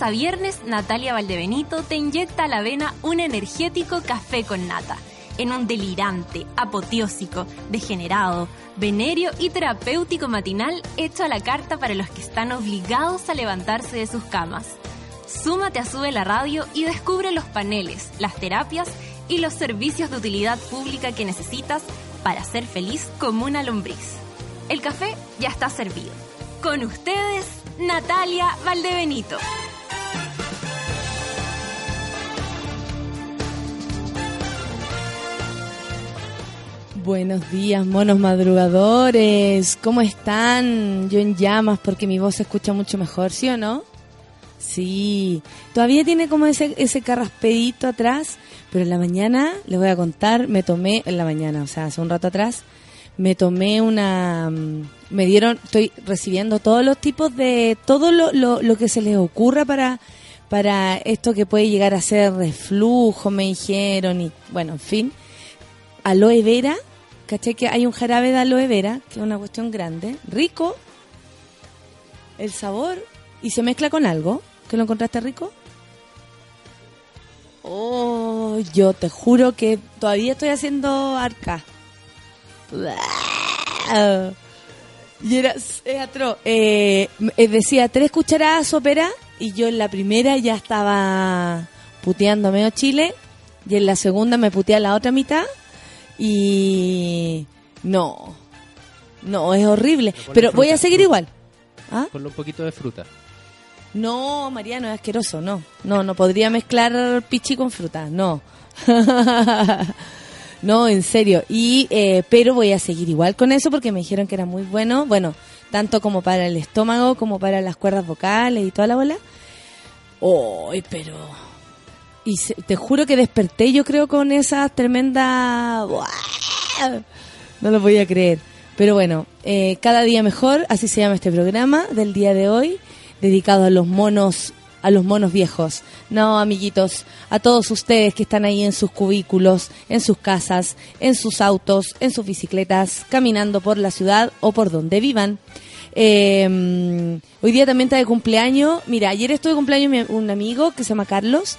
a viernes, Natalia Valdebenito te inyecta a la vena un energético café con nata, en un delirante, apoteósico, degenerado, venerio y terapéutico matinal hecho a la carta para los que están obligados a levantarse de sus camas. Súmate a Sube la Radio y descubre los paneles, las terapias y los servicios de utilidad pública que necesitas para ser feliz como una lombriz. El café ya está servido. Con ustedes, Natalia Valdebenito. Buenos días, monos madrugadores. ¿Cómo están? Yo en llamas porque mi voz se escucha mucho mejor, ¿sí o no? Sí. Todavía tiene como ese, ese carraspedito atrás, pero en la mañana, les voy a contar, me tomé, en la mañana, o sea, hace un rato atrás, me tomé una... mm, Me dieron, estoy recibiendo todos los tipos de... Todo lo, lo, lo que se les ocurra para, para esto que puede llegar a ser reflujo, me dijeron, y bueno, en fin. Aloe vera, caché que hay un jarabe de aloe vera, que es una cuestión grande, rico, el sabor, y se mezcla con algo, que lo encontraste rico. Oh, yo te juro que todavía estoy haciendo arca. Y era es. Eh, eh, decía tres cucharadas sopera y yo en la primera ya estaba puteando medio chile y en la segunda me putea la otra mitad y no, no, es horrible. Pero voy a seguir fruta. igual. ¿Ah? Ponle un poquito de fruta. No, Mariano, es asqueroso, no. No, no podría mezclar pichi con fruta, no. no, en serio. Y, eh, pero voy a seguir igual con eso porque me dijeron que era muy bueno. Bueno, tanto como para el estómago como para las cuerdas vocales y toda la bola. ¡Ay, pero... Y se- te juro que desperté yo creo con esa tremenda... No lo podía creer. Pero bueno, eh, cada día mejor, así se llama este programa del día de hoy, dedicado a los monos, a los monos viejos. No, amiguitos, a todos ustedes que están ahí en sus cubículos, en sus casas, en sus autos, en sus bicicletas, caminando por la ciudad o por donde vivan. Eh, hoy día también está de cumpleaños. Mira, ayer estuve de cumpleaños un amigo que se llama Carlos.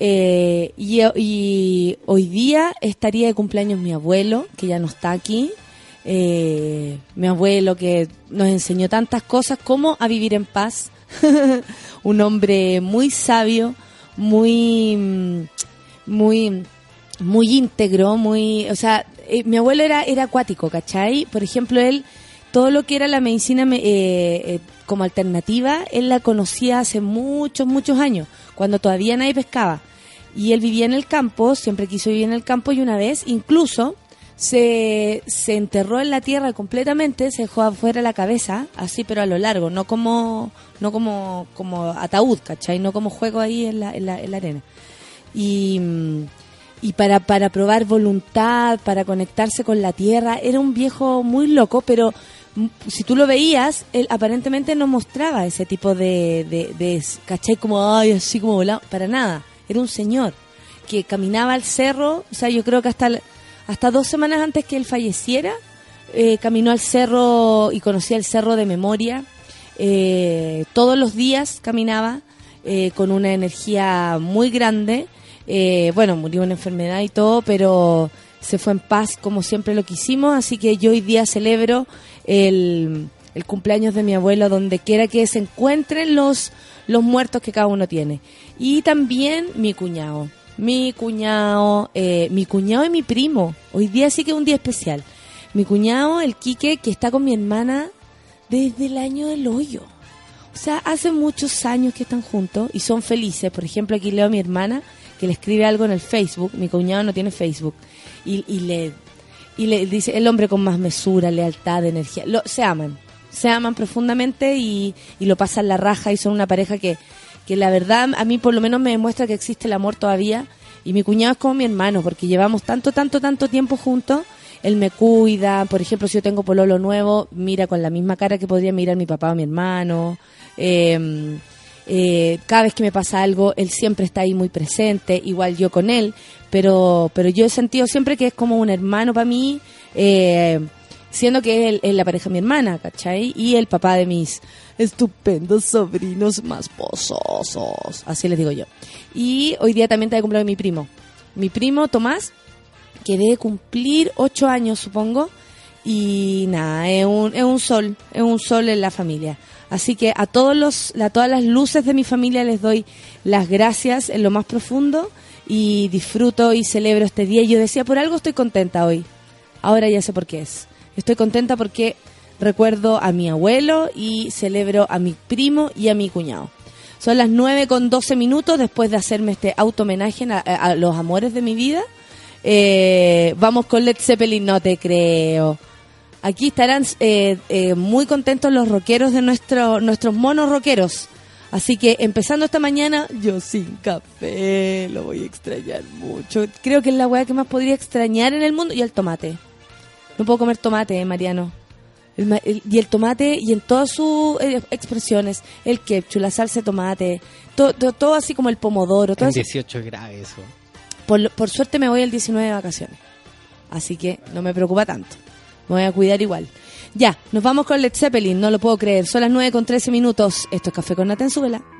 Eh, y, hoy día estaría de cumpleaños mi abuelo, que ya no está aquí. Eh, mi abuelo que nos enseñó tantas cosas como a vivir en paz. un hombre muy sabio, muy, mm, muy, muy íntegro, muy, o sea, eh, mi abuelo era, era acuático, ¿cachai? Por ejemplo, él, todo lo que era la medicina me- eh, eh, como alternativa, él la conocía hace muchos, muchos años, cuando todavía nadie pescaba. Y él vivía en el campo, siempre quiso vivir en el campo y una vez incluso se, se enterró en la tierra completamente, se dejó afuera la cabeza, así pero a lo largo, no como, no como, como ataúd, ¿cachai? No como juego ahí en la, en la, en la arena. Y, mm, y para, para probar voluntad, para conectarse con la tierra, era un viejo muy loco, pero si tú lo veías, él aparentemente no mostraba ese tipo de, de, de ¿cachai? Como, ay, así como volado, para nada. Era un señor que caminaba al cerro, o sea, yo creo que hasta, hasta dos semanas antes que él falleciera, eh, caminó al cerro y conocía el cerro de memoria. Eh, todos los días caminaba eh, con una energía muy grande. Eh, bueno, murió una enfermedad y todo, pero se fue en paz como siempre lo quisimos. Así que yo hoy día celebro el, el cumpleaños de mi abuelo donde quiera que se encuentren los, los muertos que cada uno tiene. Y también mi cuñado. Mi cuñado, eh, mi cuñado y mi primo. Hoy día sí que es un día especial. Mi cuñado, el Quique, que está con mi hermana desde el año del hoyo. O sea, hace muchos años que están juntos y son felices. Por ejemplo, aquí leo a mi hermana que le escribe algo en el Facebook. Mi cuñado no tiene Facebook. Y, y le, y le dice, el hombre con más mesura, lealtad, energía. Lo, se aman. Se aman profundamente y, y lo pasan la raja y son una pareja que, que la verdad a mí por lo menos me demuestra que existe el amor todavía. Y mi cuñado es como mi hermano porque llevamos tanto, tanto, tanto tiempo juntos él me cuida, por ejemplo, si yo tengo pololo nuevo, mira con la misma cara que podría mirar mi papá o mi hermano. Eh, eh, cada vez que me pasa algo, él siempre está ahí muy presente, igual yo con él, pero, pero yo he sentido siempre que es como un hermano para mí. eh, siendo que el- es la pareja de mi hermana, ¿cachai? Y el papá de mis estupendos sobrinos más pozosos, así les digo yo. Y hoy día también está de cumpleaños mi primo. Mi primo Tomás, que debe cumplir ocho años, supongo. Y nada, es un, es un sol, es un sol en la familia. Así que a todos los, a todas las luces de mi familia les doy las gracias en lo más profundo y disfruto y celebro este día. Y yo decía, por algo estoy contenta hoy. Ahora ya sé por qué es. Estoy contenta porque recuerdo a mi abuelo y celebro a mi primo y a mi cuñado. Son las 9 con 12 minutos después de hacerme este auto homenaje a, los amores de mi vida. Eh, vamos con Led Zeppelin, no te creo. Aquí estarán eh, eh, muy contentos los rockeros de nuestro, nuestros monos rockeros. Así que empezando esta mañana, yo sin café, lo voy a extrañar mucho. Creo que es la weá que más podría extrañar en el mundo y el tomate. No puedo comer tomate, eh, Mariano. El ma- el- y el tomate y en todas sus eh, expresiones, el ketchup, la salsa de tomate, todo, todo, todo así como el pomodoro, todo eso. 18 es grave eso. Por, por suerte me voy el 19 de vacaciones. Así que no me preocupa tanto. Me voy a cuidar igual. Ya, nos vamos con Led Zeppelin, no lo puedo creer. Son las 9 con 13 minutos. Esto es Café con Nata en.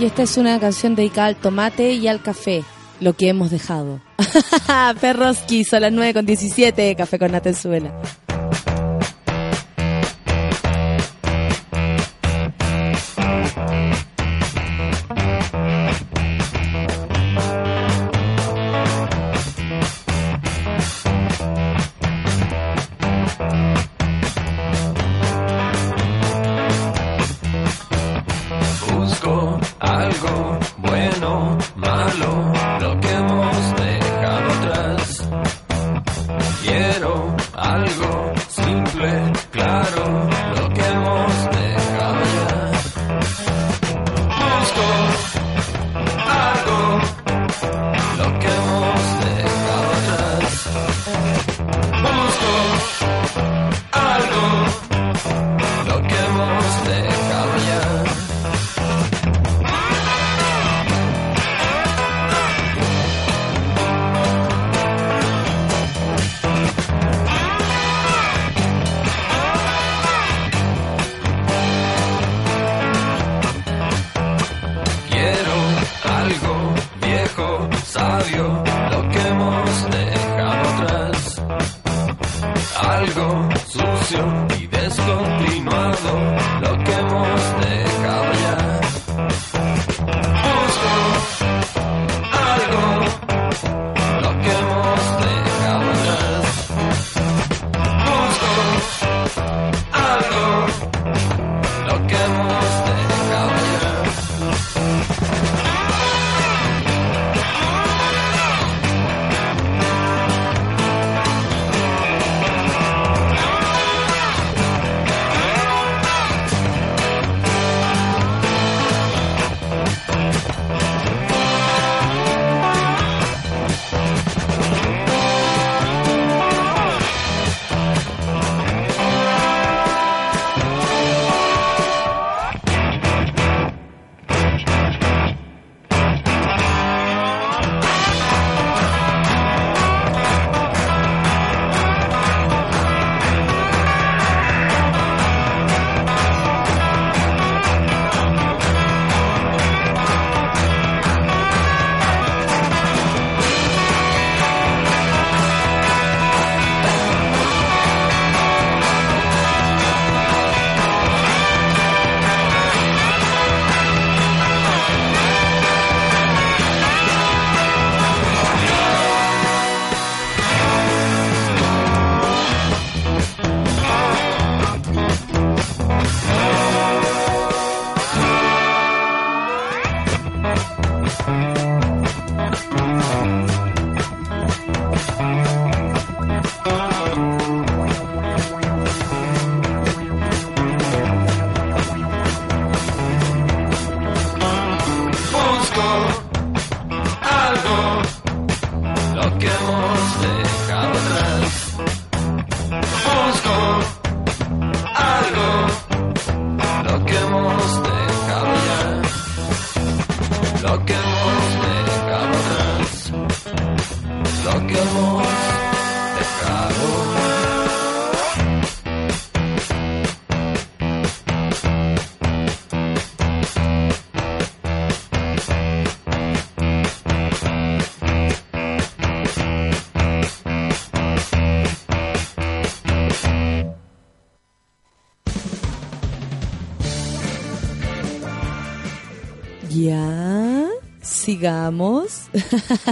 Y esta es una canción dedicada al tomate y al café, lo que hemos dejado. Perroski, son las 9 con 17, café con nata sigamos.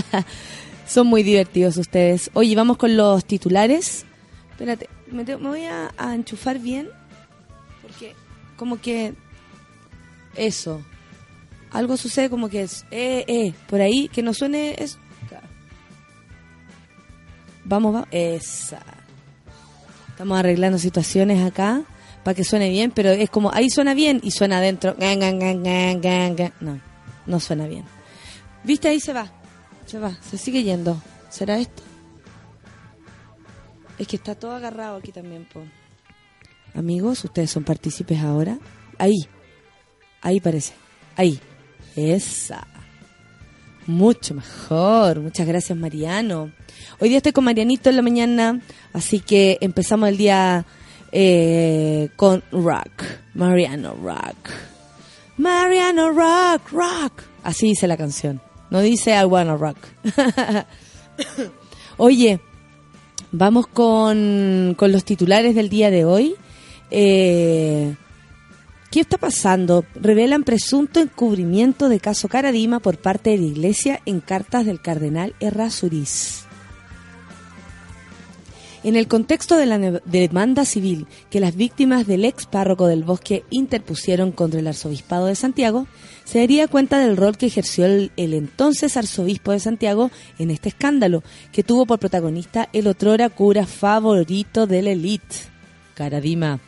Son muy divertidos ustedes. Oye, vamos con los titulares. Espérate, me, te- me voy a, a enchufar bien. Porque como que... Eso. Algo sucede como que es... Eh, eh, por ahí, que no suene... Es, claro. Vamos, vamos. Esa. Estamos arreglando situaciones acá para que suene bien, pero es como ahí suena bien y suena adentro. No, no suena bien. ¿Viste? Ahí se va. Se va, se sigue yendo. ¿Será esto? Es que está todo agarrado aquí también. Amigos, ustedes son partícipes ahora. Ahí. Ahí parece. Ahí. Esa. Mucho mejor. Muchas gracias, Mariano. Hoy día estoy con Marianito en la mañana, así que empezamos el día eh, con rock. Mariano Rock. Mariano Rock, Rock. Así dice la canción. No dice I wanna rock. Oye, vamos con, con los titulares del día de hoy. Eh, ¿Qué está pasando? Revelan presunto encubrimiento de caso Caradima por parte de la Iglesia en cartas del cardenal Errázuriz. En el contexto de la demanda civil que las víctimas del ex párroco del bosque interpusieron contra el arzobispado de Santiago, se daría cuenta del rol que ejerció el, entonces arzobispo de Santiago en este escándalo, que tuvo por protagonista el otrora cura favorito de la élite, Caradima.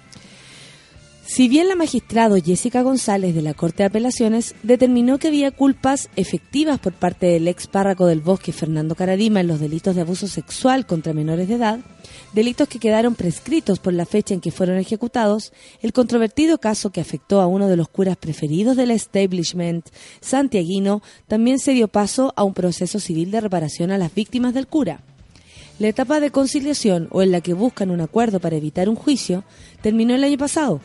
Si bien la magistrado Jessica González de la Corte de Apelaciones determinó que había culpas efectivas por parte del ex párroco del bosque Fernando Caradima en los delitos de abuso sexual contra menores de edad, delitos que quedaron prescritos por la fecha en que fueron ejecutados, el controvertido caso que afectó a uno de los curas preferidos del establishment santiaguino también se dio paso a un proceso civil de reparación a las víctimas del cura. La etapa de conciliación o en la que buscan un acuerdo para evitar un juicio terminó el año pasado,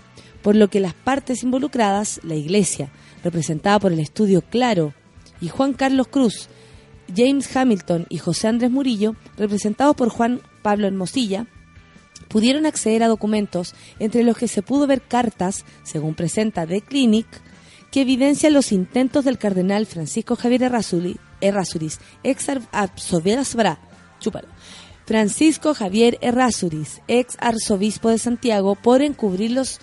por lo que las partes involucradas, la Iglesia, representada por el estudio Claro, y Juan Carlos Cruz, James Hamilton y José Andrés Murillo, representados por Juan Pablo Hermosilla, pudieron acceder a documentos entre los que se pudo ver cartas, según presenta The Clinic, que evidencian los intentos del cardenal Francisco Javier Errázuri- Errázuriz, ex Francisco Javier Errázuriz, ex arzobispo de Santiago, por encubrir los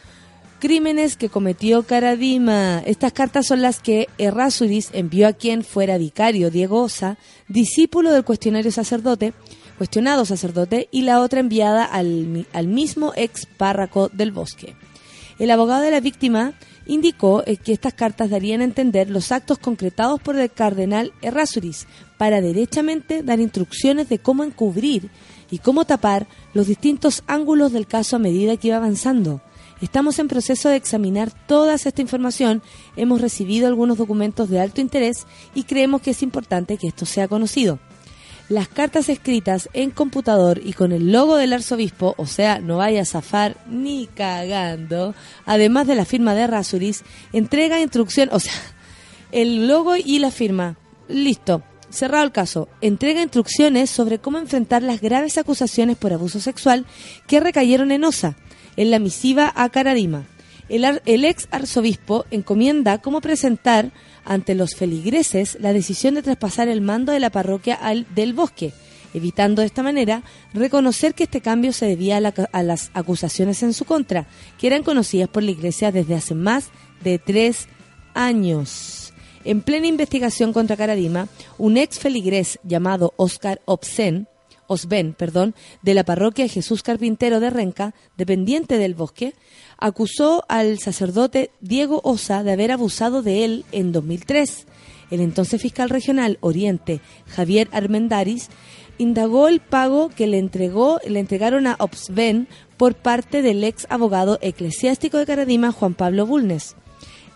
crímenes que cometió Caradima. Estas cartas son las que Errázuriz envió a quien fuera vicario, Diego Osa, discípulo del cuestionario sacerdote, cuestionado sacerdote, y la otra enviada al, al mismo ex párroco del bosque. El abogado de la víctima indicó eh, que estas cartas darían a entender los actos concretados por el cardenal Errázuriz para derechamente dar instrucciones de cómo encubrir y cómo tapar los distintos ángulos del caso a medida que iba avanzando. Estamos en proceso de examinar toda esta información, hemos recibido algunos documentos de alto interés y creemos que es importante que esto sea conocido. Las cartas escritas en computador y con el logo del arzobispo, o sea, no vaya a zafar ni cagando, además de la firma de Rasuris, entrega instrucción, o sea, el logo y la firma. Listo, cerrado el caso. Entrega instrucciones sobre cómo enfrentar las graves acusaciones por abuso sexual que recayeron en OSA, en la misiva a Caradima. El, ex arzobispo encomienda cómo presentar ante los feligreses la decisión de traspasar el mando de la parroquia al del bosque, evitando de esta manera reconocer que este cambio se debía a, la- a las acusaciones en su contra, que eran conocidas por la Iglesia desde hace más de tres años. En plena investigación contra Caradima, un ex feligrés llamado Oscar Obsen, Osben, perdón, de la parroquia Jesús Carpintero de Renca, dependiente del bosque, acusó al sacerdote Diego Osa de haber abusado de él en 2003. El entonces fiscal regional Oriente, Javier Armendaris, indagó el pago que le entregó, le entregaron a Obsben por parte del ex abogado eclesiástico de Caradima, Juan Pablo Bulnes.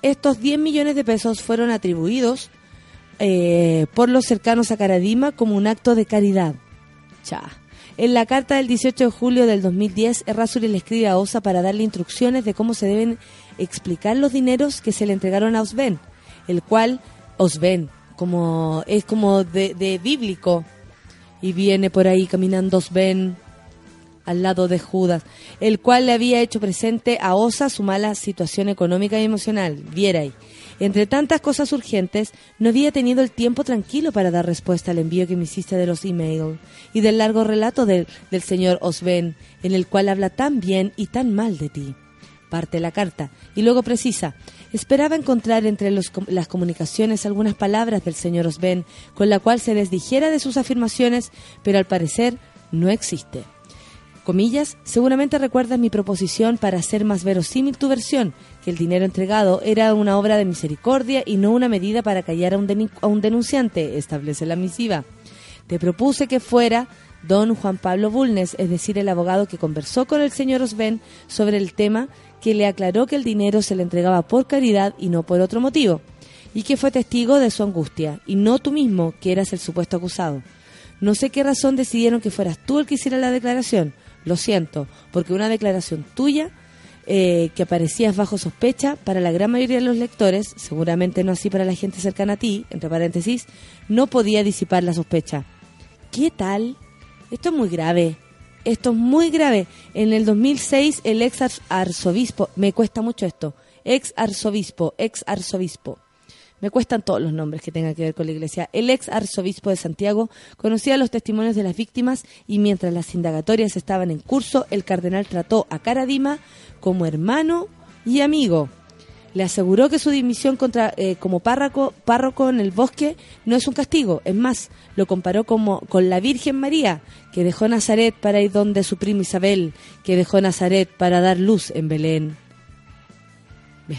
Estos 10 millones de pesos fueron atribuidos eh, por los cercanos a Caradima como un acto de caridad. En la carta del 18 de julio del 2010, Errázuriz le escribe a Osa para darle instrucciones de cómo se deben explicar los dineros que se le entregaron a Osben, el cual Osben, como es como de, de bíblico, y viene por ahí caminando Osben al lado de Judas, el cual le había hecho presente a Osa su mala situación económica y emocional. Viera ahí. Entre tantas cosas urgentes, no había tenido el tiempo tranquilo para dar respuesta al envío que me hiciste de los emails y del largo relato del, señor Osben, en el cual habla tan bien y tan mal de ti. Parte la carta y luego precisa. Esperaba encontrar entre los las comunicaciones algunas palabras del señor Osben con la cual se desdijera de sus afirmaciones, pero al parecer no existe comillas, seguramente recuerdas mi proposición para hacer más verosímil tu versión, que el dinero entregado era una obra de misericordia y no una medida para callar a un, denunciante, establece la misiva. Te propuse que fuera don Juan Pablo Bulnes, es decir, el abogado que conversó con el señor Osben sobre el tema, que le aclaró que el dinero se le entregaba por caridad y no por otro motivo, y que fue testigo de su angustia, y no tú mismo, que eras el supuesto acusado. No sé qué razón decidieron que fueras tú el que hiciera la declaración. Lo siento, porque una declaración tuya eh, que aparecías bajo sospecha para la gran mayoría de los lectores, seguramente no así para la gente cercana a ti, entre paréntesis, no podía disipar la sospecha. ¿Qué tal? Esto es muy grave. Esto es muy grave. En el 2006 el ex ar- arzobispo, me cuesta mucho esto, ex arzobispo, ex arzobispo, me cuestan todos los nombres que tengan que ver con la iglesia. El ex arzobispo de Santiago conocía los testimonios de las víctimas y mientras las indagatorias estaban en curso, el cardenal trató a Caradima como hermano y amigo. Le aseguró que su dimisión contra, eh, como párroco, párroco en el bosque no es un castigo. Es más, lo comparó como, con la Virgen María, que dejó Nazaret para ir donde su prima Isabel, que dejó Nazaret para dar luz en Belén. Me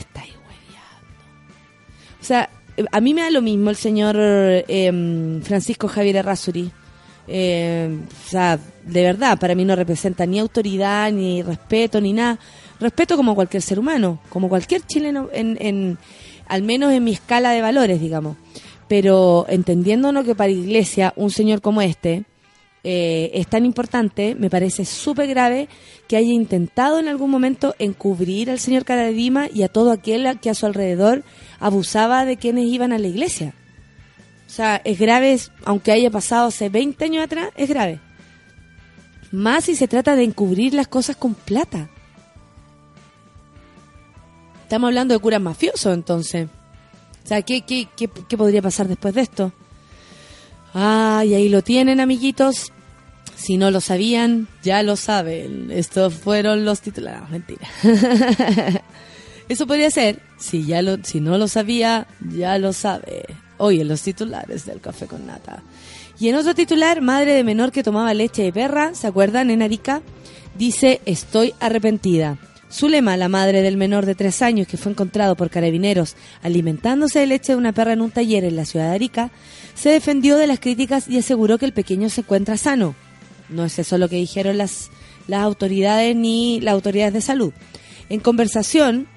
sea, a mí me da lo mismo el señor eh, Francisco Javier Errázuri. Eh, o sea, de verdad, para mí no representa ni autoridad, ni respeto, ni nada. Respeto como cualquier ser humano, como cualquier chileno, en, en, al menos en mi escala de valores, digamos. Pero entendiéndonos que para Iglesia un señor como este eh, es tan importante, me parece súper grave que haya intentado en algún momento encubrir al señor Caradima y a todo aquel que a su alrededor abusaba de quienes iban a la iglesia. O sea, es grave, aunque haya pasado hace 20 años atrás, es grave. Más si se trata de encubrir las cosas con plata. Estamos hablando de curas mafiosos, entonces. O sea, ¿qué, qué, qué, qué podría pasar después de esto? Ah, y ahí lo tienen, amiguitos. Si no lo sabían, ya lo saben. Estos fueron los titulares. No, mentira. Eso podría ser. Si, ya lo, si no lo sabía, ya lo sabe. Hoy en los titulares del café con nata. Y en otro titular, madre de menor que tomaba leche de perra, ¿se acuerdan? En Arica, dice, estoy arrepentida. Zulema, la madre del menor de tres años que fue encontrado por carabineros alimentándose de leche de una perra en un taller en la ciudad de Arica, se defendió de las críticas y aseguró que el pequeño se encuentra sano. No es eso lo que dijeron las, las autoridades ni las autoridades de salud. En conversación,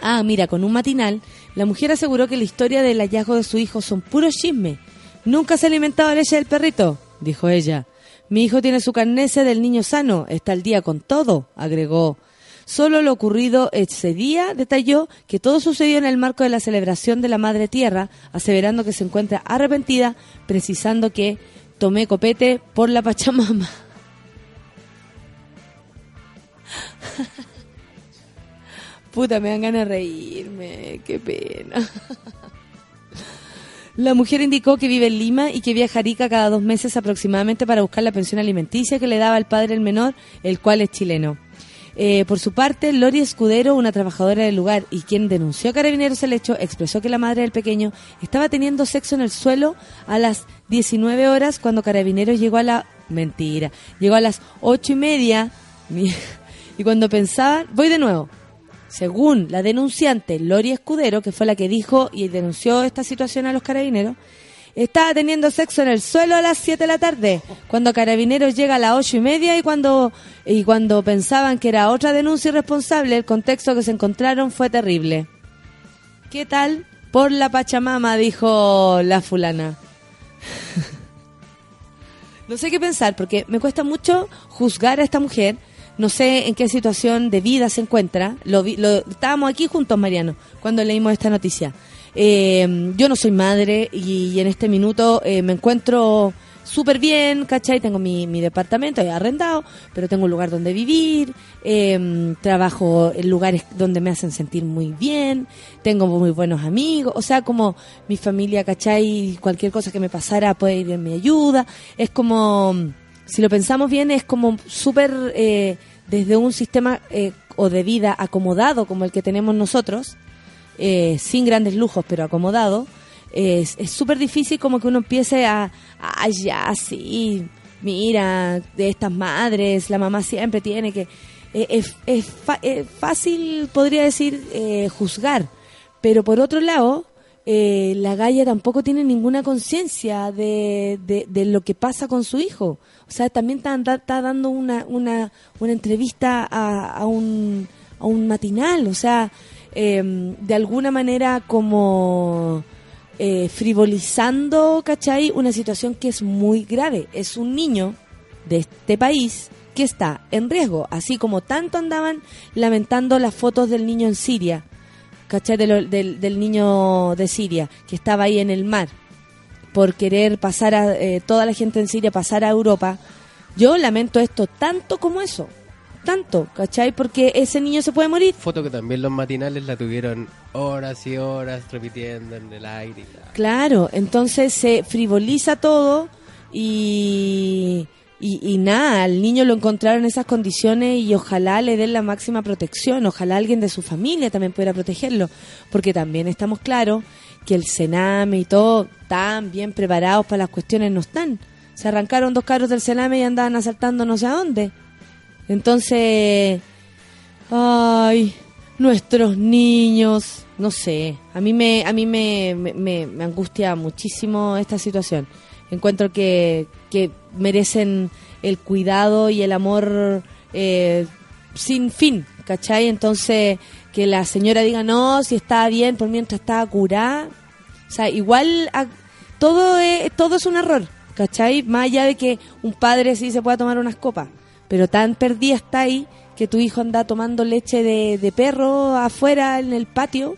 ah, mira, con un matinal, la mujer aseguró que la historia del hallazgo de su hijo son puros chismes. Nunca se ha alimentado leche del perrito, dijo ella. Mi hijo tiene su carnese del niño sano, está al día con todo, agregó. Solo lo ocurrido ese día detalló que todo sucedió en el marco de la celebración de la Madre Tierra, aseverando que se encuentra arrepentida, precisando que tomé copete por la Pachamama. Puta, me dan ganas de reírme, qué pena. La mujer indicó que vive en Lima y que viaja a cada dos meses aproximadamente para buscar la pensión alimenticia que le daba el padre el menor, el cual es chileno. Eh, por su parte, Lori Escudero, una trabajadora del lugar y quien denunció a Carabineros el hecho, expresó que la madre del pequeño estaba teniendo sexo en el suelo a las 19 horas cuando Carabineros llegó a la... Mentira. Llegó a las ocho y media y cuando pensaba... Voy de nuevo. Según la denunciante Lori Escudero, que fue la que dijo y denunció esta situación a los carabineros, estaba teniendo sexo en el suelo a las 7 de la tarde, cuando carabineros llega a las ocho y media y cuando, y cuando pensaban que era otra denuncia irresponsable, el contexto que se encontraron fue terrible. ¿Qué tal? Por la Pachamama, dijo la fulana. no sé qué pensar, porque me cuesta mucho juzgar a esta mujer. No sé en qué situación de vida se encuentra. Lo, lo- estábamos aquí juntos, Mariano, cuando leímos esta noticia. Eh, yo no soy madre y, en este minuto eh, me encuentro súper bien, ¿cachai? Tengo mi, departamento ya arrendado, pero tengo un lugar donde vivir, eh, trabajo en lugares donde me hacen sentir muy bien, tengo muy buenos amigos, o sea, como mi familia, ¿cachai? Cualquier cosa que me pasara puede ir en mi ayuda. Es como, si lo pensamos bien, es como súper eh, desde un sistema eh, o de vida acomodado como el que tenemos nosotros, eh, sin grandes lujos, pero acomodado, es súper difícil como que uno empiece a, a ya, sí, mira, de estas madres, la mamá siempre tiene que... eh, es, es es fácil, podría decir, eh, juzgar, pero por otro lado, eh, la Gaia tampoco tiene ninguna conciencia de, de, lo que pasa con su hijo. O sea, también está, está dando una, una, una entrevista a, a, un, a un matinal. O sea, eh, de alguna manera como eh, frivolizando, ¿cachai? Una situación que es muy grave. Es un niño de este país porque está en riesgo, así como tanto andaban lamentando las fotos del niño en Siria, ¿cachai? Del, del niño de Siria, que estaba ahí en el mar, por querer pasar a, eh, toda la gente en Siria pasar a Europa. Yo lamento esto tanto como eso, tanto, ¿cachai? Porque ese niño se puede morir. Foto que también los matinales la tuvieron horas y horas repitiendo en el aire. y. Claro, entonces se frivoliza todo y, y, y nada, al niño lo encontraron en esas condiciones y ojalá le den la máxima protección, ojalá alguien de su familia también pudiera protegerlo, porque también estamos claros que el Sename y todo tan bien preparados para las cuestiones no están. Se arrancaron dos carros del Sename y andaban asaltando no sé a dónde. Entonces, ay, nuestros niños, no sé, a mí me, a mí me, me, me- angustia muchísimo esta situación. Encuentro que, que merecen el cuidado y el amor eh, sin fin, ¿cachai? Entonces, que la señora diga, no, si está bien, por mientras está curada. O sea, igual a- todo, es, todo es un error, ¿cachai? Más allá de que un padre sí se pueda tomar unas copas, pero tan perdida está ahí que tu hijo anda tomando leche de, de perro afuera en el patio,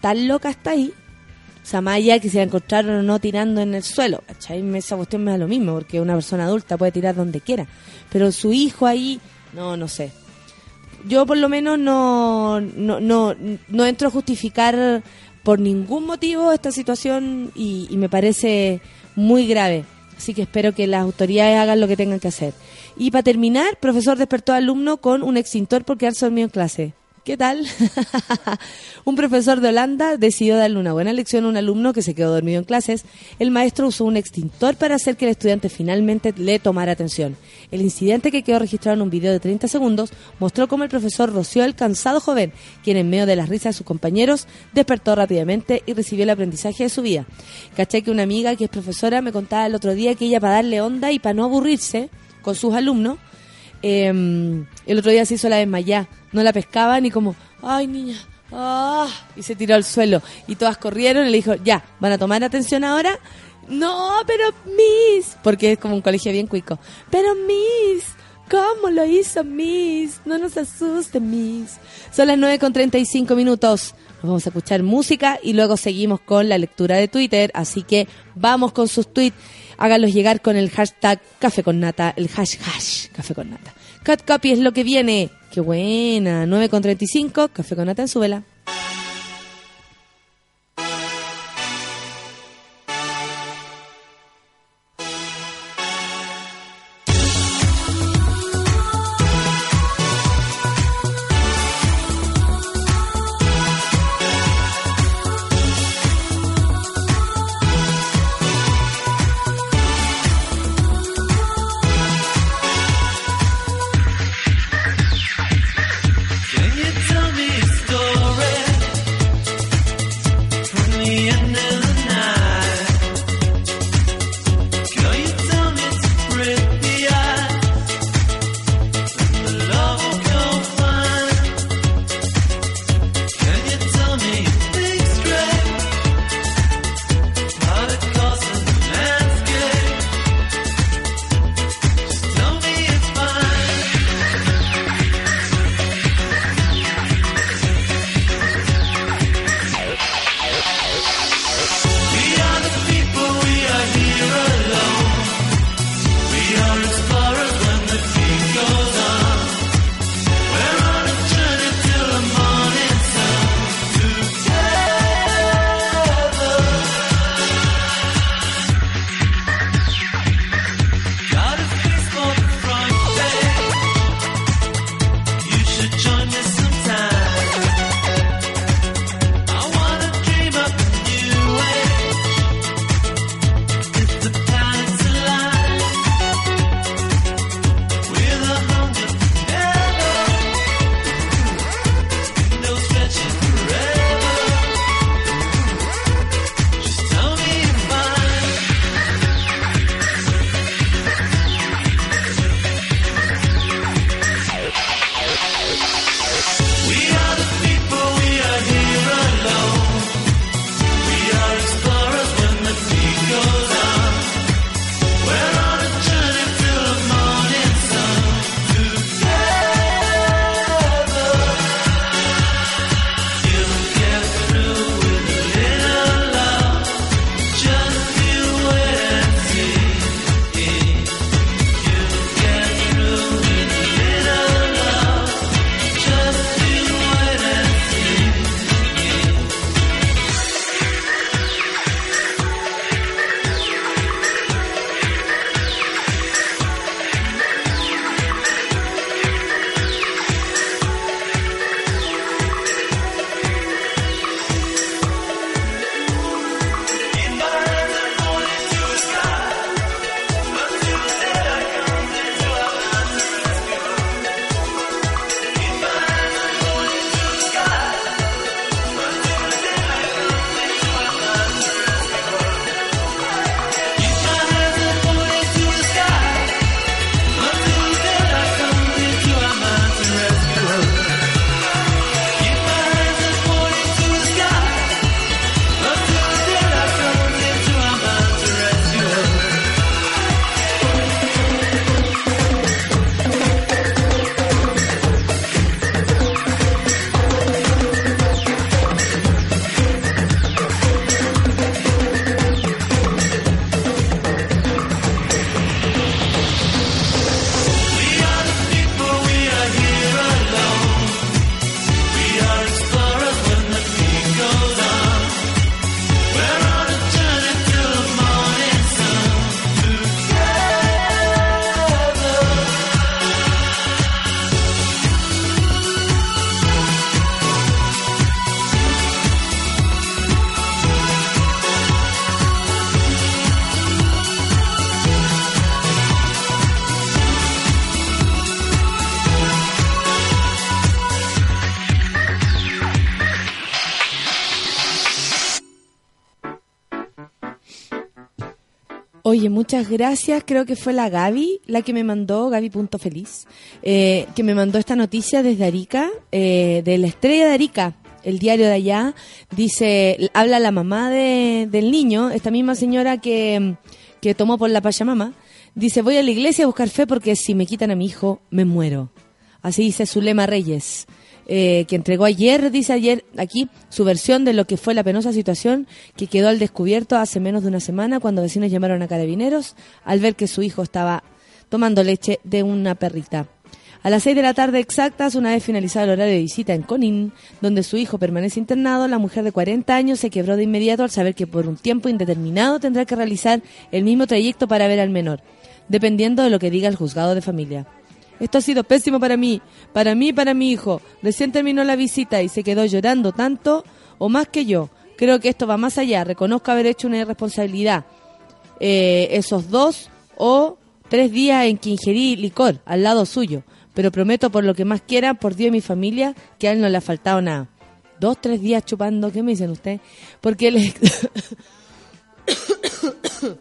tan loca está ahí. O sea, más allá que se la encontraron o no tirando en el suelo, ¿cachai? Esa cuestión me da lo mismo, porque una persona adulta puede tirar donde quiera. Pero su hijo ahí, no, no sé. Yo por lo menos no, no, no, no entro a justificar por ningún motivo esta situación y me parece muy grave. Así que espero que las autoridades hagan lo que tengan que hacer. Y para terminar, profesor despertó a alumno con un extintor por quedarse dormido en clase. ¿Qué tal? un profesor de Holanda decidió darle una buena lección a un alumno que se quedó dormido en clases. El maestro usó un extintor para hacer que el estudiante finalmente le tomara atención. El incidente que quedó registrado en un video de 30 segundos mostró cómo el profesor roció al cansado joven, quien en medio de las risas de sus compañeros despertó rápidamente y recibió el aprendizaje de su vida. Caché que una amiga que es profesora me contaba el otro día que ella para darle onda y para no aburrirse con sus alumnos, eh, el otro día se hizo la desmayá, no la pescaban y como, ay niña, ah, y se tiró al suelo y todas corrieron y le dijo, ya, ¿van a tomar atención ahora? No, pero Miss, porque es como un colegio bien cuico, pero Miss, ¿cómo lo hizo Miss? No nos asuste Miss. Son las 9 con 35 minutos. Nos vamos a escuchar música y luego seguimos con la lectura de Twitter, así que vamos con sus tweets háganlos llegar con el hashtag café con nata, el hash hash café con nata. Cut copy es lo que viene. Qué buena. 9 con 35, café con nata en su vela. Oye, muchas gracias. Creo que fue la Gaby la que me mandó, Gaby.feliz, eh, que me mandó esta noticia desde Arica, eh, de la estrella de Arica, el diario de allá. Dice, habla la mamá de, del niño, esta misma señora que, que tomó por la Pachamama. Dice, voy a la iglesia a buscar fe porque si me quitan a mi hijo, me muero. Así dice Zulema Reyes. Eh, que entregó ayer, dice ayer aquí, su versión de lo que fue la penosa situación que quedó al descubierto hace menos de una semana cuando vecinos llamaron a carabineros al ver que su hijo estaba tomando leche de una perrita. A las seis de la tarde exactas, una vez finalizado el horario de visita en Conin, donde su hijo permanece internado, la mujer de 40 años se quebró de inmediato al saber que por un tiempo indeterminado tendrá que realizar el mismo trayecto para ver al menor, dependiendo de lo que diga el juzgado de familia. Esto ha sido pésimo para mí, para mí y para mi hijo. Recién terminó la visita y se quedó llorando tanto o más que yo. Creo que esto va más allá. Reconozco haber hecho una irresponsabilidad. Eh, esos dos o tres días en que ingerí licor al lado suyo. Pero prometo por lo que más quiera, por Dios y mi familia, que a él no le ha faltado nada. Dos, tres días chupando, ¿qué me dicen ustedes? Porque él...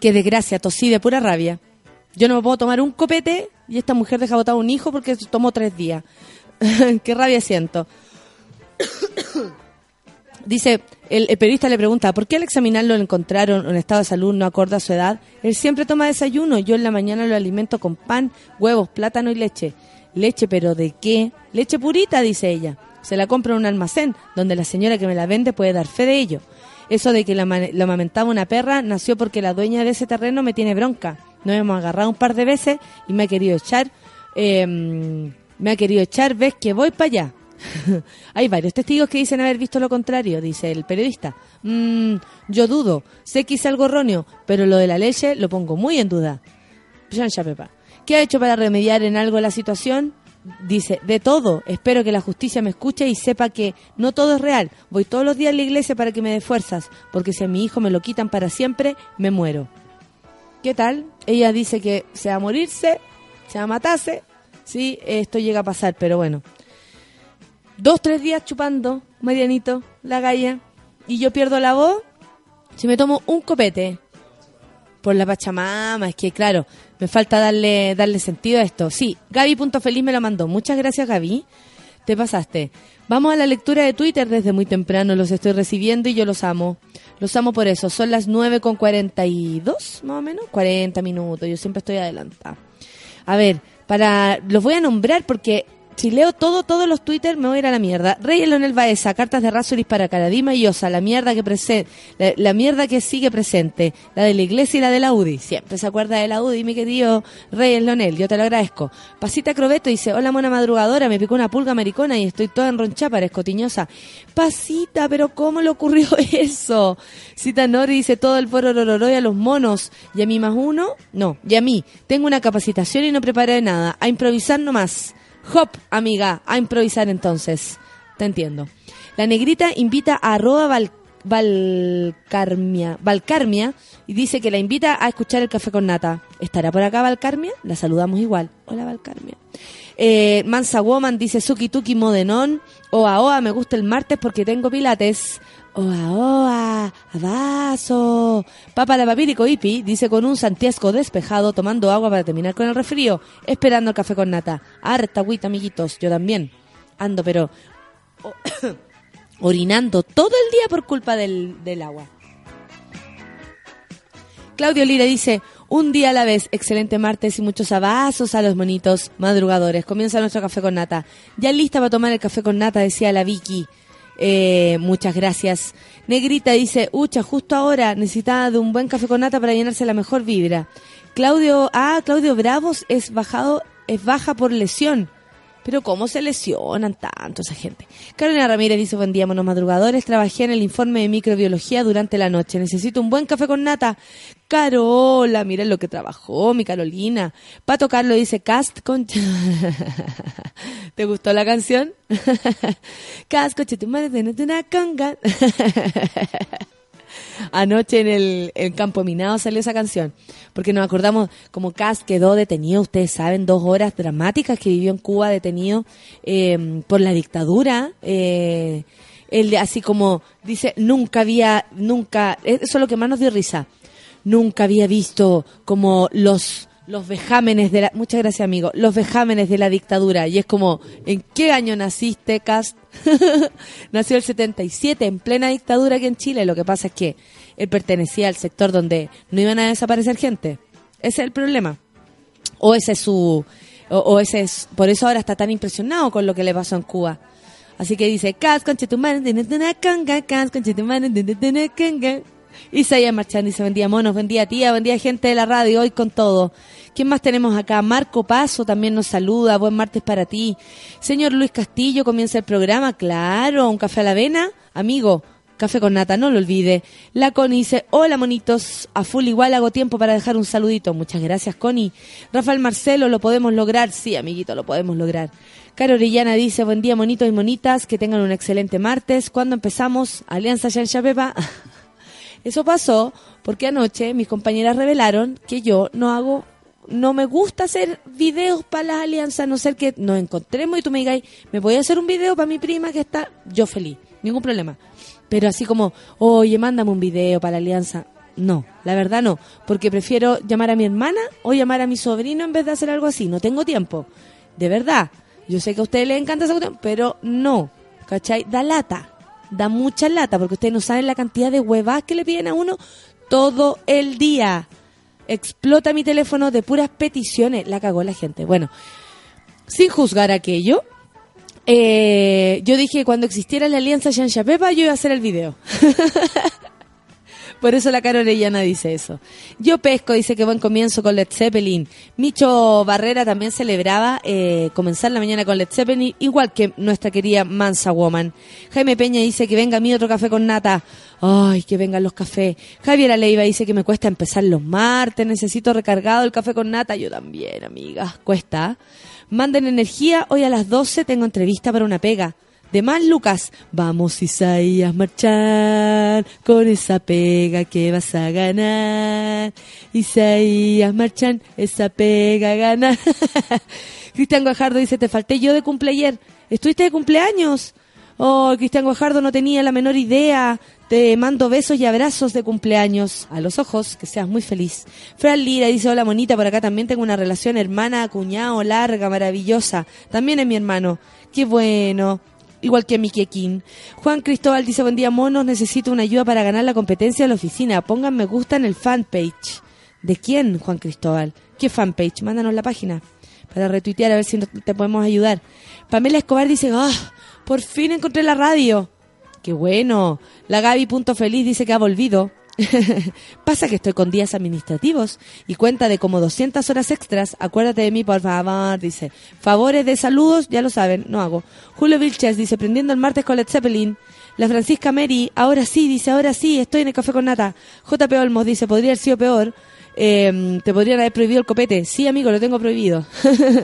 Qué desgracia, tosí de pura rabia. Yo no me puedo tomar un copete y esta mujer deja botado un hijo porque se tomó tres días. Qué rabia siento. Dice, el, periodista le pregunta, ¿por qué al examinarlo lo encontraron en estado de salud no acorde a su edad? Él siempre toma desayuno, yo en la mañana lo alimento con pan, huevos, plátano y leche. Leche, pero ¿de qué? Leche purita, dice ella. Se la compra en un almacén, donde la señora que me la vende puede dar fe de ello. Eso de que la, lo amamentaba una perra nació porque la dueña de ese terreno me tiene bronca. Nos hemos agarrado un par de veces y me ha querido echar, eh, me ha querido echar, ves que voy para allá. Hay varios testigos que dicen haber visto lo contrario, dice el periodista. Mm, yo dudo, sé que hice algo erróneo, pero lo de la leche lo pongo muy en duda. ¿Qué ha hecho para remediar en algo la situación? Dice, de todo. Espero que la justicia me escuche y sepa que no todo es real. Voy todos los días a la iglesia para que me dé fuerzas, porque si a mi hijo me lo quitan para siempre, me muero. ¿Qué tal? Ella dice que se va a morirse, se va a matarse, sí, esto llega a pasar, pero bueno. Dos, tres días chupando, Marianito, la galla, y yo pierdo la voz si me tomo un copete por la Pachamama, es que claro, me falta darle darle sentido a esto. Sí, Gaby.feliz me lo mandó. Muchas gracias, Gaby. Te pasaste. Vamos a la lectura de Twitter desde muy temprano. Los estoy recibiendo y yo los amo. Los amo por eso. Son las 9 con 42, más o menos. 40 minutos. Yo siempre estoy adelantada. A ver, para los voy a nombrar porque si leo todo, todos los Twitter me voy a ir a la mierda. Rey Leonel Baeza, cartas de Rasuris para Caradima y Osa, la mierda que prese- la, la mierda que sigue presente, la de la iglesia y la de la UDI. Siempre se acuerda de la UDI, mi querido Rey Leonel, yo te lo agradezco. Pasita Crobeto dice, hola mona madrugadora, me picó una pulga americana y estoy toda enronchada, parezco tiñosa. Pasita, pero ¿cómo le ocurrió eso? Cita Nori dice, todo el pororororo y a los monos. ¿Y a mí más uno? No, y a mí. Tengo una capacitación y no preparé nada. A improvisar nomás. Hop, amiga, a improvisar entonces. Te entiendo. La negrita invita a Valcarmia y dice que la invita a escuchar el café con nata. ¿Estará por acá Valcarmia? La saludamos igual. Hola Valcarmia. Eh, Mansa Woman dice Suki Tuki Modenón. Oa Oa, me gusta el martes porque tengo pilates. Oa Oa, abrazo. Papa la papirico Ipi dice con un santiesco despejado tomando agua para terminar con el resfrío, esperando el café con nata. Harta agüita, amiguitos, yo también. Ando, pero orinando todo el día por culpa del, del agua. Claudio Lira dice, un día a la vez, excelente martes y muchos abrazos a los monitos madrugadores. Comienza nuestro café con nata. Ya lista para tomar el café con nata, decía la Vicky. Eh, muchas gracias. Negrita dice, ucha, justo ahora necesitaba de un buen café con nata para llenarse la mejor vibra. Claudio, ah, Claudio Bravos es bajado, es baja por lesión. Pero ¿cómo se lesionan tanto esa gente? Carolina Ramírez dice, buen día, monos madrugadores. Trabajé en el informe de microbiología durante la noche. Necesito un buen café con nata. Carola, miren lo que trabajó, mi Carolina. Pato Carlos dice, cast con... ¿Te gustó la canción? cast con una conga. Anoche en el, campo minado salió esa canción. Porque nos acordamos como Cass quedó detenido, ustedes saben, dos horas dramáticas que vivió en Cuba detenido eh, por la dictadura. Eh, él así como dice, nunca había, nunca, eso es lo que más nos dio risa. nunca había visto como los los vejámenes de la muchas gracias amigo los vejámenes de la dictadura y es como en qué año naciste Cast nació el 77 en plena dictadura aquí en Chile lo que pasa es que él pertenecía al sector donde no iban a desaparecer gente ese es el problema o ese es su o, o ese es por eso ahora está tan impresionado con lo que le pasó en Cuba así que dice Cast con Isaías Marchand dice, buen día monos, buen día tía, buen día gente de la radio, hoy con todo. ¿Quién más tenemos acá? Marco Paso también nos saluda, buen martes para ti. Señor Luis Castillo, comienza el programa, claro, un café a la avena, amigo. Café con nata, no lo olvide. La Connie dice, hola monitos, a full igual hago tiempo para dejar un saludito. Muchas gracias Connie. Rafael Marcelo, ¿lo podemos lograr? Sí, amiguito, lo podemos lograr. Caro Orellana dice, buen día monitos y monitas, que tengan un excelente martes. ¿Cuándo empezamos? Alianza Yancha Pepa. Eso pasó porque anoche mis compañeras revelaron que yo no hago, no me gusta hacer videos para las alianzas, a no ser que nos encontremos y tú me digas, me voy a hacer un video para mi prima que está, yo feliz, ningún problema. Pero así como, oye, mándame un video para la alianza. No, la verdad no, porque prefiero llamar a mi hermana o llamar a mi sobrino en vez de hacer algo así. No tengo tiempo. De verdad. Yo sé que a ustedes les encanta esa cuestión, pero no. ¿Cachai? Da lata da mucha lata, porque ustedes no saben la cantidad de huevas que le piden a uno todo el día. Explota mi teléfono de puras peticiones. La cagó la gente. Bueno, sin juzgar aquello, eh, yo dije que cuando existiera la alianza Shansha Pepa, yo iba a hacer el video. Por eso la cara dice eso. Yo pesco, dice que buen comienzo con Led Zeppelin. Micho Barrera también celebraba eh, comenzar la mañana con Led Zeppelin, igual que nuestra querida Mansa Woman. Jaime Peña dice que venga a mí otro café con nata. Ay, que vengan los cafés. Javier Aleiva dice que me cuesta empezar los martes, necesito recargado el café con nata. Yo también, amigas, cuesta. Manden energía, hoy a las 12 tengo entrevista para una pega. De más, Lucas, vamos Isaías marchar con esa pega que vas a ganar. Isaías marchan, esa pega ganar. Cristian Guajardo dice, te falté yo de cumpleaños. ¿Estuviste de cumpleaños? Oh, Cristian Guajardo no tenía la menor idea. Te mando besos y abrazos de cumpleaños. A los ojos, que seas muy feliz. Fran Lira dice, hola monita, por acá también tengo una relación hermana, cuñado, larga, maravillosa. También es mi hermano. Qué bueno igual que Miki King. Juan Cristóbal dice, buen día monos, necesito una ayuda para ganar la competencia de la oficina. Pongan me gusta en el fanpage. ¿De quién, Juan Cristóbal? ¿Qué fanpage? Mándanos la página para retuitear a ver si te podemos ayudar. Pamela Escobar dice, ah, por fin encontré la radio. Qué bueno. La Gaby Punto Feliz dice que ha volvido. Pasa que estoy con días administrativos y cuenta de como 200 horas extras. Acuérdate de mí, por favor, dice. Favores de saludos, ya lo saben, no hago. Julio Vilches dice, prendiendo el martes con Led Zeppelin. La Francisca Mary, ahora sí, dice, ahora sí, estoy en el café con nata. JP Olmos dice, podría haber sido peor. Em, te podrían haber prohibido el copete. Sí, amigo, lo tengo prohibido.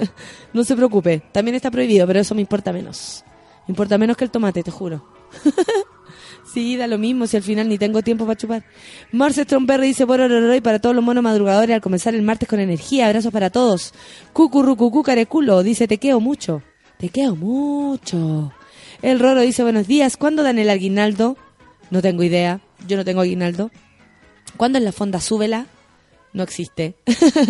no se preocupe, también está prohibido, pero eso me importa menos. Me importa menos que el tomate, te juro. Sí, da lo mismo si al final ni tengo tiempo para chupar. Marce Stromberry dice y para todos los monos madrugadores al comenzar el martes con energía. Abrazos para todos. Cucurrucucú careculo dice te quedo mucho. Te quedo mucho. El Roro dice buenos días. ¿Cuándo dan el aguinaldo? No tengo idea. Yo no tengo aguinaldo. ¿Cuándo en la fonda súbela? No existe.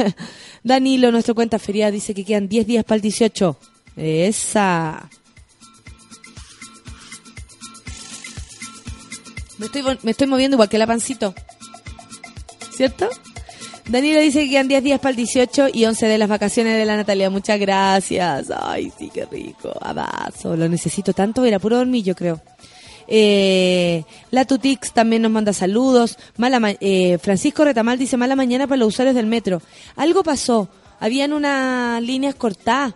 Danilo, nuestro cuenta feria, dice que quedan 10 días para el 18. Esa. Me estoy, me estoy moviendo igual que la pancito. ¿Cierto? Daniela dice que quedan 10 días para el 18 y 11 de las vacaciones de la Natalia. Muchas gracias. Ay, sí, qué rico. Abrazo. Lo necesito tanto. Era puro dormir, yo creo. Eh, la Tutix también nos manda saludos. Mala eh, Francisco Retamal dice mala mañana para los usuarios del metro. Algo pasó. Habían unas líneas cortadas.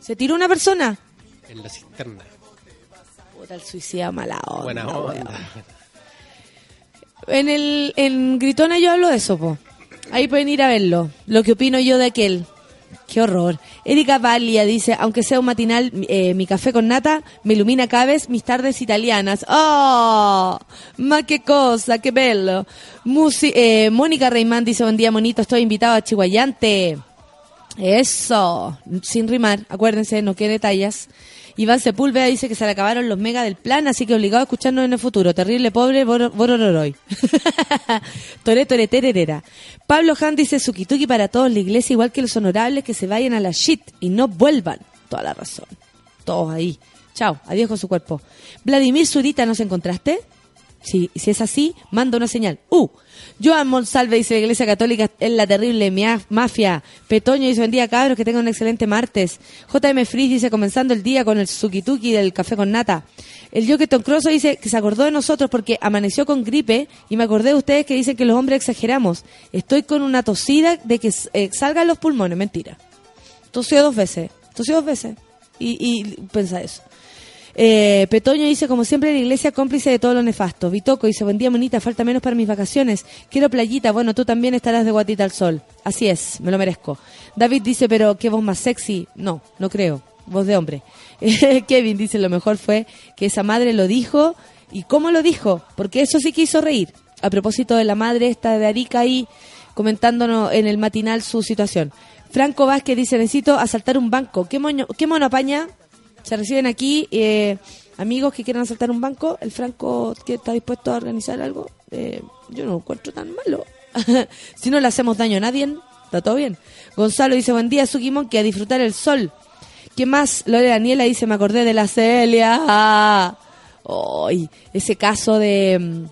¿Se tiró una persona? En la cisterna. Puta, el suicida mala onda. Buena onda. En el en Gritona yo hablo de eso, po. Ahí pueden ir a verlo. Lo que opino yo de aquel. Qué horror. Erika Valia dice, aunque sea un matinal, eh, mi café con nata me ilumina cada vez mis tardes italianas. ¡Oh! ¡Ma qué cosa! ¡Qué bello! Musi eh, Mónica Reimán dice, buen día, monito, estoy invitado a Chihuayante. Eso. Sin rimar, acuérdense, no quede detalles. Iván Sepúlveda dice que se le acabaron los mega del plan, así que obligado a escucharnos en el futuro. Terrible, pobre, boro- borororoy. Tore, tore, tererera. Pablo Han dice Sukituki para todos la iglesia, igual que los honorables que se vayan a la shit y no vuelvan. Toda la razón. Todos ahí. Chao, adiós con su cuerpo. Vladimir Zurita, ¿nos encontraste? Sí, si es así, manda una señal. ¡Uh! Joan Monsalve dice la Iglesia Católica es la terrible mafia. Petoño dice buen día cabros, que tengan un excelente martes. JM Frizz dice comenzando el día con el sukituki del café con nata. El Joketon Crosso dice que se acordó de nosotros porque amaneció con gripe y me acordé de ustedes que dicen que los hombres exageramos. Estoy con una tosida de que eh, salgan los pulmones. Mentira. Tosió dos veces. Tosió dos veces. Y, y pensa eso. Eh, Petoño dice, como siempre, la iglesia cómplice de todo lo nefasto. Vitoco dice, buen día, monita, falta menos para mis vacaciones. Quiero playita. Bueno, tú también estarás de guatita al sol. Así es, me lo merezco. David dice, pero qué voz más sexy. No, no creo. Voz de hombre. Kevin dice, lo mejor fue que esa madre lo dijo. ¿Y cómo lo dijo? Porque eso sí que hizo reír. A propósito de la madre esta de Arica ahí comentándonos en el matinal su situación. Franco Vázquez dice, necesito asaltar un banco. ¿Qué, qué mono apaña? Se reciben aquí eh, amigos que quieran asaltar un banco. El Franco que está dispuesto a organizar algo. Eh, yo no lo encuentro tan malo. si no le hacemos daño a nadie, está todo bien. Gonzalo dice, buen día, Sukimon, que a disfrutar el sol. ¿Qué más? Lore Daniela dice, me acordé de la Celia. Ay, ese caso de mm,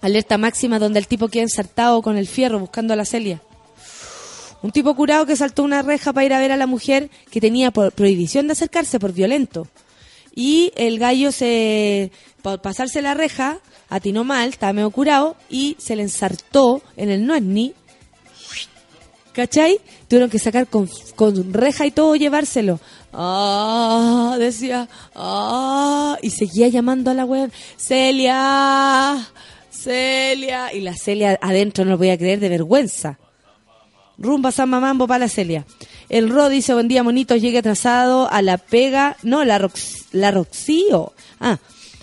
alerta máxima donde el tipo queda ensartado con el fierro buscando a la Celia. Un tipo curado que saltó una reja para ir a ver a la mujer que tenía por prohibición de acercarse por violento. Y el gallo se, por pasarse la reja, atinó mal, estaba medio curado, y se le ensartó en el no es ni. ¿Cachai? Tuvieron que sacar con, con reja y todo, llevárselo. Ah, decía, ah, y seguía llamando a la web, Celia, Celia, y la Celia adentro no lo podía creer de vergüenza. Rumba Samba Mambo para la Celia. El Ro dice, buen día, monitos, llegue atrasado a la pega. No, la, Rox, la Roxío. Ah,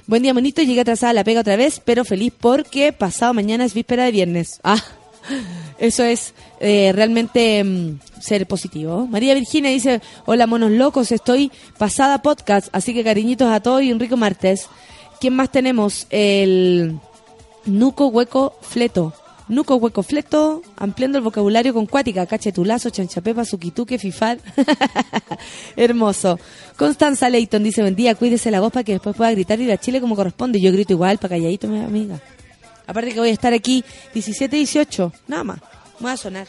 buen día, monitos, llegue atrasada a la pega otra vez, pero feliz porque pasado mañana es víspera de viernes. Ah, eso es eh, realmente mm, ser positivo. María Virginia dice, hola, monos locos, estoy pasada podcast, así que cariñitos a todos y un rico martes. ¿Quién más tenemos? El Nuco Hueco Fleto. Nuco Hueco Fleto, ampliando el vocabulario con cuática, cachetulazo, chanchapepa, suquituque, fifar. Hermoso. Constanza Leighton dice, buen día, cuídese la voz para que después pueda gritar y ir a Chile como corresponde. Yo grito igual, para calladito, mi amiga. Aparte que voy a estar aquí 17, 18, nada más. Voy a sonar.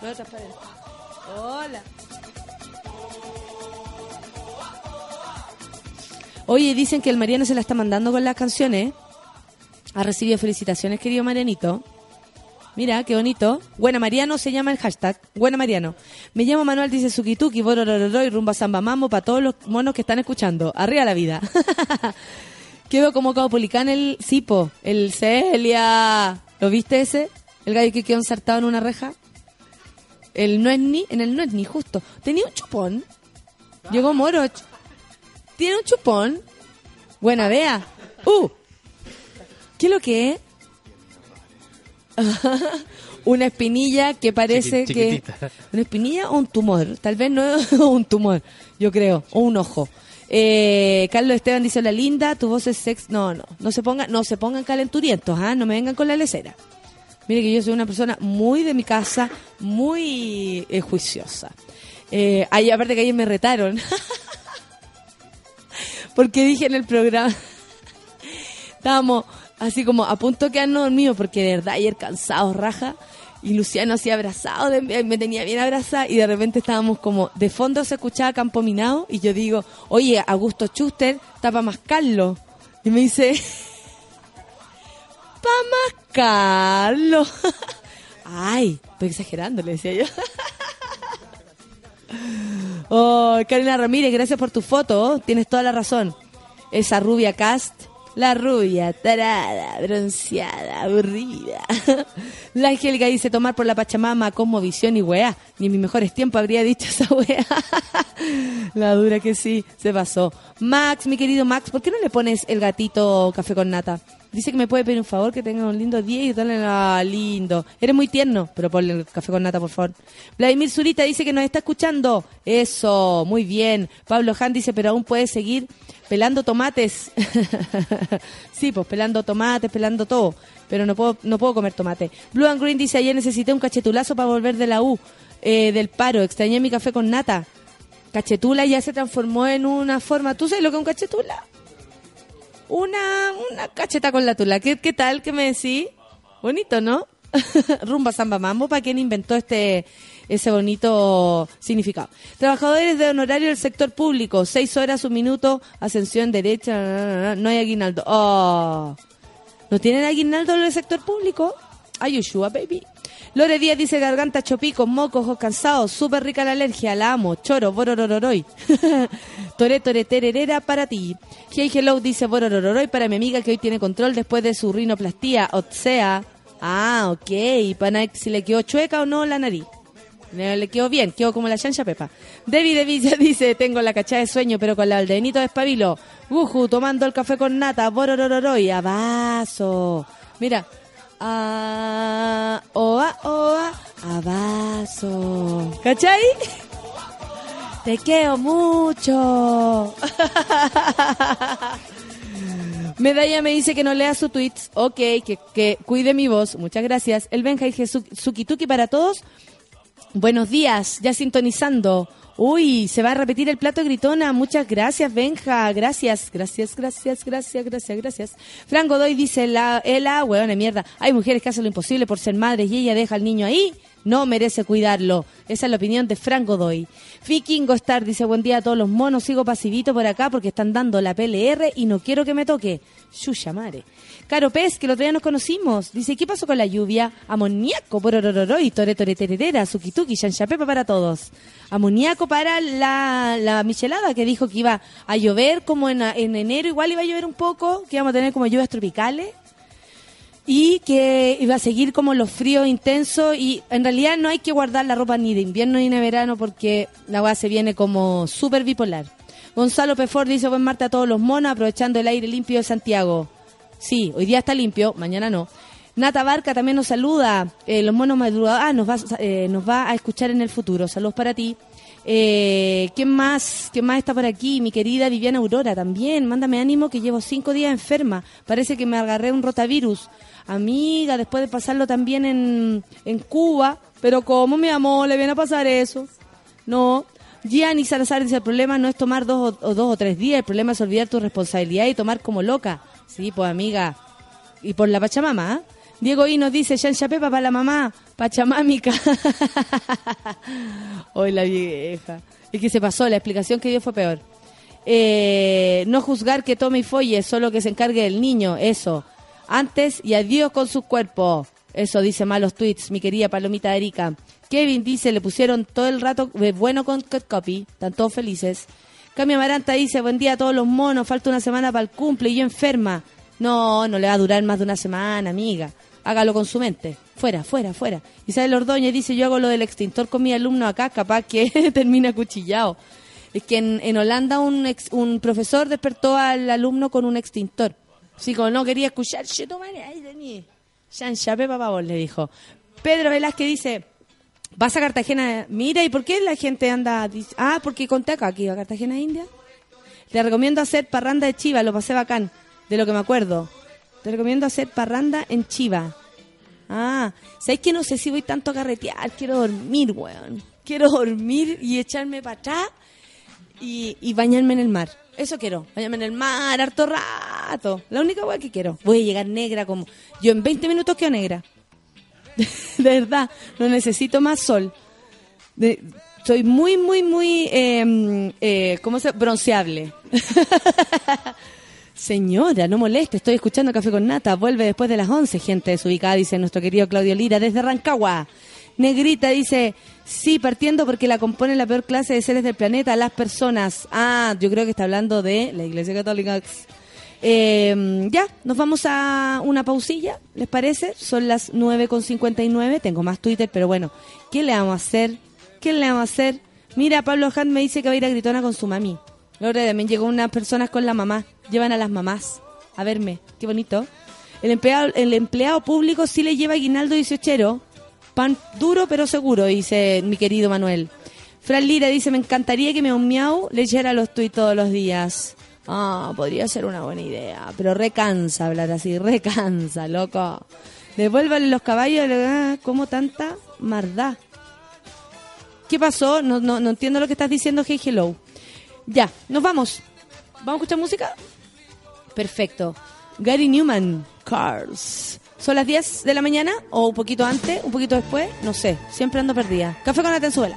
Voy a el- Hola. Oye, dicen que el Mariano se la está mandando con las canciones. Ha recibido felicitaciones, querido Marianito. Mira, qué bonito. Buena Mariano se llama el hashtag. Buena Mariano. Me llamo Manuel, dice Sukituki, Bororororo y Rumba Samba Mambo para todos los monos que están escuchando. Arriba la vida. Quedó como Caupolicán el Sipo, el Celia. ¿Lo viste ese? El gallo que quedó ensartado en una reja. El no es ni, en el no es ni justo. Tenía un chupón. Llegó Moroch. Tiene un chupón. Buena, vea. ¡Uh! ¿Qué es lo que es? una espinilla que parece que una espinilla o un tumor tal vez no un tumor yo creo o un ojo. Eh, Carlos Esteban dice la linda tu voz es sex no no no se pongan no se pongan calenturientos ¿ah? no me vengan con la lecera. Mire que yo soy una persona muy de mi casa muy eh, juiciosa. Eh, ahí aparte que ayer me retaron. Porque dije en el programa estábamos así como a punto de quedarnos dormidos porque de verdad ayer cansados, raja. Y Luciano así abrazado, me tenía bien abrazada y de repente estábamos como, de fondo se escuchaba Campo Minado y yo digo, oye, Augusto Schuster, está para mascarlo. Y me dice, para mascarlo. Ay, estoy exagerando, le decía yo. Oh, Karina Ramírez, gracias por tu foto. Tienes toda la razón. Esa rubia cast. La rubia, tarada, bronceada, aburrida. La Angélica dice tomar por la Pachamama como visión y weá. Ni en mis mejores tiempos habría dicho esa weá. La dura que sí, se pasó. Max, mi querido Max, ¿por qué no le pones el gatito café con nata? Dice que me puede pedir un favor, que tenga un lindo día y darle ah, lindo. Eres muy tierno, pero ponle el café con nata, por favor. Vladimir Zurita dice que nos está escuchando. Eso, muy bien. Pablo Han dice, pero aún puede seguir pelando tomates. sí, pues pelando tomates, pelando todo. Pero no puedo, no puedo comer tomate. Blue and Green dice, ayer necesité un cachetulazo para volver de la U, eh, del paro. Extrañé mi café con nata. Cachetula ya se transformó en una forma. ¿Tú sabes lo que es un cachetula? Una, una cacheta con la tula. ¿Qué, qué tal? ¿Qué me decís? Bonito, ¿no? Rumba Samba Mambo, ¿para quién inventó este ese bonito significado? Trabajadores de honorario del sector público, seis horas, un minuto, ascensión derecha, no hay aguinaldo. Oh. ¿No tienen aguinaldo en el sector público? Ay, Yoshua, baby. Lore Díaz dice garganta chopico, mocos, ojos cansados, súper rica la alergia, la amo, choro, bororororoy. Tore, tore, tererera para ti. Hey Hello dice bororororoy para mi amiga que hoy tiene control después de su rinoplastía, o ah, ok, para si le quedó chueca o no la nariz. Le quedó bien, quedó como la chancha pepa. David de Villa dice, tengo la cachada de sueño, pero con la aldenito de espabilo. Uju, tomando el café con nata, bororororoy, a. Mira, a oa oa abaso. ¿Cachai? Te quiero mucho. Medalla me dice que no lea su tweets. Ok, que, que cuide mi voz. Muchas gracias. El Benja y Sukituki para todos. Buenos días, ya sintonizando. Uy, se va a repetir el plato gritona. Muchas gracias, Benja. Gracias, gracias, gracias, gracias, gracias, gracias. Fran Godoy dice, la, ela, weón de mierda. Hay mujeres que hacen lo imposible por ser madres y ella deja al niño ahí. No merece cuidarlo. Esa es la opinión de Fran Godoy. Fikingo Star dice, buen día a todos los monos. Sigo pasivito por acá porque están dando la PLR y no quiero que me toque. Shusha madre. Caro Pez, que el otro día nos conocimos. Dice, ¿qué pasó con la lluvia? Amoníaco, y tore tore tererera, sukituki, chanchapepa para todos. Amoníaco para la, la michelada que dijo que iba a llover como en, en enero, igual iba a llover un poco, que íbamos a tener como lluvias tropicales y que iba a seguir como los fríos intensos y en realidad no hay que guardar la ropa ni de invierno ni de verano porque la weá se viene como súper bipolar. Gonzalo Pefor dice buen martes a todos los monos aprovechando el aire limpio de Santiago. Sí, hoy día está limpio, mañana no. Nata Barca también nos saluda. Eh, los monos madrugados. Ah, nos va, eh, nos va a escuchar en el futuro. Saludos para ti. Eh, ¿Quién más? ¿Quién más está por aquí? Mi querida Viviana Aurora también. Mándame ánimo que llevo cinco días enferma. Parece que me agarré un rotavirus amiga, después de pasarlo también en, en Cuba, pero ¿cómo, mi amor, le viene a pasar eso? No. Gianni Salazar dice, el problema no es tomar dos o, dos o tres días, el problema es olvidar tu responsabilidad y tomar como loca. Sí, pues amiga. Y por la Pachamama, ¿eh? Diego I nos dice, Yan Pepa para la mamá, Pachamámica. Hoy la vieja. Es que se pasó, la explicación que dio fue peor. Eh, no juzgar que tome y folle, solo que se encargue del niño, eso antes y adiós con su cuerpo. Eso dice malos tweets, mi querida Palomita Erika. Kevin dice, le pusieron todo el rato eh, bueno con cut copy, están todos felices. Cami Amaranta dice, buen día a todos los monos, falta una semana para el cumple y yo enferma. No, no le va a durar más de una semana, amiga. Hágalo con su mente. Fuera, fuera, fuera. Isabel Ordóñez dice, yo hago lo del extintor con mi alumno acá, capaz que termina cuchillado. Es que en, Holanda un, un profesor despertó al alumno con un extintor. Sí, como no quería escuchar, yo tomaré ahí de Jean Chapé, papá, vos le dijo. Pedro Velázquez dice, vas a Cartagena, mira, ¿y por qué la gente anda? Ah, porque conté acá, iba a Cartagena, India. Te recomiendo hacer parranda de Chiva, lo pasé bacán, de lo que me acuerdo. Te recomiendo hacer parranda en Chiva. Ah, ¿sabes que no sé si voy tanto a carretear? Quiero dormir, weón. Quiero dormir y echarme para atrás y, y bañarme en el mar. Eso quiero, bañarme en el mar harto rato. La única weá que quiero. Voy a llegar negra como... Yo en 20 minutos quedo negra. de verdad, no necesito más sol. soy muy, muy, muy... Em, eh, ¿Cómo se Bronceable. Señora, no moleste, estoy escuchando Café con Nata. Vuelve después de las 11, gente desubicada, dice nuestro querido Claudio Lira, desde Rancagua. Negrita dice, sí, partiendo porque la compone la peor clase de seres del planeta, las personas. Ah, yo creo que está hablando de la Iglesia Católica. Eh, ya, nos vamos a una pausilla, ¿les parece? Son las 9.59, tengo más Twitter, pero bueno, ¿qué le vamos a hacer? ¿Qué le vamos a hacer? Mira, Pablo Hunt me dice que va a ir a Gritona con su mami. Ahora también llegó unas personas con la mamá, llevan a las mamás a verme, qué bonito. El empleado, el empleado público sí le lleva aguinaldo 18. Pan duro pero seguro, dice mi querido Manuel. Fran Lira dice, me encantaría que me un miau leyera los tuits todos los días. Ah, podría ser una buena idea, pero recansa hablar así, recansa, loco. Devuélvale los caballos, ¿cómo tanta maldad? ¿Qué pasó? No, no, no entiendo lo que estás diciendo, hey, hello. Ya, nos vamos. ¿Vamos a escuchar música? Perfecto. Gary Newman, Cars. ¿Son las 10 de la mañana o un poquito antes, un poquito después? No sé, siempre ando perdida. Café con la tenzuela.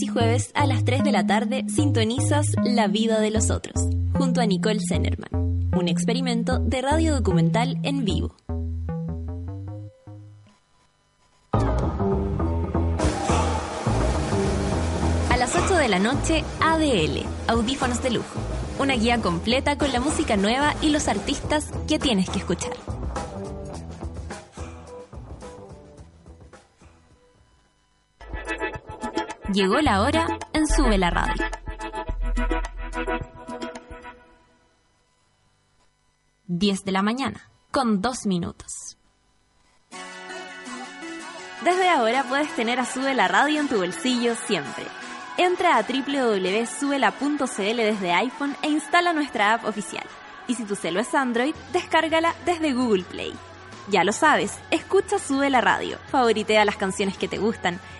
Y jueves a las 3 de la tarde sintonizas La vida de los otros, junto a Nicole Zenerman, un experimento de radio documental en vivo. A las 8 de la noche, ADL, audífonos de lujo. una guía completa con la música nueva y los artistas que tienes que escuchar. Llegó la hora en Sube la Radio. Diez de la mañana, con dos minutos. Desde ahora puedes tener a Sube la Radio en tu bolsillo siempre. Entra a www.subela.cl desde iPhone e instala nuestra app oficial. Y si tu celo es Android, descárgala desde Google Play. Ya lo sabes, escucha Sube la Radio, favoritea las canciones que te gustan,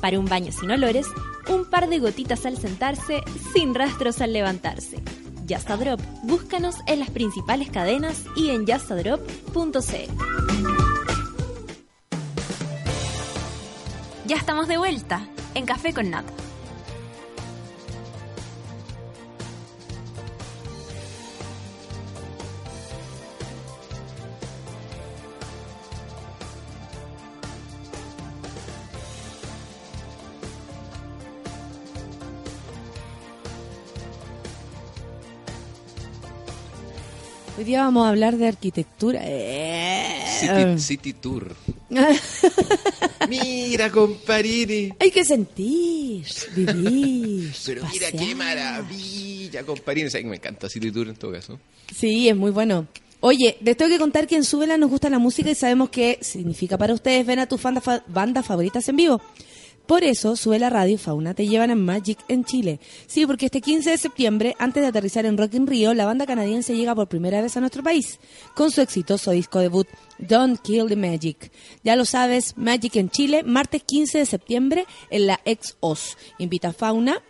Para un baño sin olores, un par de gotitas al sentarse, sin rastros al levantarse. Just Drop, búscanos en las principales cadenas y en justadrop.cl. Ya estamos de vuelta en Café con Nata. Hoy día vamos a hablar de arquitectura. Eh. City, City Tour. Mira, comparini. Hay que sentir, vivir. Pero mira qué pasear. maravilla, comparini. O sea, me encanta City Tour en todo caso. Sí, es muy bueno. Oye, les tengo que contar que en Súbela nos gusta la música y sabemos que significa para ustedes ver a tus bandas, fa- bandas favoritas en vivo. Por eso, Sube la Radio Fauna te llevan a Magic en Chile. Sí, porque este 15 de septiembre, antes de aterrizar en Rock in Rio, la banda canadiense llega por primera vez a nuestro país, con su exitoso disco debut, Don't Kill the Magic. Ya lo sabes, Magic en Chile, martes 15 de septiembre, en la ex-OS. Invita a Fauna,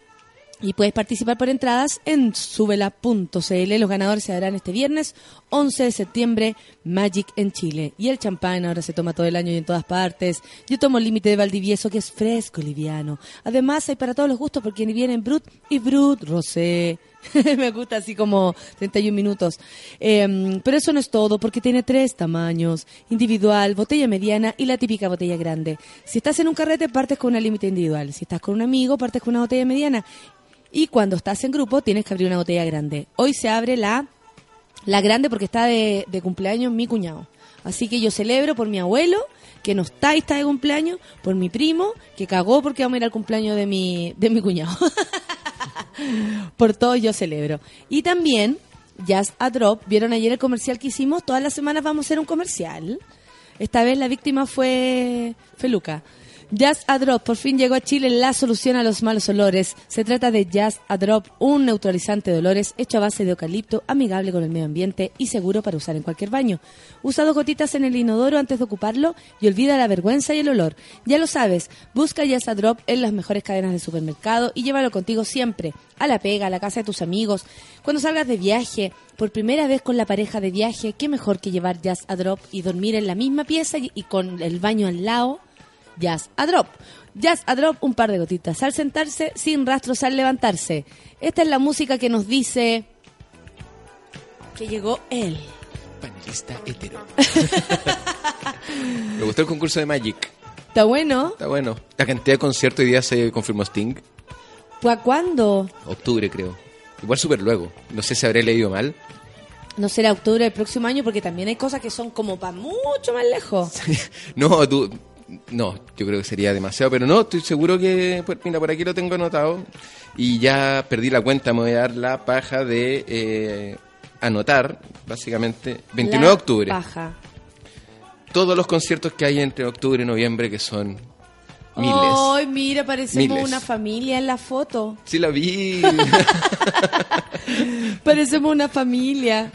y puedes participar por entradas en subela.cl. Los ganadores se darán este viernes 11 de septiembre, Magic en Chile. Y el champán ahora se toma todo el año y en todas partes. Yo tomo el límite de Valdivieso que es fresco, liviano. Además hay para todos los gustos porque vienen Brut y Brut Rosé. Me gusta así como 31 minutos. Eh, pero eso no es todo porque tiene tres tamaños. Individual, botella mediana y la típica botella grande. Si estás en un carrete partes con una límite individual. Si estás con un amigo partes con una botella mediana. Y cuando estás en grupo tienes que abrir una botella grande. Hoy se abre la, la grande porque está de, de cumpleaños mi cuñado. Así que yo celebro por mi abuelo, que no está y está de cumpleaños, por mi primo, que cagó porque vamos a ir al cumpleaños de mi, de mi cuñado. por todo yo celebro. Y también, Jazz a Drop, vieron ayer el comercial que hicimos, todas las semanas vamos a hacer un comercial. Esta vez la víctima fue Feluca. Jazz a Drop, por fin llegó a Chile la solución a los malos olores. Se trata de Jazz a Drop, un neutralizante de olores hecho a base de eucalipto, amigable con el medio ambiente y seguro para usar en cualquier baño. Usa dos gotitas en el inodoro antes de ocuparlo y olvida la vergüenza y el olor. Ya lo sabes, busca Jazz a Drop en las mejores cadenas de supermercado y llévalo contigo siempre, a la pega, a la casa de tus amigos, cuando salgas de viaje, por primera vez con la pareja de viaje, qué mejor que llevar Jazz a Drop y dormir en la misma pieza y, con el baño al lado. Jazz a Drop. Jazz a Drop, un par de gotitas al sentarse, sin rastros al levantarse. Esta es la música que nos dice que llegó él. Panelista hetero. me gustó el concurso de Magic. ¿Está bueno? Está bueno. La cantidad de conciertos hoy día se confirmó Sting. ¿Para cuándo? Octubre, creo. Igual súper luego. No sé si habré leído mal. No será octubre del próximo año porque también hay cosas que son como para mucho más lejos. no, tú. No, yo creo que sería demasiado, pero no, estoy seguro que, pues, mira, por aquí lo tengo anotado y ya perdí la cuenta, me voy a dar la paja de eh, anotar, básicamente, 29 de octubre, Paja. todos los conciertos que hay entre octubre y noviembre, que son miles. Ay, mira, parecemos Miles. una familia en la foto. Sí la vi. Parecemos una familia.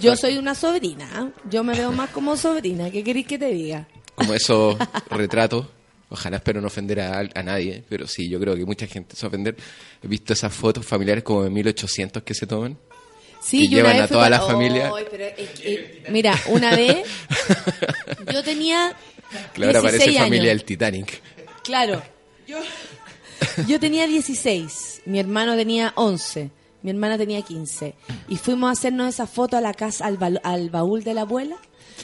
Yo soy una sobrina. Yo me veo más como sobrina. ¿Qué queréis que te diga? Como esos retratos. Ojalá espero no ofender a, a nadie, pero sí, yo creo que mucha gente se va a ofender. He visto esas fotos familiares como de 1800 que se toman. Sí, y yo una llevan vez a toda la familia. Pero mira, una vez yo tenía Claro, ahora 16 parece familia del Titanic. Claro. Yo, yo tenía 16, mi hermano tenía 11, mi hermana tenía 15. Y fuimos a hacernos esa foto a la casa, al, ba- al baúl de la abuela.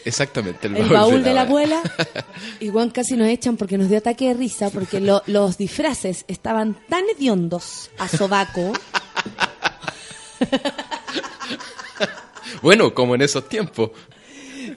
Exactamente, el, El baúl de la abuela. Y Juan casi nos echan porque nos dio ataque de risa, porque lo- los disfraces estaban tan hediondos a sobaco. Bueno, como en esos tiempos.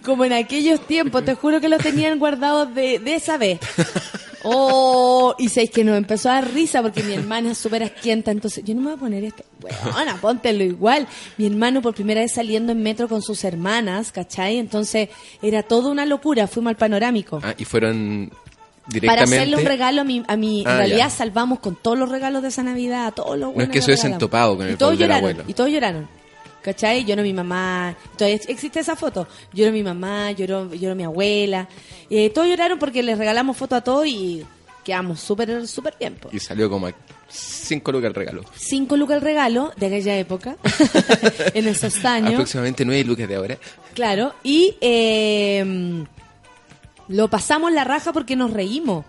Como en aquellos tiempos, te juro que los tenían guardados de, de esa vez. Oh, y sabéis que nos empezó a dar risa porque mi hermana es súper asquienta, entonces yo no me voy a poner esto. Bueno, póntelo igual. Mi hermano por primera vez saliendo en metro con sus hermanas, ¿cachai? Entonces era toda una locura, fuimos al panorámico. Ah, y fueron Para directamente. hacerle un regalo a mi, a mi en Ah, realidad ya. salvamos con todos los regalos de esa Navidad, a todos los No es que les se hubiesen regalamos. topado con Y el todos baúl del lloraron, abuelo. Y todos lloraron. ¿Cachai? Lloró mi mamá. Todavía existe esa foto. Lloró mi mamá, lloró, lloró mi abuela. Eh, todos lloraron porque les regalamos foto a todos y quedamos súper, súper bien. po. Y salió como a 5 lucas el regalo. Cinco lucas el regalo de aquella época, en esos años. Aproximadamente 9 lucas de ahora. Claro, y eh, lo pasamos la raja porque nos reímos.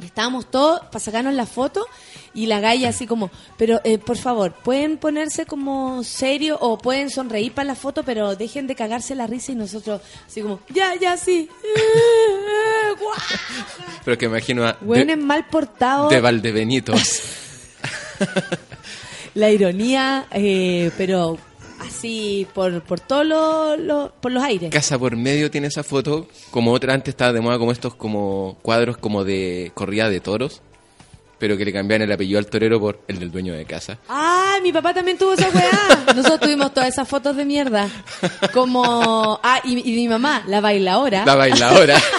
Y estábamos todos para sacarnos la foto y la galla así como, pero eh, por favor, pueden ponerse como serio o pueden sonreír para la foto, pero dejen de cagarse la risa y nosotros así como, ya, ya, sí. Pero que imagino a. Bueno, de, mal portado. de Valdebenitos. La ironía, eh, pero así por, por todos los, por los aires. Casa por medio tiene esa foto. Como otra antes estaba de moda, como estos como cuadros como de corrida de toros. Pero que le cambiaban el apellido al torero por el del dueño de casa. ¡Ay, mi papá también tuvo esa weá! Nosotros tuvimos todas esas fotos de mierda. Como... Ah, y, y mi mamá, la bailadora. La bailadora.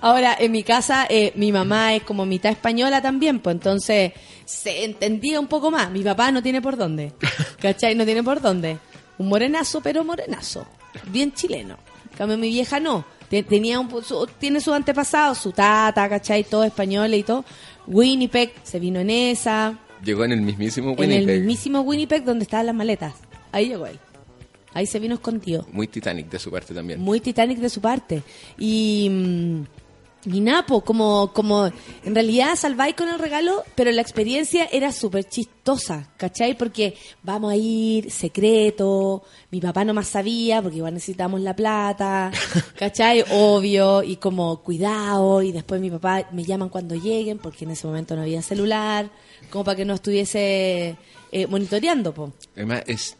Ahora, en mi casa, eh, mi mamá es como mitad española también, pues entonces se entendía un poco más. Mi papá no tiene por dónde. ¿Cachai? No tiene por dónde. Un morenazo, pero morenazo. Bien chileno. En cambio, mi vieja no. Te- Tenía un, su- tiene su antepasado, su tata, ¿cachai? Todo español y todo. Winnipeg se vino en esa. Llegó en el mismísimo En el Winnipeg. mismísimo Winnipeg donde estaban las maletas. Ahí llegó él. Ahí se vino escondido. Muy Titanic de su parte también. Muy Titanic de su parte. Y. mm, Y Napo, como, como en realidad salváis con el regalo, pero la experiencia era súper chistosa, ¿cachai? Porque vamos a ir secreto, mi papá no más sabía, porque igual necesitamos la plata, ¿cachai? Obvio, y como cuidado, y después mi papá me llaman cuando lleguen, porque en ese momento no había celular, como para que no estuviese eh, monitoreando, po. Además, es,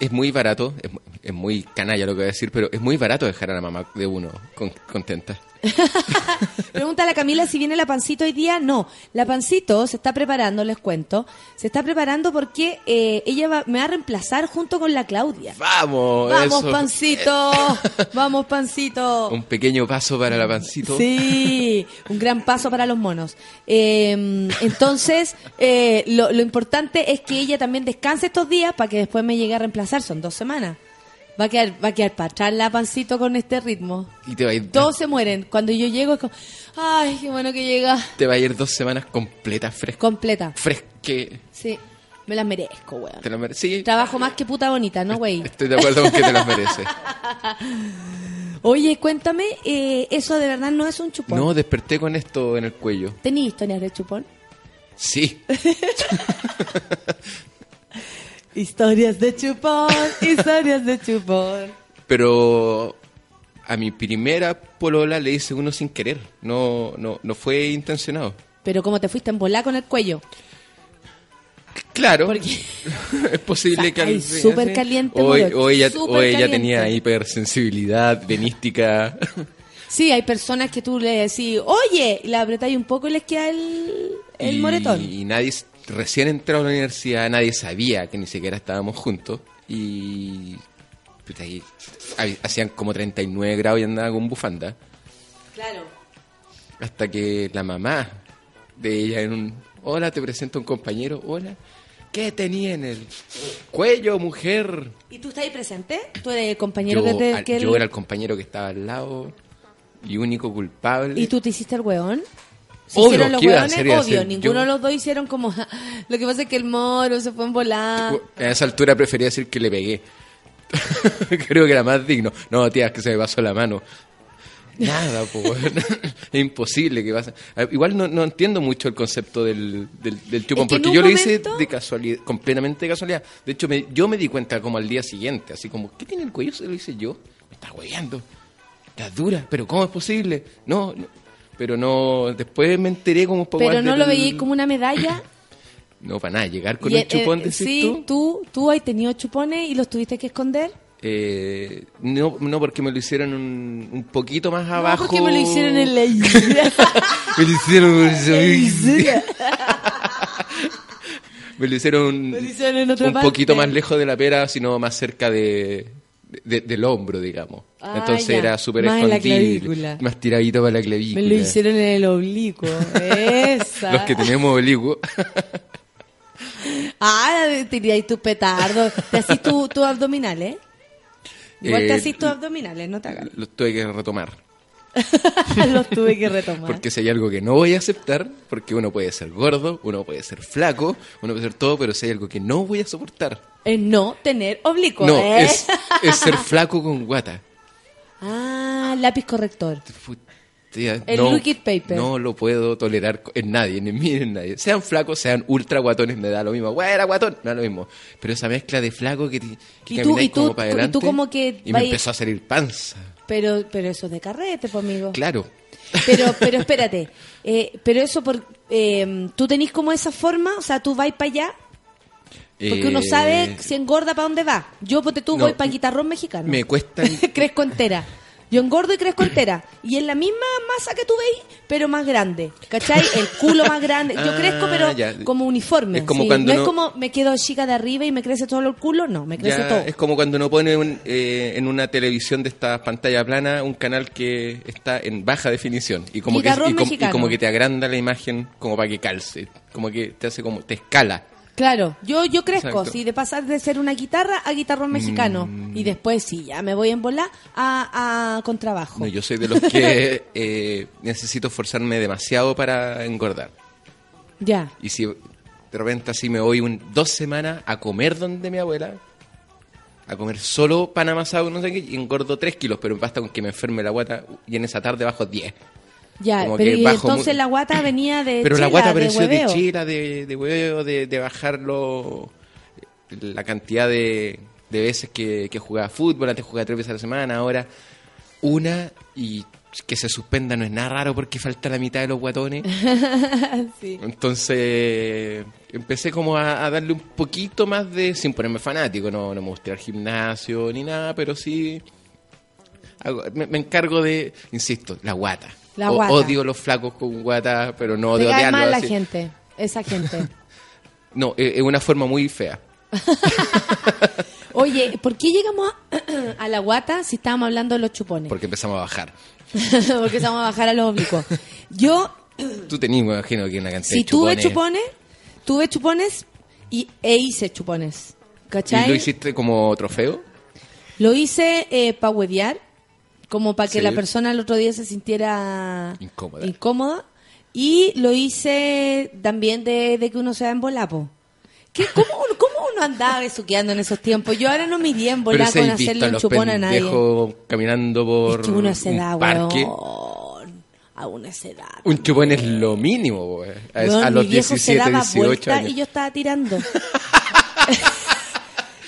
es muy barato. Es, mu- es muy canalla lo que voy a decir, pero es muy barato dejar a la mamá de uno con- contenta. Pregúntale a Camila si viene la pancito hoy día. No, la pancito se está preparando, les cuento. Se está preparando porque eh, ella va- me va a reemplazar junto con la Claudia. ¡Vamos! Vamos, eso. pancito. Vamos, pancito. Un pequeño paso para la pancito. Sí, un gran paso para los monos. Eh, entonces, eh, lo, lo importante es que ella también descanse estos días para que después me llegue a reemplazar. Son dos semanas. Va a quedar, va a quedar para atrás la pancito con este ritmo. Y te va, a ir, Todos se mueren. Cuando yo llego es como, ay, qué bueno que llega. te va a ir dos semanas completas fresco. Completa. Fresque. Sí, me las merezco, weón. Te las mere- Sí, Trabajo más que puta bonita, ¿no, güey? estoy de acuerdo con que te las mereces. Oye, cuéntame, eh, eso de verdad no es un chupón. No, desperté con esto en el cuello. ¿Tenía historias de chupón? Sí. Historias de chupón, historias de chupón. Pero a mi primera polola le hice uno sin querer. No, no, no fue intencionado. Pero como te fuiste en volar con el cuello. Claro. Porque es posible que súper caliente, o, o ella, súper o ella caliente. tenía hipersensibilidad venística. sí, hay personas que tú le decís, oye, y la apretáis un poco y les queda el, el y, moretón. Y nadie, recién entrado a la universidad, nadie sabía que ni siquiera estábamos juntos. Y puta, ahí hacían como 39 grados y andaba con bufanda. Claro. Hasta que la mamá de ella en un... Hola, te presento a un compañero. Hola. ¿Qué tenía en el cuello, mujer? ¿Y tú estás ahí presente? ¿Tú eres el compañero Yo, que te... que yo el- era el compañero que estaba al lado y único culpable. ¿Y tú te hiciste el weón? Obvio, hicieron los obvio. hacer Ninguno de los dos hicieron como. Lo que pasa es que el moro se fue en volar. A esa altura prefería decir que le pegué. Creo que era más digno. No, tía, es que se me pasó la mano. Nada, pues. es imposible que pase. Ah, Igual no, no entiendo mucho el concepto del, del, del chupón, Es que en porque yo lo hice de casualidad, completamente de casualidad. De hecho, me- yo me di cuenta como al día siguiente, así como, ¿qué tiene el cuello? Se lo hice yo. Me está hueveando. Está dura, pero ¿cómo es posible? No, no. Pero no, después me enteré como un poco Pero no lo veíais como una medalla. No, para nada, llegar con Y, un eh, chupón, eh, decís sí, tú. tú, tú has tenido chupones y los tuviste que esconder. Eh, no, no, porque me lo hicieron un, un poquito más abajo. No, porque me lo hicieron en la isla. Me lo hicieron, isla. me lo hicieron Me lo hicieron en otra un parte. poquito más lejos de la pera, sino más cerca de, de- del hombro, digamos. Ah, Entonces ya. era súper escondible. Más tiradito para la Me clavícula. lo hicieron en el oblicuo. Esa. Los que tenemos oblicuo. Ah, te tiráis tus petardos. Te hacís tus tu abdominales. Igual te Eh, hacís tus abdominales, no te hagas. Los tuve que retomar. Los tuve que retomar. Porque si hay algo que no voy a aceptar, porque uno puede ser gordo, uno puede ser flaco, uno puede ser todo, pero si hay algo que no voy a soportar, Es no tener oblicuo. no, ¿eh? es, es ser flaco con guata. Ah, lápiz corrector. Tía, El no, liquid paper. No lo puedo tolerar en nadie, ni en mí, ni en nadie. Sean flacos, sean ultra guatones, me da lo mismo. Güey, era guatón, me da lo mismo. Pero esa mezcla de flaco que, que Y tú- camináis y tú- como para tú- y adelante. tú como que y me empezó a salir panza. Pero, pero eso es de carrete, pues, amigo. Claro. Pero, pero espérate. eh, pero eso, por, eh, ¿tú tenés como esa forma? O sea, tú vas para allá. Porque uno Eh, sabe si engorda para dónde va. Yo, ponte tú, no, voy para guitarrón mexicano. Me cuesta. crezco entera. Yo engordo y crezco entera. Y es la misma masa que tú veis, pero más grande. ¿Cachai? El culo más grande. Yo Ah, crezco, pero ya. como uniforme. Es como sí. cuando no, no- es como me quedo chica de arriba y me crece todo el culo. No, me crece Ya todo. es como cuando uno pone un, eh, en una televisión de esta pantalla plana un canal que está en baja definición y como, que, Guitarrón y, com- y mexicano. como que te agranda la imagen como para que calce, como que te hace como, te escala. Claro, yo, yo crezco, Exacto. Mm. sí, de pasar de ser una guitarra a guitarrón mexicano. Y después, sí, ya me voy en volar a, a contrabajo. No, yo soy de los que eh, necesito esforzarme demasiado para engordar. Ya. Y si de repente así me voy un, dos semanas a comer donde mi abuela, a comer solo pan amasado, no sé qué, y engordo tres kilos, pero basta con que me enferme la guata y en esa tarde bajo 10. Ya, Como pero que y bajo entonces mu- la guata venía de Pero la guata de apareció de, hueveo. chila, de, de huevo, de, de bajarlo, la cantidad de, de veces que, que jugaba fútbol, antes jugaba tres veces a la semana, ahora una y que se suspenda no es nada raro porque falta la mitad de los guatones. Sí. Entonces empecé como a, a darle un poquito más de, sin ponerme fanático, no, no me gusta ir al gimnasio ni nada, pero sí hago- me, me encargo de, insisto, la guata. La O- guata. Odio los flacos con guata, pero no cae odiarlos. mal la así. gente, esa gente. No, es es una forma muy fea. Oye, ¿por qué llegamos a, a la guata si estábamos hablando de los chupones? Porque empezamos a bajar. Porque estamos a bajar a los oblicuos. Yo, Tú tenías, me imagino, que una cantidad si de tuve chupones. chupones, tuve chupones y, e hice chupones. ¿Cachai? ¿Y lo hiciste como trofeo? Lo hice para huevear, como para que Sí. la persona el otro día se sintiera Incómoda. incómoda. Y lo hice también de, de que uno se va en volapo. ¿Qué, cómo, uno- ¿Cómo uno andaba besuqueando en esos tiempos? Yo ahora no me iría en volar con hacerle un chupón a nadie. caminando por Es que uno esa un edad, parque. weón. A una esa edad. Un chupón es lo mínimo, güey. A, Weón, a los mi viejo 17, se daba 18 vuelta años. y yo estaba tirando.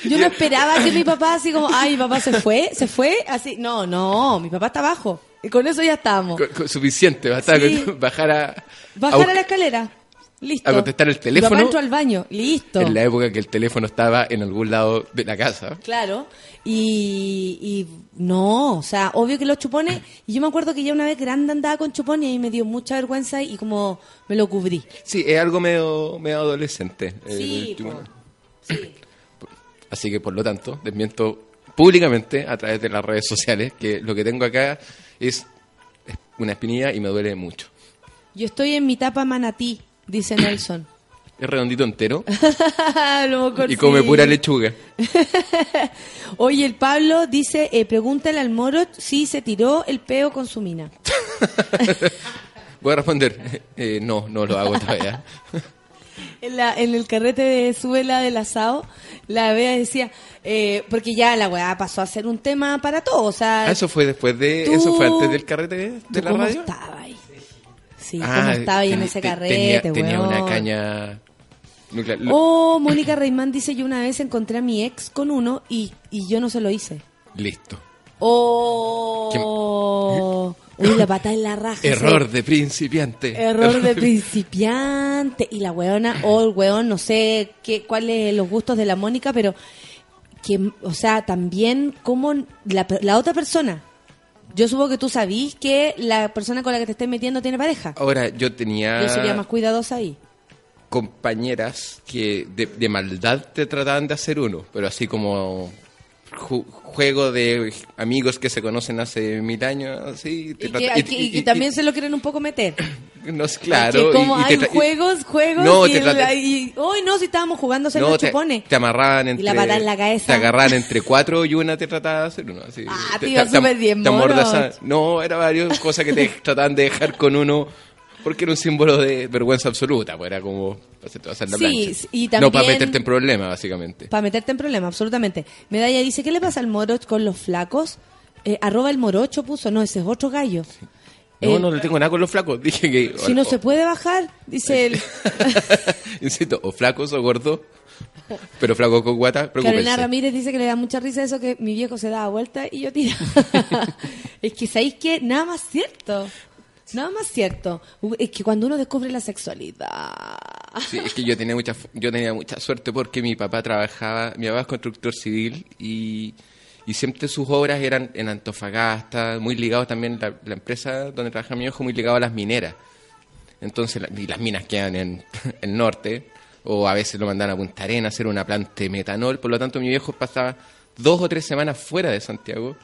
yo no esperaba que mi papá así como, ay, mi papá se fue, se fue, así. No, no, mi papá está abajo. Y con eso ya estábamos. Con- con- suficiente, basta Sí. con bajar a, Bajar a, bus- la escalera. Listo. a contestar el Mi teléfono. papá entró al baño. Listo. En la época que el teléfono estaba en algún lado de la casa. Claro. Y, y no, o sea, obvio que los chupones. Y yo me acuerdo que ya una vez grande andaba con chupones y me dio mucha vergüenza y como me lo cubrí. Sí, es algo medio, medio adolescente. el Sí. Sí. Así que, por lo tanto, desmiento públicamente a través de las redes sociales que lo que tengo acá es una espinilla y me duele mucho. Yo estoy en mi tapa manatí, dice Nelson. Es redondito entero y come pura lechuga. Oye, el Pablo dice, eh, pregúntale al moro si se tiró el peo con su mina. Voy a responder, eh, no, no lo hago todavía. En, la, en el carrete de suela del asado, la Bea decía, eh, porque ya la weá pasó a ser un tema para todos, o sea, Ah, eso fue después de, Tú- eso fue antes del carrete de, ¿tú de la cómo radio. estaba ahí? Sí, Ah, cómo estaba ahí en ese te- carrete, tenía, tenía una caña. Lo- Oh, Mónica Reimán dice, yo una vez encontré a mi ex con uno y, y yo no se lo hice. Listo. Oh, uy, la pata en la raja. Error de principiante. Error de principiante. Y la weona, o el weón, no sé qué, cuáles los gustos de la Mónica, pero que, o sea, también como la, la otra persona. Yo supongo que tú sabís que la persona con la que te estés metiendo tiene pareja. Ahora, yo tenía Yo sería más cuidadosa ahí. compañeras que de, de maldad te trataban de hacer uno, pero así como ju- juego de amigos que se conocen hace mil años, así. Y que, y- y- y y- también se lo quieren un poco meter. No sé, claro. Porque como y- y hay y- juegos, juegos, No, y, y- hoy no, si estábamos jugando a no, los te, chupones. te amarraban Y entre. la patada en la cabeza. Te agarraban entre cuatro y una te trataba de hacer uno. Así. Ah, te, súper bien, te amordazaban. No, era varias cosas que te trataban de dejar con uno. Porque era un símbolo de vergüenza absoluta, pues era como pasar la Sí, plancha. No para meterte en problemas, básicamente. Para meterte en problemas, absolutamente. Medalla dice, ¿qué le pasa al morocho con los flacos? Eh, arroba el morocho puso, no, ese es otro gallo. No, Eh, no le tengo nada con los flacos. Dije que. Si no se puede bajar, dice él. Insisto, o flacos o gordos. Pero flaco con guata, preocúpense. Carolina Ramírez dice que le da mucha risa eso que mi viejo se daba vuelta y yo tira. es que sabéis que nada más cierto. Nada más cierto. Es que cuando uno descubre la sexualidad. Sí, es que yo tenía mucha yo tenía mucha suerte porque mi papá trabajaba, mi papá es constructor civil y, y siempre sus obras eran en Antofagasta, muy ligados también la, la empresa donde trabaja mi hijo muy ligado a las mineras. Entonces, y las minas quedan en el norte o a veces lo mandan a Punta Arena a hacer una planta de metanol, por lo tanto mi viejo pasaba dos o tres semanas fuera de Santiago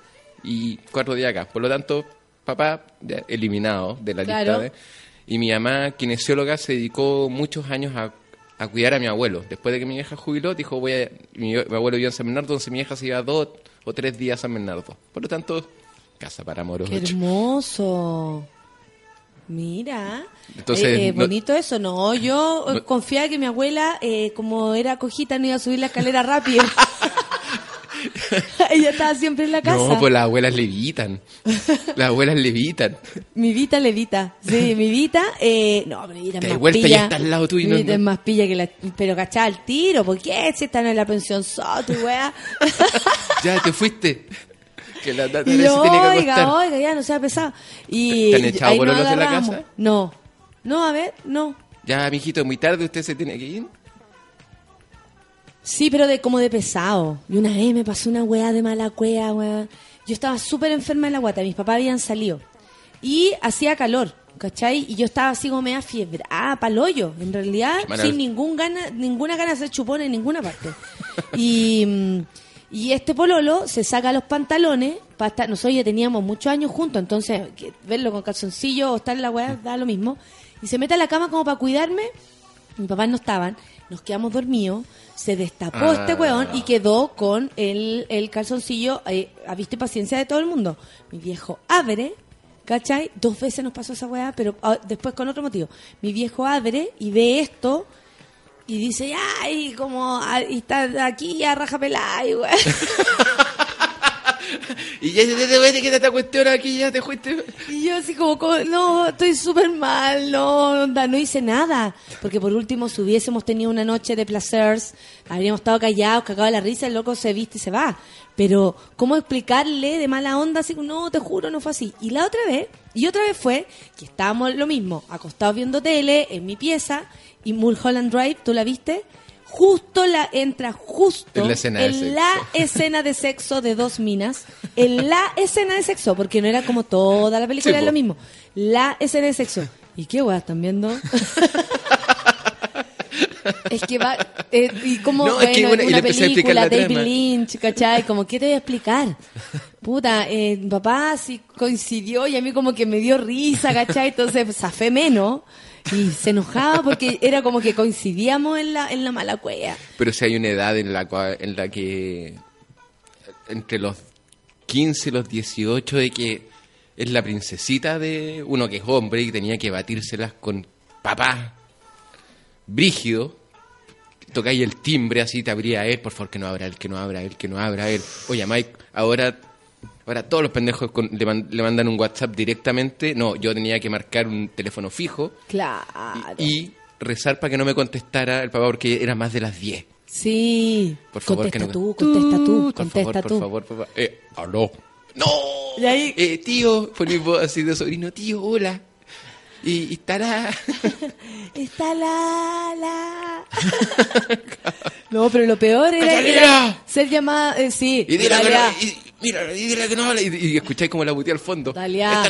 y cuatro días acá. Por lo tanto, papá eliminado de la Claro. lista de, y mi mamá, kinesióloga, se dedicó muchos años a, a cuidar a mi abuelo. Después de que mi vieja jubiló, dijo, voy a... Mi, mi abuelo vivía en San Bernardo, entonces mi vieja se iba dos o tres días a San Bernardo. Por lo tanto, casa para moros. ¡Qué hermoso! Mira, Entonces, Eh, eh, no- bonito eso, no, yo eh, No- confiaba que mi abuela, eh, como era cojita, no iba a subir la escalera rápido. Ella estaba siempre en la casa. No, pues las abuelas levitan. Las abuelas levitan. Mi Vita levita. Sí, mi Vita, eh, no, mi Vita es Te más vuelta pilla. está al lado tuyo y Mi no- Vita no- es más pilla que la... Pero cachá al tiro, ¿por qué? Si están en la pensión soto, weá. Ya te fuiste. Que la Y yo, tiene que oiga, oiga, ya no sea pesado. Y ¿Te han echado de la casa? No. No, a ver, no. Ya, mijito, muy tarde usted se tiene que ir. Sí, pero de como de pesado. Y una vez me pasó una weá de mala cueva, weá. Yo estaba súper enferma de la guata, mis papás habían salido. Y hacía calor, ¿cachai? Y yo estaba así como media fiebre. Ah, paloyo, en realidad, Manuel. sin ningún gana, ninguna gana de hacer chupón en ninguna parte. y, mm, y este pololo se saca los pantalones, para estar, nosotros ya teníamos muchos años juntos, entonces verlo con calzoncillo o estar en la weá da lo mismo. Y se mete a la cama como para cuidarme mis papás no estaban, nos quedamos dormidos, se destapó Ah. este weón y quedó con el, el calzoncillo eh, a vista y paciencia de todo el mundo. Mi viejo abre, ¿cachai? Dos veces nos pasó esa weá, pero ah, después con otro motivo. Mi viejo abre y ve esto y dice, ay, como ah, y está aquí a raja pelada, y weá. Y ya te te que esta cuestión aquí, ya te fuiste. Y yo así como, no, estoy súper mal, no, onda, no hice nada. Porque por último, si hubiésemos tenido una noche de placers, habríamos estado callados, cagados la risa, el loco se viste y se va. Pero, ¿cómo explicarle de mala onda? Así no, te juro, no fue así. Y la otra vez, y otra vez fue, que estábamos lo mismo, acostados viendo tele, en mi pieza, y Mulholland Drive, ¿tú la viste? Justo la, entra justo En la escena de sexo. la escena de sexo de dos minas, en la escena de sexo, porque no era como toda la película, Sí, era po. lo mismo. La escena de sexo. ¿Y qué weá están viendo? es que va. eh, y como No, es que bueno, una- y una película, la David trama. Lynch, ¿cachai? Como, ¿qué te voy a explicar? Puta, eh, papá sí coincidió y a mí como que me dio risa, ¿cachai? Entonces zafé menos y se enojaba porque era como que coincidíamos en la, en la mala cueva. Pero si hay una edad en la, en la que entre los 15 y los 18 de que es la princesita de uno que es hombre y tenía que batírselas con papá brígido. Tocáis el timbre así, te abría él, por favor que no abra él, que no abra él, que no abra él. Oye, Mike, ahora, ahora todos los pendejos con- le, man- le mandan un WhatsApp directamente. No, yo tenía que marcar un teléfono fijo Claro. y, y rezar para que no me contestara el papá porque era más de las 10. Sí. Por favor, contesta que no- tú, contesta tú, Por contesta favor, tú. por favor, papá. Eh, aló. ¡No! Y ahí- Eh, tío, por mi voz así de sobrino, tío, hola. Y, y estará. Está la la. no, pero lo peor era, ser llamada, eh, sí. Y Dalia. no, y, mira, y dile que no habla. Y, y escucháis como la butía al fondo.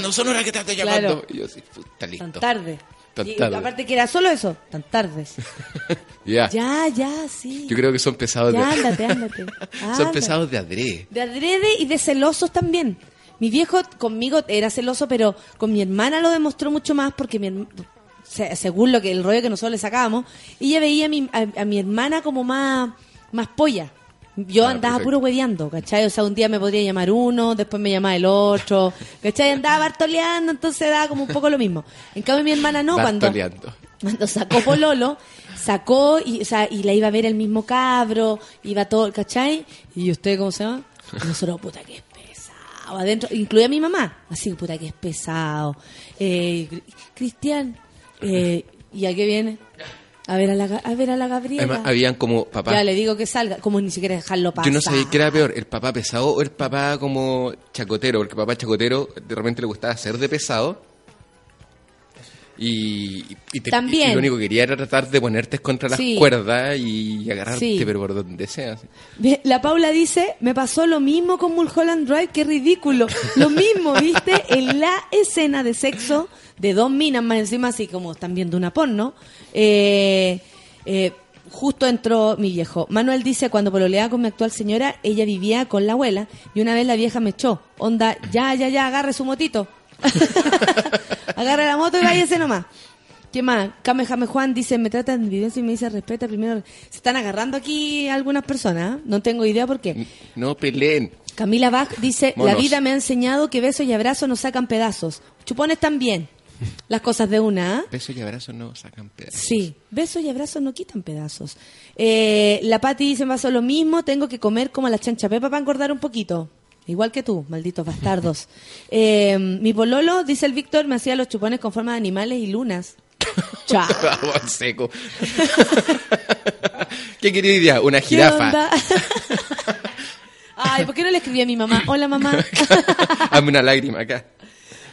No son horas que te estoy Claro. llamando. Y yo así, puta, listo. Tan tarde. Tan Y tarde. aparte que era solo eso, tan tardes. Ya. ya, ya, sí. Yo creo que son pesados Ya, de. ándate, ándate. son Ándate. pesados de adrede. De adrede y de celosos también. Mi viejo conmigo era celoso, pero con mi hermana lo demostró mucho más porque mi según lo que el rollo que nosotros le sacábamos, ella veía a mi, a, a mi hermana como más, más polla. Yo Ah, andaba perfecto. puro hueveando, ¿cachai? O sea, un día me podría llamar uno, después me llamaba el otro, ¿cachai? Andaba bartoleando, entonces daba como un poco lo mismo. En cambio, mi hermana no, cuando, cuando sacó Pololo, sacó y, o sea, y la iba a ver el mismo cabro, iba todo, ¿cachai? Y usted, ¿cómo se llama? Nosotros, puta, que es pesado. Adentro, incluía a mi mamá, así, puta, que es pesado. Eh, Cri- Cristian, eh, ¿y a qué viene? A ver a la, a ver a la Gabriela. Además, habían como papás. Ya le digo que salga, como ni siquiera dejarlo pasar. Yo no sabía qué era peor, el papá pesado o el papá como chacotero, porque el papá chacotero de repente le gustaba ser de pesado. Y, y te- También. y lo único que quería era tratar de ponerte contra las Sí. cuerdas y agarrarte, Sí. pero por donde sea. La Paula dice, me pasó lo mismo con Mulholland Drive, qué ridículo. Lo mismo, ¿viste? En la escena de sexo de dos minas, más encima así como están viendo una porno, eh, eh, justo entró mi viejo. Manuel dice, cuando pololeaba con mi actual señora, ella vivía con la abuela y una vez la vieja me echó. Onda, ya, ya, ya, agarre su motito. agarre la moto y váyase nomás. ¿Qué más? Kamehame Juan dice, me trata de evidencia y me dice, respeta primero. Se están agarrando aquí algunas personas, ¿eh? no tengo idea por qué. No peleen. Camila Bach dice, la vida me ha enseñado que besos y abrazos nos sacan pedazos. Chupones también. Las cosas de una, ¿ah? Besos y abrazos no sacan pedazos. Sí, besos y abrazos no quitan pedazos. Eh, la Pati dice, me pasó lo mismo, tengo que comer como la chancha pepa para engordar un poquito. Igual que tú, malditos bastardos. Eh, mi pololo, dice el Víctor, me hacía los chupones con forma de animales y lunas. Chao. Seco. ¿Qué quería día? Una ¿Qué jirafa. Ay, ¿por qué no le escribí a mi mamá? Hola, mamá. Hazme una lágrima acá.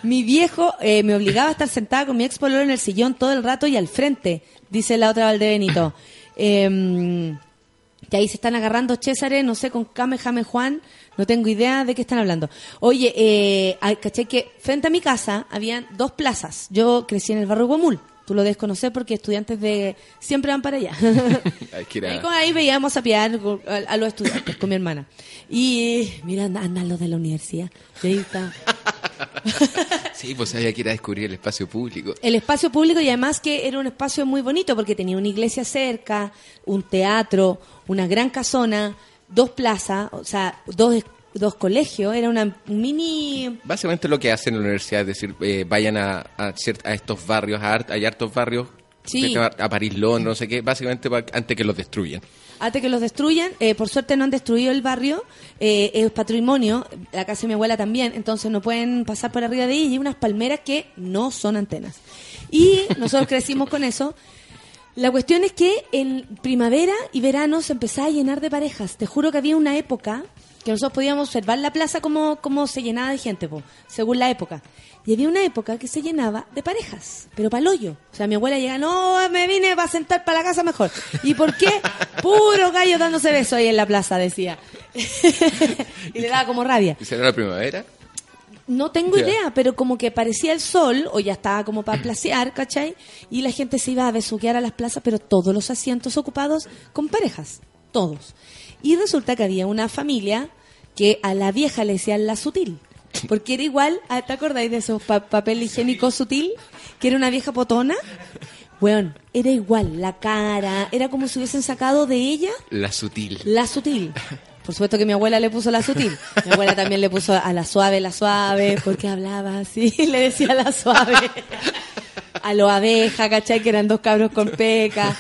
Mi viejo eh, me obligaba a estar sentada con mi ex pololo en el sillón todo el rato y al frente, dice la otra Valdebenito. Eh, que ahí se están agarrando César, no sé, con Kamehame Juan, no tengo idea de qué están hablando. Oye, eh, caché que frente a mi casa habían dos plazas. Yo crecí en el barrio Guamul. Tú lo debes conocer porque estudiantes de... siempre van para allá. A- Ahí, con- ahí veíamos a piar a, a los estudiantes con mi hermana. Y mira, andan andan los de la universidad. Y ahí está. Sí, pues había que ir a descubrir el espacio público. El espacio público y además que era un espacio muy bonito porque tenía una iglesia cerca, un teatro, una gran casona, dos plazas, o sea, dos, dos colegios, era una mini... Básicamente lo que hacen en la universidad es decir, eh, vayan a, a, a estos barrios, a hay hartos barrios, Sí. a, París, Londres, no sé qué, básicamente antes que los destruyan. Antes que los destruyan, eh, por suerte no han destruido el barrio, eh, es patrimonio, la casa de mi abuela también, entonces no pueden pasar por arriba de ella y hay unas palmeras que no son antenas. Y nosotros crecimos con eso. La cuestión es que en primavera y verano se empezaba a llenar de parejas. Te juro que había una época que nosotros podíamos observar la plaza como, como se llenaba de gente, po, según la época. Y había una época que se llenaba de parejas, pero para hoyo. O sea, mi abuela llega, no, me vine para sentar para la casa mejor. ¿Y por qué? Puro gallo dándose besos ahí en la plaza, decía. y le daba como rabia. ¿Y será la primavera? No tengo idea, pero como que parecía el sol, o ya estaba como para placear, ¿cachai? Y la gente se iba a besuquear a las plazas, pero todos los asientos ocupados con parejas, todos. Y resulta que había una familia que a la vieja le decían la sutil, porque era igual, ah, ¿te acordáis de esos pa- papel higiénico sutil? Que era una vieja potona. Bueno, era igual, la cara, era como si hubiesen sacado de ella La sutil. la sutil. Por supuesto que mi abuela le puso la sutil. Mi abuela también le puso a la suave, la suave, porque hablaba así, le decía la suave. A los abejas, ¿cachai? Que eran dos cabros con peca.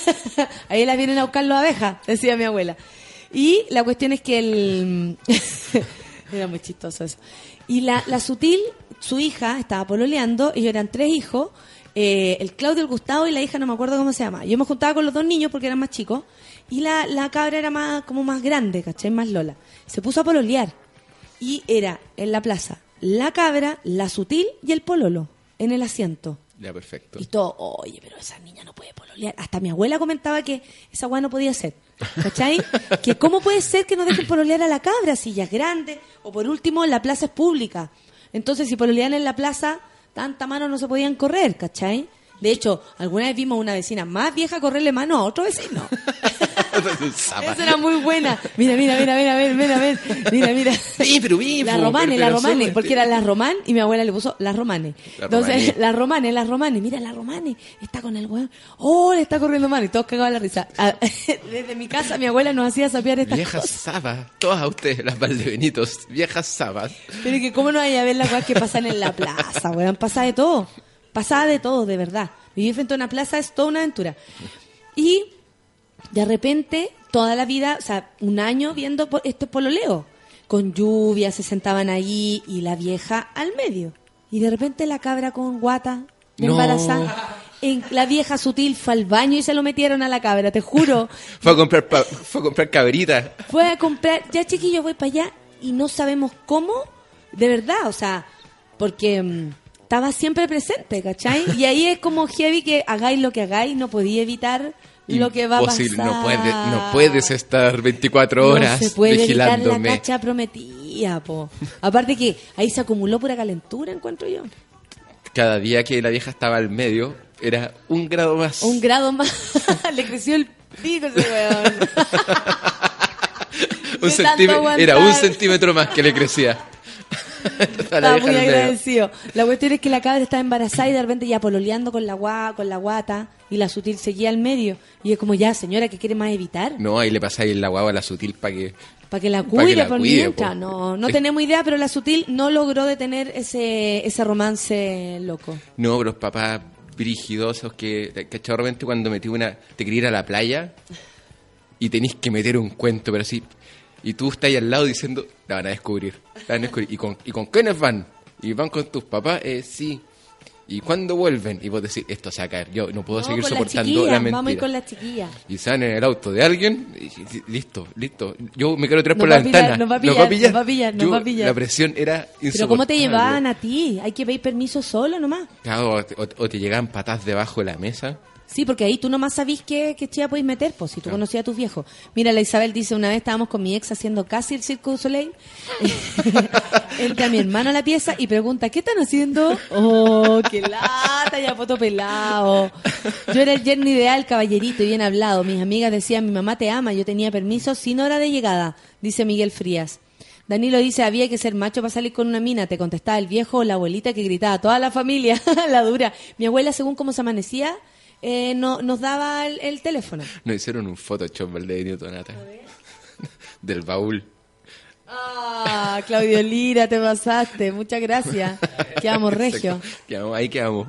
Ahí las vienen a buscar los abejas, decía mi abuela. Y la cuestión es que el... Era muy chistoso eso. Y la, la sutil, su hija, estaba pololeando, ellos eran tres hijos, eh, el Claudio, el Gustavo y la hija no me acuerdo cómo se llama. Yo me juntaba con los dos niños porque eran más chicos y la, la cabra era más como más grande, ¿cachai? Más Lola. Se puso a pololear y era en la plaza la cabra, la sutil y el pololo en el asiento. Ya, perfecto. Y todo, oye, pero esa niña no puede pololear. Hasta mi abuela comentaba que esa weá no podía ser. ¿Cachai? que cómo puede ser que no dejen pololear a la cabra si ya es grande. O por último, la plaza es pública. Entonces, si pololean en la plaza, tanta mano no se podían correr, ¿cachai? De hecho, alguna vez vimos a una vecina más vieja correrle mano a otro vecino. Esa era muy buena. Mira, mira, mira, mira, mira, mira, mira, mira, mira. Sí, pero bien, La po, romane, pero- la pero romane, súbete. porque era la román y mi abuela le puso la romane. La Entonces, romane. la romane, la romane, mira la romane, está con el weón. Oh, le está corriendo mal y todos cagaban la risa. Ah, Desde mi casa mi abuela nos hacía sapear estas Viejas cosas. sabas, todas ustedes, las Valdebenitos, viejas sabas. Pero que cómo no vaya a ver las cosas que pasan en la plaza, weón, pasa de todo. Pasaba de todo, de verdad. Vivir frente a una plaza es toda una aventura. Y de repente, toda la vida, o sea, un año viendo este pololeo. Con lluvia, se sentaban ahí y la vieja al medio. Y de repente la cabra con guata, No. embarazada. En, la vieja sutil fue al baño y se lo metieron a la cabra, te juro. Fue a comprar, pa- fue a comprar cabrita. Fue a comprar, ya chiquillo, voy para allá y no sabemos cómo, de verdad, o sea, porque mm, estaba siempre presente, ¿cachai? Y ahí es como heavy que hagáis lo que hagáis, no podía evitar lo que va a pasar. No puedes, no puedes estar 24 horas no se puede evitar la vigilándome. cacha prometida, po. Aparte que ahí se acumuló pura calentura, encuentro yo. Cada día que la vieja estaba al medio, era un grado más. Un grado más, le creció el pico ese weón. Un era un centímetro más que le crecía. Vieja muy agradecido. La cuestión es que la cabra estaba embarazada y de repente ya pololeando con la gua, con la guata y la sutil seguía al medio. Y es como, ya, señora, ¿qué quiere más evitar? No, ahí le pasáis la guagua a la sutil para que. Para que la Pa' cuide que la por cuide, mientras. po. No, no tenemos idea, pero la sutil no logró detener ese, ese romance loco. No, pero los papás brigidosos que. ¿Cachai? De repente cuando metí una. Te quería ir a la playa y tenéis que meter un cuento, pero así. Y tú estás ahí al lado diciendo, la van a descubrir. La van a descubrir. ¿Y con, ¿Y con quiénes van? ¿Y van con tus papás? Eh, sí. ¿Y cuándo vuelven? Y vos decís, esto se va a caer. Yo no puedo No, seguir soportando chiquillas, la mentira. Vamos a ir con las chiquillas. Y salen en el auto de alguien, y, y- listo, listo. Yo me quiero tirar Nos por la pillar, ventana. nos va a pillar, nos va a pillar, nos Yo- va a pillar. La presión era insoportable. Pero ¿cómo te llevaban a ti? Hay que pedir permiso solo nomás. Claro, o, te- o- o te llegaban patas debajo de la mesa. Sí, porque ahí tú nomás sabís qué, qué chía podéis meter, pues, si tú conocías a tus viejos. Mira, la Isabel dice, una vez estábamos con mi ex haciendo casi el Circo du Soleil. Entra mi hermano a la pieza y pregunta, ¿qué están haciendo? Oh, qué lata, ya poto pelado. Yo era el yerno ideal, caballerito y bien hablado. Mis amigas decían, mi mamá te ama, yo tenía permiso sin hora de llegada, dice Miguel Frías. Danilo dice, había que ser macho para salir con una mina. Te contestaba el viejo o la abuelita que gritaba, toda la familia, la dura. Mi abuela, según cómo se amanecía, eh, no, nos daba el, el teléfono. Nos hicieron un Photoshop de Newtonata. Del baúl. Ah, Claudio Lira, te pasaste. Muchas gracias. Quedamos regio. Quedamos- ahí quedamos.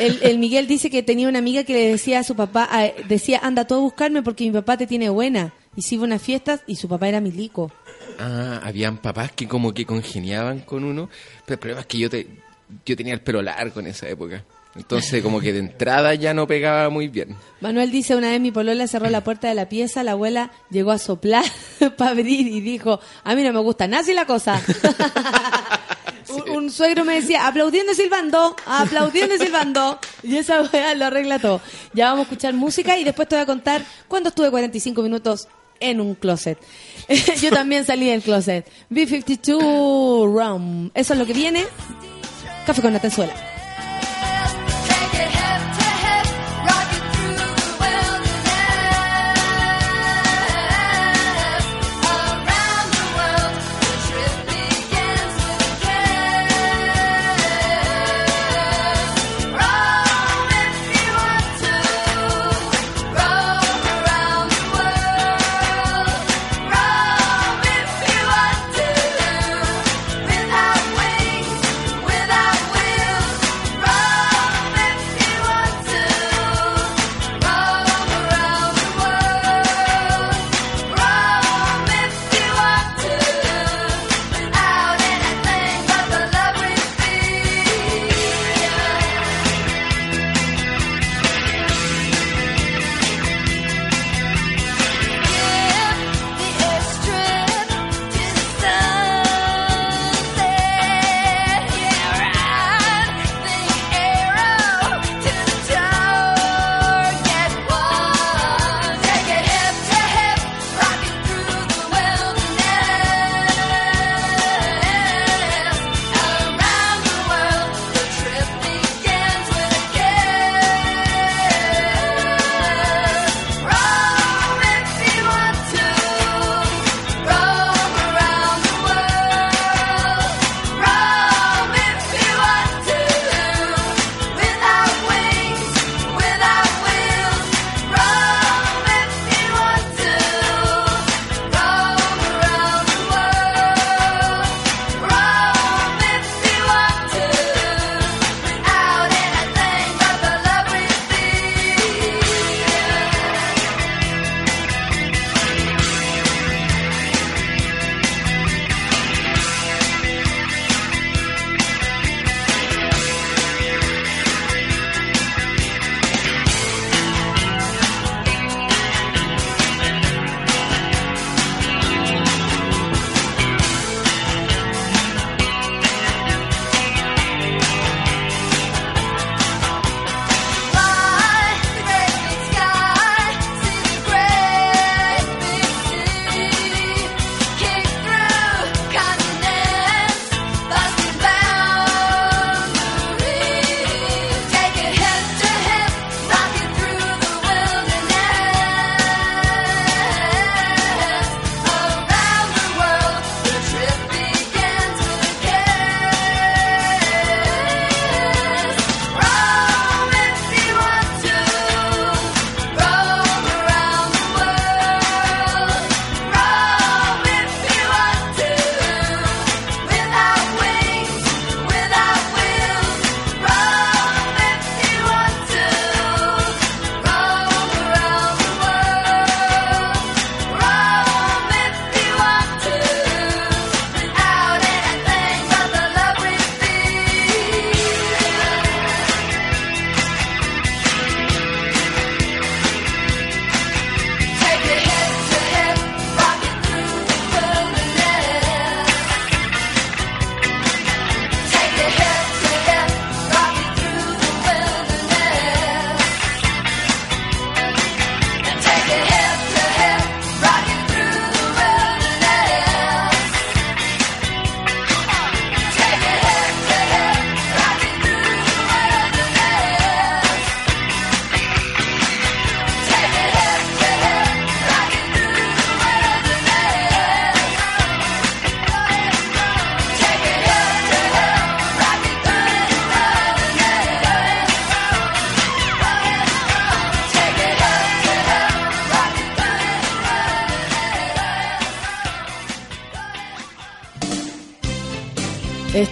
El, el Miguel dice que tenía una amiga que le decía a su papá, decía, anda todo a buscarme porque mi papá te tiene buena. Y se iba a unas fiestas y su papá era milico. Ah, habían papás que como que congeniaban con uno. Pero el problema es que yo, te, yo tenía el pelo largo en esa época. Entonces como que de entrada ya no pegaba muy bien. Manuel dice, una vez mi polola cerró la puerta de la pieza, la abuela llegó a soplar para abrir y dijo, a mí no me gusta nada así la cosa. un, un suegro me decía, aplaudiendo y silbando, aplaudiendo y silbando. Y esa weá lo arregla todo. Ya vamos a escuchar música y después te voy a contar cuándo estuve 45 minutos en un closet. Yo también salí del closet. B52 Rum. Eso es lo que viene. Café con Natenzuela.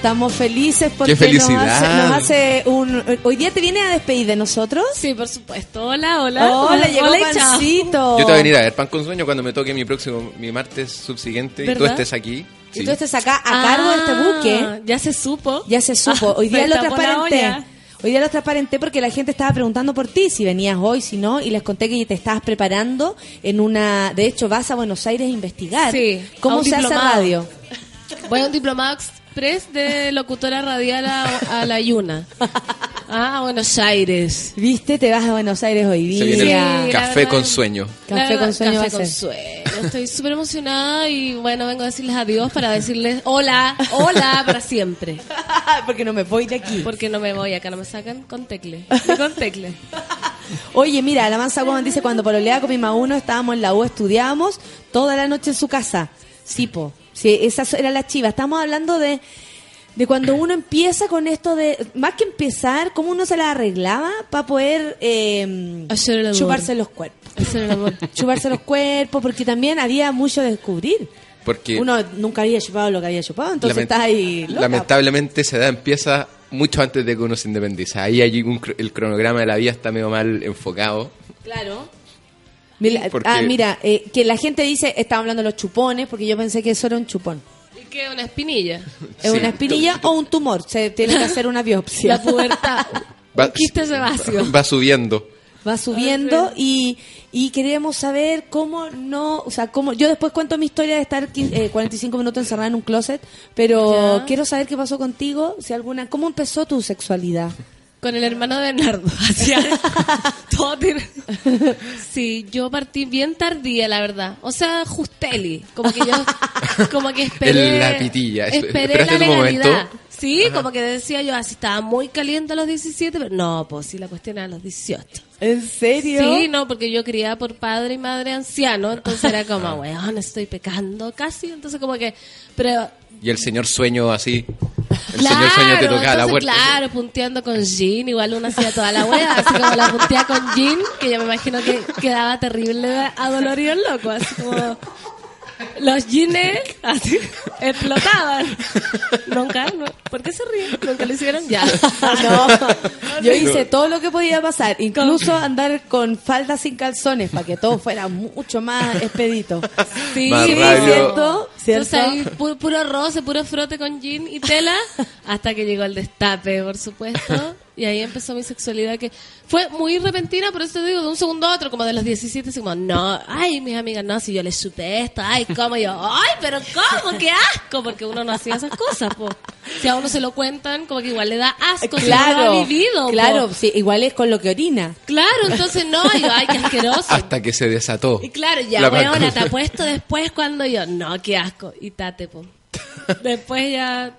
Estamos felices porque. Nos, hace, nos hace un... Hoy día te viene a despedir de nosotros. Sí, por supuesto. Hola, hola. Hola, llegó hola chao. Pancito. Yo te voy a venir a ver pan con sueño cuando me toque mi próximo, mi martes subsiguiente y tú estés aquí. Y tú estés acá a cargo de este buque. Ah, Ya se supo. Ya se supo. Hoy día lo transparenté. Hoy día lo transparenté porque la gente estaba preguntando por ti, si venías hoy, si no, y les conté que te estabas preparando en una... De hecho, vas a Buenos Aires a investigar Sí, a cómo un se hace radio. Voy a un diplomado express de locutora radial a, a la Yuna. Ah, a Buenos Aires. ¿Viste? Te vas a Buenos Aires hoy Se día. viene el café verdad. con sueño. Café con sueño Café con. Estoy súper emocionada y bueno, vengo a decirles adiós para decirles hola, hola para siempre. porque no me voy de aquí. Porque no me voy, acá no me sacan con tecle. Con tecle. Oye, mira, la mansa Woman dice, cuando pololeaba con mi ma uno, estábamos en la U, estudiábamos toda la noche en su casa. Sí, po. Sí, esas eran las chivas. Estamos hablando de, de cuando uno empieza con esto de, más que empezar, cómo uno se la arreglaba para poder eh, Hacer el amor. chuparse los cuerpos. Hacer el amor. chuparse los cuerpos, porque también había mucho de descubrir. Porque Uno nunca había chupado lo que había chupado, entonces ahí loca. lamentablemente esa edad empieza mucho antes de que uno se independiza. Ahí hay un cr- el cronograma de la vida está medio mal enfocado. Claro. Mira, Porque- ah, mira, eh, que la gente dice, estaba hablando de los chupones, porque yo pensé que eso era un chupón. ¿Y qué? ¿Una espinilla? ¿Es Sí. una espinilla o un tumor? Se tiene que hacer una biopsia. La pubertad. Va- Un quiste sebáceo. Va subiendo. Va subiendo y, y queremos saber cómo no, o sea, cómo, yo después cuento mi historia de estar quin- eh, 45 minutos encerrada en un closet, pero Ya. quiero saber qué pasó contigo, si alguna, cómo empezó tu sexualidad. Con el hermano de Bernardo. Todo tiene- Sí, yo partí bien tardía, la verdad. O sea, Justeli. Como que yo, como que esperé. En la pitilla. Esperé la legalidad. momento. Sí, como que decía yo, así estaba muy caliente a los 17, pero no, pues sí, la cuestión era a los 18. ¿En serio? Sí, no, porque yo criaba por padre y madre anciano, entonces era como, weón, estoy pecando casi, entonces como que, pero Y el señor sueño así. El señor sueño te tocaba la puerta. Claro, punteando con Jean, igual uno hacía toda la wea, así como la puntea con Jean, que yo me imagino que quedaba terrible adolorido el loco, así como los jeans así explotaban. Nunca, no, ¿por qué se ríen? Nunca lo hicieron ya. no, yo hice todo lo que podía pasar, incluso andar con faldas sin calzones para que todo fuera mucho más expedito. Sí. ¿Cierto? ¿Cierto? ahí pu- puro roce, puro frote con jean y tela, hasta que llegó el destape, por supuesto. Y ahí empezó mi sexualidad que fue muy repentina, por eso te digo, de un segundo a otro, como de los 17, así como, no, ay, mis amigas, no, si yo les chupé esto, ay, ¿cómo? Y yo, ay, pero ¿cómo? ¡Qué asco! Porque uno no hacía esas cosas, po. Si a uno se lo cuentan, como que igual le da asco, si no lo claro, ha vivido, po. claro, sí, igual es con lo que orina. Claro, entonces no, y yo, ay, qué asqueroso. Hasta que se desató. Y claro, ya, La weona, te apuesto después cuando yo, no, qué asco, y tate, po. Después ya,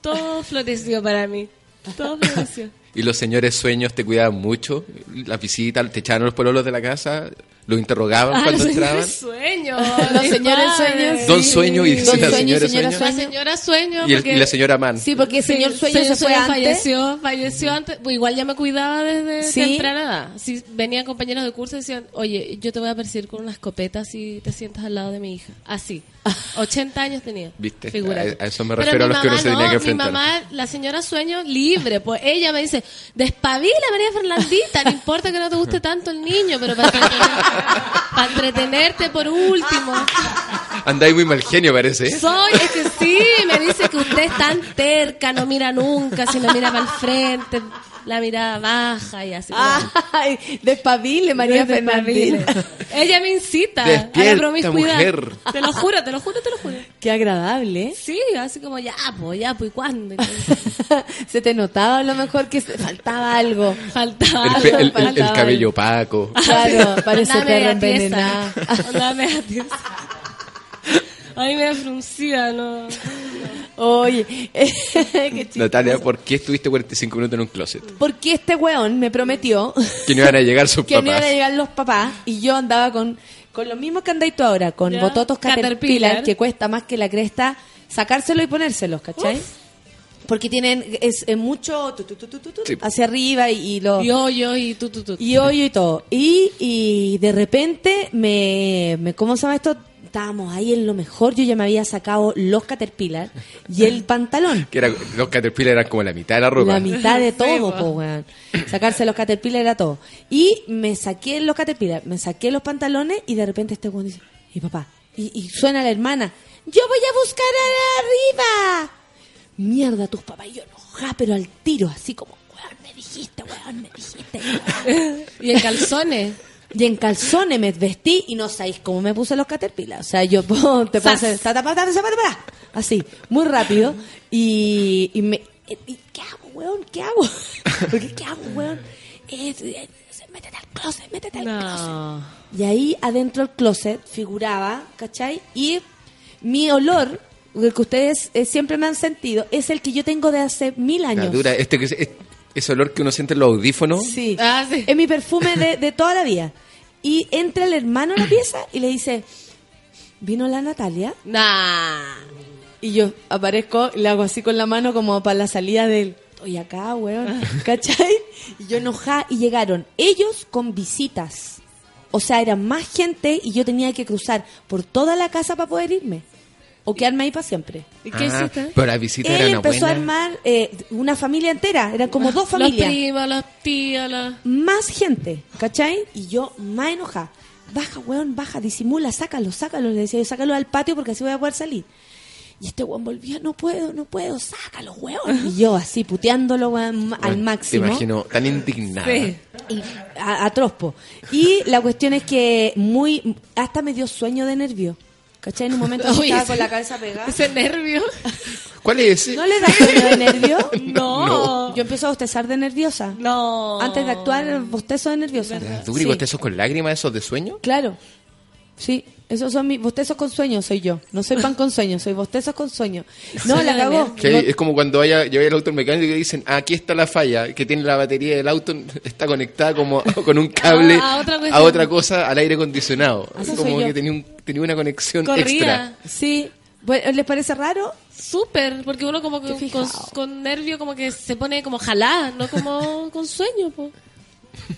todo floreció para mí. Todo floreció. Y los señores sueños te cuidaban mucho. La visita, te echaban los pololos de la casa, los interrogaban Ah, cuando los entraban. señores sueños. Los señores sueños. Don Sueño y Don la Sueño y señora señora Sueño. La señora sueño. Y, el- porque- y la señora Man. Sí, porque el señor Sí, sueño se fue antes. falleció, falleció antes. Pues igual ya me cuidaba desde Sí. temprana edad. Si venían compañeros de curso y decían, oye, yo te voy a perseguir con una escopeta si te sientas al lado de mi hija. Así. 80 años tenía. ¿Viste? Figúrate. A- a eso me refiero a mi los que uno mamá se tenía que enfrentar. Mi mamá, la señora sueño libre, pues ella me dice, despabila María Fernandita, no importa que no te guste tanto el niño, pero para entretenerte por último. Andáis muy mal genio, parece. ¿eh? Soy, es que sí, me dice que usted es tan terca, no mira nunca, sino mira para el frente, la mirada baja y así. Ay, despabile, María Fernández. Pavile. Ella me incita a Despierta, la promiscuidad. mujer. Te lo juro, te lo juro, te lo juro. Qué agradable. Sí, así como ya, pues, ya, pues, ¿y ¿cuándo? Se te notaba a lo mejor que faltaba algo. Faltaba. El, pe- el- el- el faltaba cabello opaco. Claro, parece. Andaba media tiesa. A mí me da fruncida, ¿no? Oye, qué. Natalia, ¿por qué estuviste 45 minutos en un closet? Porque este weón me prometió Que no iban a llegar sus que no papás. iban a llegar los papás y yo andaba con, con los mismos que andáis tú ahora, con Ya. bototos Caterpillar, Caterpillar. que cuesta más que la cresta sacárselo y ponérselos, ¿cachai? Porque tienen es, es mucho tu, tu, tu, tu, tu, tu, Sí. hacia arriba y, y lo Y hoyo y tú. y hoyo y todo. Y, y de repente me, me ¿cómo se llama esto? Estábamos ahí en lo mejor. Yo ya me había sacado los caterpillar y el pantalón. Que era, los Caterpillar eran como la mitad de la ropa. La mitad de todo, po, weón. Sacarse los caterpillar era todo. Y me saqué los caterpillar, me saqué los pantalones y de repente este weón dice, y papá, y, y suena la hermana, yo voy a buscar a arriba. Mierda, tus papás, y yo enojada, pero al tiro, así como, weón, me dijiste, weón, me dijiste. weón". Y en calzones. Y en calzones me vestí y no sabéis cómo me puse los caterpillar. O sea, yo te Zas. puse ta, ta, pa, ta, ta, ta, ta, ta, así, muy rápido. Y, y me. y- ¿Qué hago, weón? ¿Qué hago? Porque, ¿qué hago, weón? Es- es- métete al closet, métete al closet. No. Y ahí adentro del closet figuraba, ¿cachai? Y mi olor, el que ustedes eh, siempre me han sentido, es el que yo tengo de hace mil La años. dura, este que es- es- ese olor que uno siente en los audífonos. Sí. Ah, sí. Es mi perfume de, de toda la vida. Y entra el hermano a la pieza y le dice, ¿vino la Natalia? Nah. Y yo aparezco, le hago así con la mano como para la salida del... Estoy acá, weón. ¿Cachai? Y yo enojada y llegaron ellos con visitas. O sea, eran más gente y yo tenía que cruzar por toda la casa para poder irme. O quedarme ahí para siempre. ¿Y qué Ah, hiciste? Pero la visita era Él una empezó buena. a armar eh, una familia entera. Eran como dos familias primas, las tías, las... más gente, ¿cachai? Y yo más enojada. Baja, weón, baja, disimula, sácalo, sácalo. Le decía yo, sácalo al patio porque así voy a poder salir. Y este weón volvía, no puedo, no puedo, sácalo, weón. Y yo así, puteándolo, weón, al máximo. Te imagino tan indignada. Sí. Y a, atroz, po. Y la cuestión es que muy, hasta me dio sueño de nervio. ¿Cachai? En un momento yo Uy, estaba ese- con la cabeza pegada. Ese nervio. ¿Cuál es ese? ¿No le da sueño de nervio? No. Yo empiezo a bostezar de nerviosa. No. Antes de actuar, bostezo de nerviosa. ¿Duro y Sí. bostezos con lágrimas esos de sueño? Claro. Sí, esos son mis bostezos con sueño, soy yo. No soy pan con sueño, soy bostezos con sueño. No, la cagó. Es como cuando vaya, el auto al mecánico y dicen, "Ah, aquí está la falla, que tiene la batería del auto, está conectada como con un cable A- a otra a cuestión. otra cosa, al aire acondicionado. Eso como yo. que tenía, un, tenía una conexión Corría. extra. Sí. Bueno, ¿Les parece raro? Súper, porque uno como que con, con nervio como que se pone como jalada, no como con sueño, po.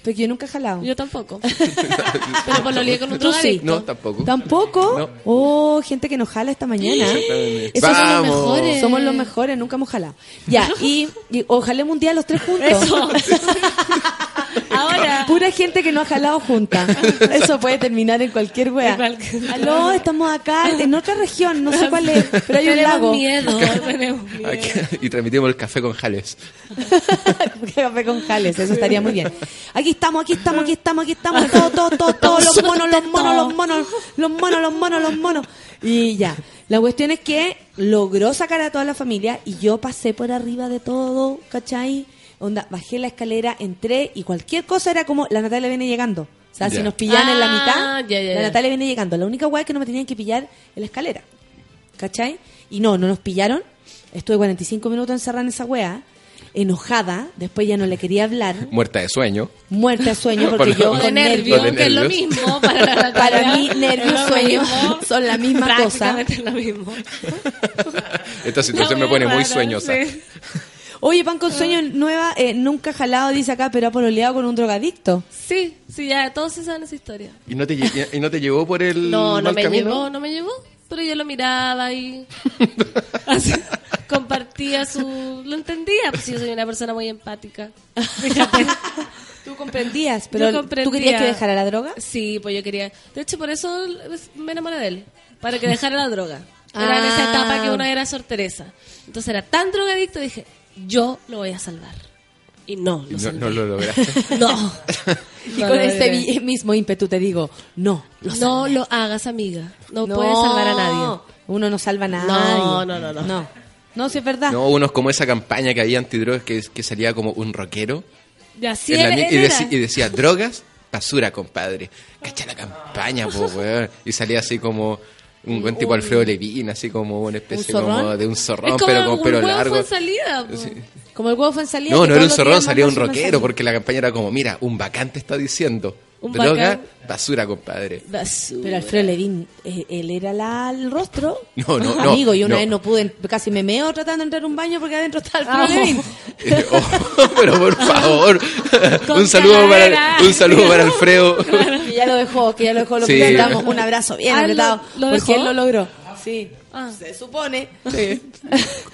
Porque yo nunca he jalado. Yo tampoco. Pero pues lo lié con un Tú sí. drogadicto. No, tampoco. ¿Tampoco? No. Oh, gente que nos jala esta mañana. Esos son los Vamos. mejores. Somos los mejores, nunca hemos jalado. Ya, y, y ojalá un día los tres juntos. Eso. Ahora. Pura gente que no ha jalado junta. Eso puede terminar en cualquier wea. Aló, estamos acá en otra región, no sé cuál es, pero hay un lago. miedo, tenemos miedo. Aquí- y transmitimos el café con jales. Café con jales, eso estaría muy bien. Aquí estamos, aquí estamos, aquí estamos, aquí estamos, todos, todos, todos, todos, los monos, los monos, los monos, los monos, los monos, los monos. Y ya. La cuestión es que logró sacar a toda la familia y yo pasé por arriba de todo, ¿cachai? Onda, bajé la escalera, entré y cualquier cosa era como la Natalia viene llegando. O sea, si nos pillan en la Ah, mitad, ya, ya, la. Natalia viene llegando. La única weá es que no me tenían que pillar en la escalera. ¿Cachai? Y no, no nos pillaron. Estuve 45 minutos encerrada en esa weá, enojada. Después ya no le quería hablar. Muerta de sueño. Muerta de sueño porque Por yo lo- de con nervio, Lo de que es lo nervios. mismo para la Natalia. Para mí, Es nervios, lo sueño mismo. son la misma cosa. Prácticamente es lo mismo. Esta situación me pone muy sueñosa. Oye, pan con sueño nueva, eh, nunca jalado, dice acá, pero ha pololeado con un drogadicto. Sí, sí, ya todos se saben esa historia. ¿Y no te, lle- y no te llevó por el No, no mal me camino? llevó, no me llevó. Pero yo lo miraba y así, compartía su... Lo entendía, pues yo soy una persona muy empática. Fíjate. Tú comprendías, pero Yo ¿tú querías que dejara la droga? Sí, pues yo quería... De hecho, por eso me enamoré de él. Para que dejara la droga. Era en Ah. esa etapa que una era sorteresa. Entonces era tan drogadicto, dije, yo lo voy a salvar. Y no, lo No, no lo lograste. No. Y No con este logré. vi- mismo ímpetu te digo, no, lo No lo hagas, amiga. No, puedes salvar a nadie. Uno no salva a nadie. No, no, no, no. No, no si es verdad. No, unos como esa campaña que había antidrogas que, que salía como un rockero. Y así la era- y, deci- y decía, drogas, basura, compadre. Cacha la campaña, po, weón. Y salía así como un buen tipo Alfredo Levín, así como una especie como de un zorrón, pero con pelo huevo largo. fue en salida. Sí. Como el huevo fue en salida. No, no era un zorrón, salía un rockero, porque la campaña era como, mira, un bacán te está diciendo. Un Droga, bacán. basura, compadre. Basura. Pero Alfredo Levin, eh, él era la, el rostro. No, no, no, Amigo, yo una no. vez no pude, casi me meo tratando de entrar a un baño porque adentro está Alfredo Levin. Oh, pero por favor, un saludo para un saludo para Alfredo. Que ya lo dejó, que ya lo dejó. Lo Sí. que le damos un abrazo bien Ah, apretado. ¿lo- lo porque dejó? él lo logró. Sí. Ah. Se supone. Sí.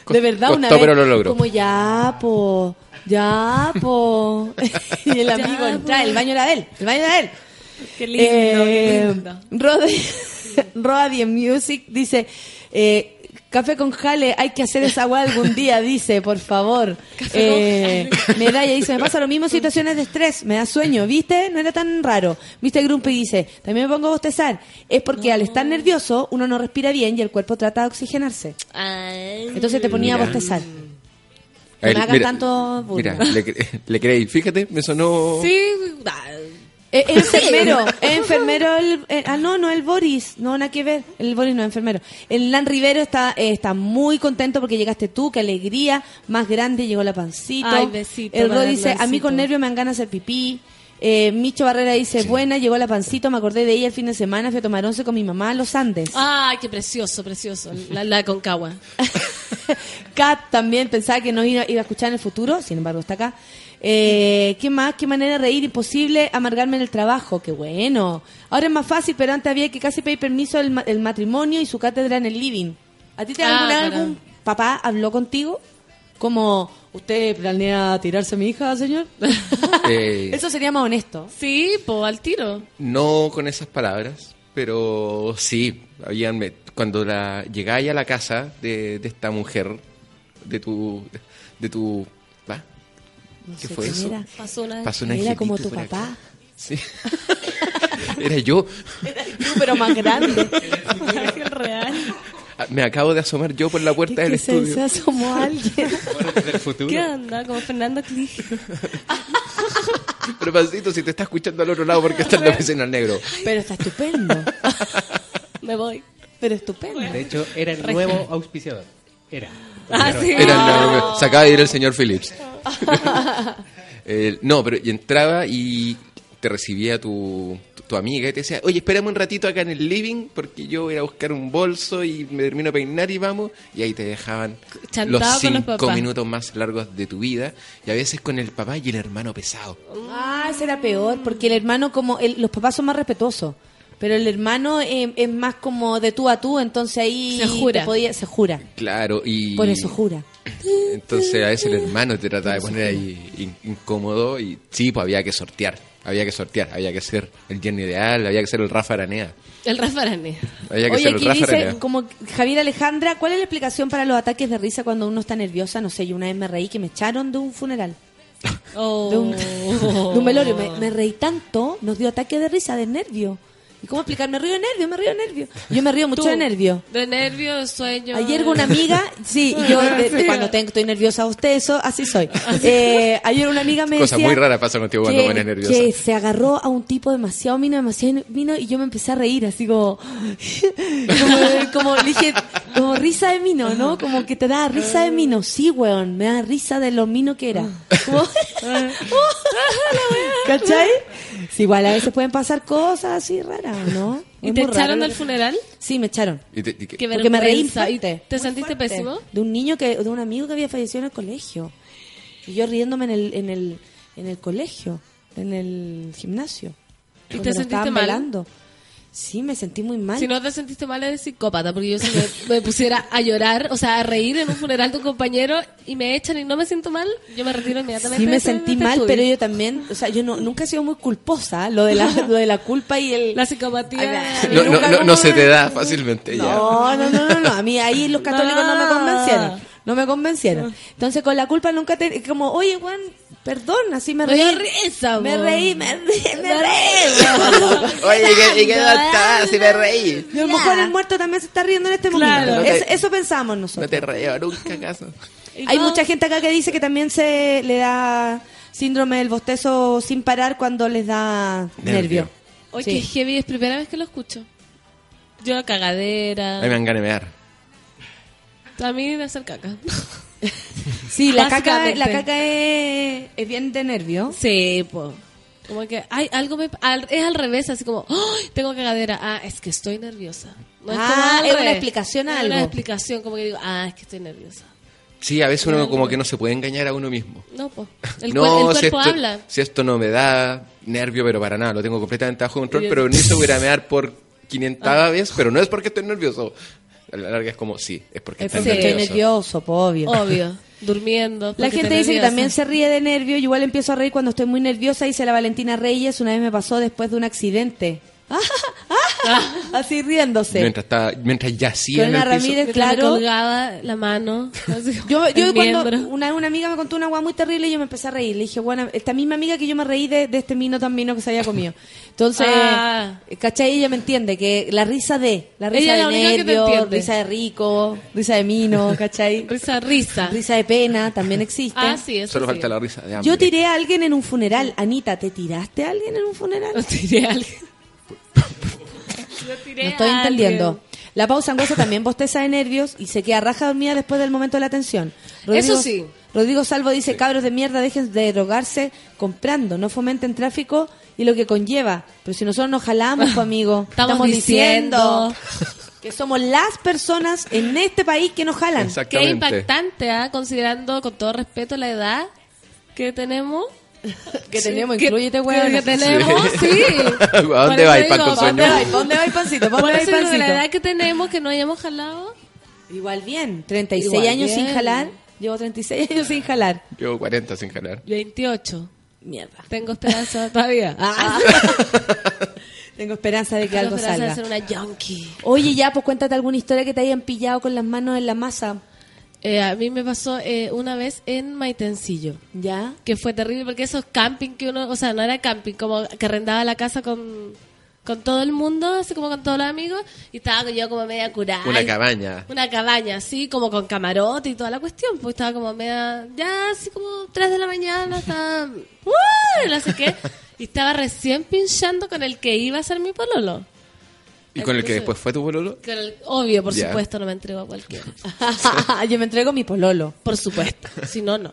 De verdad, una Costó, vez. pero lo logró. Como ya, po. Ya, po. y el amigo Ya, entra, po. el baño era de él. El baño era de él. Qué lindo, Eh, qué lindo. Rodi- Roddy Music dice, eh, café con jale, hay que hacer esa weá algún día, dice, por favor. Eh, Medalla dice, me pasa lo mismo en situaciones de estrés, me da sueño, ¿viste? No era tan raro. ¿Viste? Grumpy dice, también me pongo a bostezar. Es porque al estar nervioso, uno no respira bien y el cuerpo trata de oxigenarse. Ay. Entonces te ponía a Mira. bostezar. A ver, me hagan tanto burla. Mira, le, le creí. Fíjate, me sonó. Sí, Eh, Es enfermero, es enfermero el, eh, ah no, no el Boris, no nada que ver, el Boris no es enfermero. El Lan Rivero está eh, está muy contento porque llegaste tú, qué alegría, más grande llegó la pancito. Ay, besito el Rod dice, a mí con nervio me dan ganas de hacer pipí. Eh, Micho Barrera dice, buena, llegó la pancito, me acordé de ella el fin de semana, fui a tomar once con mi mamá a los Andes. Ay, qué precioso, precioso. La, la concagua. Kat también pensaba que nos iba, iba a escuchar en el futuro, sin embargo está acá. Eh, ¿Qué más? ¿Qué manera de reír? Imposible amargarme en el trabajo. Qué bueno. Ahora es más fácil, pero antes había que casi pedir permiso del ma- el matrimonio y su cátedra en el living. ¿A ti te Ah, alguna algún papá habló contigo? Como, ¿usted planea tirarse a mi hija, señor? Eh, Eso sería más honesto. Sí, po, al tiro. No con esas palabras, pero sí. Habían, cuando la, llegáis a la casa de, de esta mujer, de tu. De tu ¿va? No ¿Qué sé fue quién eso? Era, Pasó una Pasó un Era como tu por acá. papá. Sí. Era yo. Tú, pero más grande. ángel real. Ah, Me acabo de asomar yo por la puerta del que se, se estudio. asomó alguien. del futuro. ¿Qué onda? Como Fernando Clig. Pero Pancito, si te está escuchando al otro lado, porque está en la oficina al negro? Pero está estupendo. Me voy. Pero estupendo. De hecho, era el nuevo auspiciador. Era. Ah, sí. Era la- se acaba de ir el señor Phillips. Eh, no, pero y entraba y te recibía tu, tu, tu amiga y te decía, oye, espérame un ratito acá en el living porque yo voy a buscar un bolso y me termino a peinar y vamos. Y ahí te dejaban Chantado los con los cinco papás. minutos más largos de tu vida y a veces con el papá y el hermano pesado. Ah, ese era peor, porque el hermano como, el- los papás son más respetuosos, pero el hermano eh, es más como de tú a tú, entonces ahí Se jura. te podía- se jura, Claro, y... por eso jura. Entonces a veces el hermano te trataba de poner ahí in- incómodo y sí, pues había que sortear, había que sortear, había que ser el Jenny ideal, había que ser el Rafa Aranea, El Rafa Aranea. había que Oye, ser el aquí Rafa dice, Aranea. como Javier Alejandra, ¿cuál es la explicación para los ataques de risa cuando uno está nerviosa? No sé, yo una vez me reí que me echaron de un funeral, Oh. de un, de un velorio, me, me reí tanto, nos dio ataque de risa, de nervio. ¿Y cómo explicar? Me río de nervio, me río de nervio. Yo me río mucho Tú, de nervio. De nervio, de sueño. Ayer una amiga, sí, y yo de- de cuando tengo, estoy nerviosa, usted eso, así soy. Eh, ayer una amiga me Cosas decía muy raras pasan contigo cuando que- pones nerviosa. Que se agarró a un tipo demasiado mino, demasiado mino, y yo me empecé a reír, así como, como, como le dije, como risa de mino, ¿no? Como que te da risa de mino. Sí, weón, me da risa de lo mino que era. Como- ¿Cachai? Sí, igual a veces pueden pasar cosas así raras, ¿no? ¿Y Es te echaron del funeral? Sí, me echaron. Y te- y que- Qué Porque me reí vergüenza. ¿Y fuerte. ¿Te sentiste fuerte. pésimo? De un niño que, de un amigo que había fallecido en el colegio. Y yo riéndome en el, en el, en el colegio, en el gimnasio. ¿Y te sentiste mal? velando. Sí, me sentí muy mal. Si no te sentiste mal, eres psicópata. Porque yo si me, me pusiera a llorar, o sea, a reír en un funeral de un compañero y me echan y no me siento mal, yo me retiro inmediatamente. Sí me sentí mal, estudio. pero yo también, o sea, yo no, nunca he sido muy culposa, lo de la, lo de la culpa y el... La psicopatía. No, no, nunca no, como no se te da fácilmente ya. No, no, no, no, no. A mí ahí los católicos no, me convencieron. No me convencieron. Entonces con la culpa nunca te... Como, oye, Juan, perdón, así me reí. risa, Me reí, me reí, me reí. Oye, ¿y qué, y qué está? Si me reí. Y a lo mejor el muerto también se está riendo en este Claro. momento. No eso pensamos No nosotros. te reí nunca, acaso. Y Hay no- mucha gente acá que dice que también se le da síndrome del bostezo sin parar cuando les da Nervio. nervio. Oye, Sí. qué heavy, es primera vez que lo escucho. Yo cagadera. A mí me de mear. A mí de hacer caca. Sí, la caca, la caca es, es bien de nervio. Sí, po. Como que hay algo me, al- es al revés, así como, ¡ay! tengo cagadera. Ah, es que estoy nerviosa. No Ah, como es una explicación a Es algo. una explicación, como que digo, ah, es que estoy nerviosa. Sí, a veces uno como que no se puede engañar a uno mismo. No, pues. El, no, el si cuerpo esto, habla. si esto no me da nervio, pero para nada, lo tengo completamente bajo control, pero ni se voy a mear por 500 vez, pero no es porque estoy nervioso. A la larga es como, sí, es porque Es estoy porque estoy nervioso. nervioso, po, obvio. Obvio. Durmiendo. La gente estoy dice que también se ríe de nervio. Yo igual empiezo a reír cuando estoy muy nerviosa. Dice la Valentina Reyes. Una vez me pasó después de un accidente. Así riéndose. Mientras, estaba, mientras yacía en el piso. Ramírez, claro. colgaba la mano. Yo, yo cuando una, una amiga me contó una agua muy terrible y yo me empecé a reír. Le dije, bueno, esta misma amiga que yo me reí de, de este vino tan vino que se había comido. Entonces, Ah. ¿cachai? Ella me entiende que la risa de, la risa Ella de nervio, risa de rico, risa de mino, ¿cachai? Risa, risa. Risa de pena también existe. Ah, sí, eso Solo sí. falta la risa de hambre. Yo tiré a alguien en un funeral. Anita, ¿te tiraste a alguien en un funeral? Tiré a alguien. Lo tiré No estoy a entendiendo. alguien. La pausa angosa también bosteza de nervios y se queda raja dormida después del momento de la atención. Eso sí. Rodrigo Salvo dice, cabros de mierda, dejen de drogarse comprando, no fomenten tráfico y lo que conlleva. Pero si nosotros nos jalamos, pues, amigo, Estamos diciendo. que somos las personas en este país que nos jalan. Qué impactante, ¿ah? Considerando con todo respeto la edad que tenemos. Que tenemos, Que- incluyete, que- weón. Que tenemos, sí. ¿A dónde vais, pan con dónde vais? ¿Pa' dónde vais, pancito? ¿Pa' Por dónde vais, que la pancito? edad que tenemos, que no hayamos jalado. Igual bien, 36 Igual años sin jalar. Llevo 36 años sin jalar. Llevo 40 sin jalar. 28. Mierda. Tengo esperanza todavía. Ah. Tengo esperanza de que Tengo algo esperanza salga. de ser una junkie. Oye, ya, pues cuéntate alguna historia que te hayan pillado con las manos en la masa. Eh, a mí me pasó eh, una vez en Maitencillo. ¿Ya? que fue terrible porque esos camping que uno, o sea, no era camping, como que arrendaba la casa con, con todo el mundo, así como con todos los amigos, y estaba yo como media curada. Una cabaña. Una cabaña, así como con camarote y toda la cuestión, pues estaba como media, ya así como 3 de la mañana, estaba, ¡uh! no sé qué, y estaba recién pinchando con el que iba a ser mi pololo. ¿Y con el que después fue tu pololo? Con el- obvio, por supuesto, no me entrego a cualquiera. Yo me entrego mi pololo. Por supuesto, si no, no.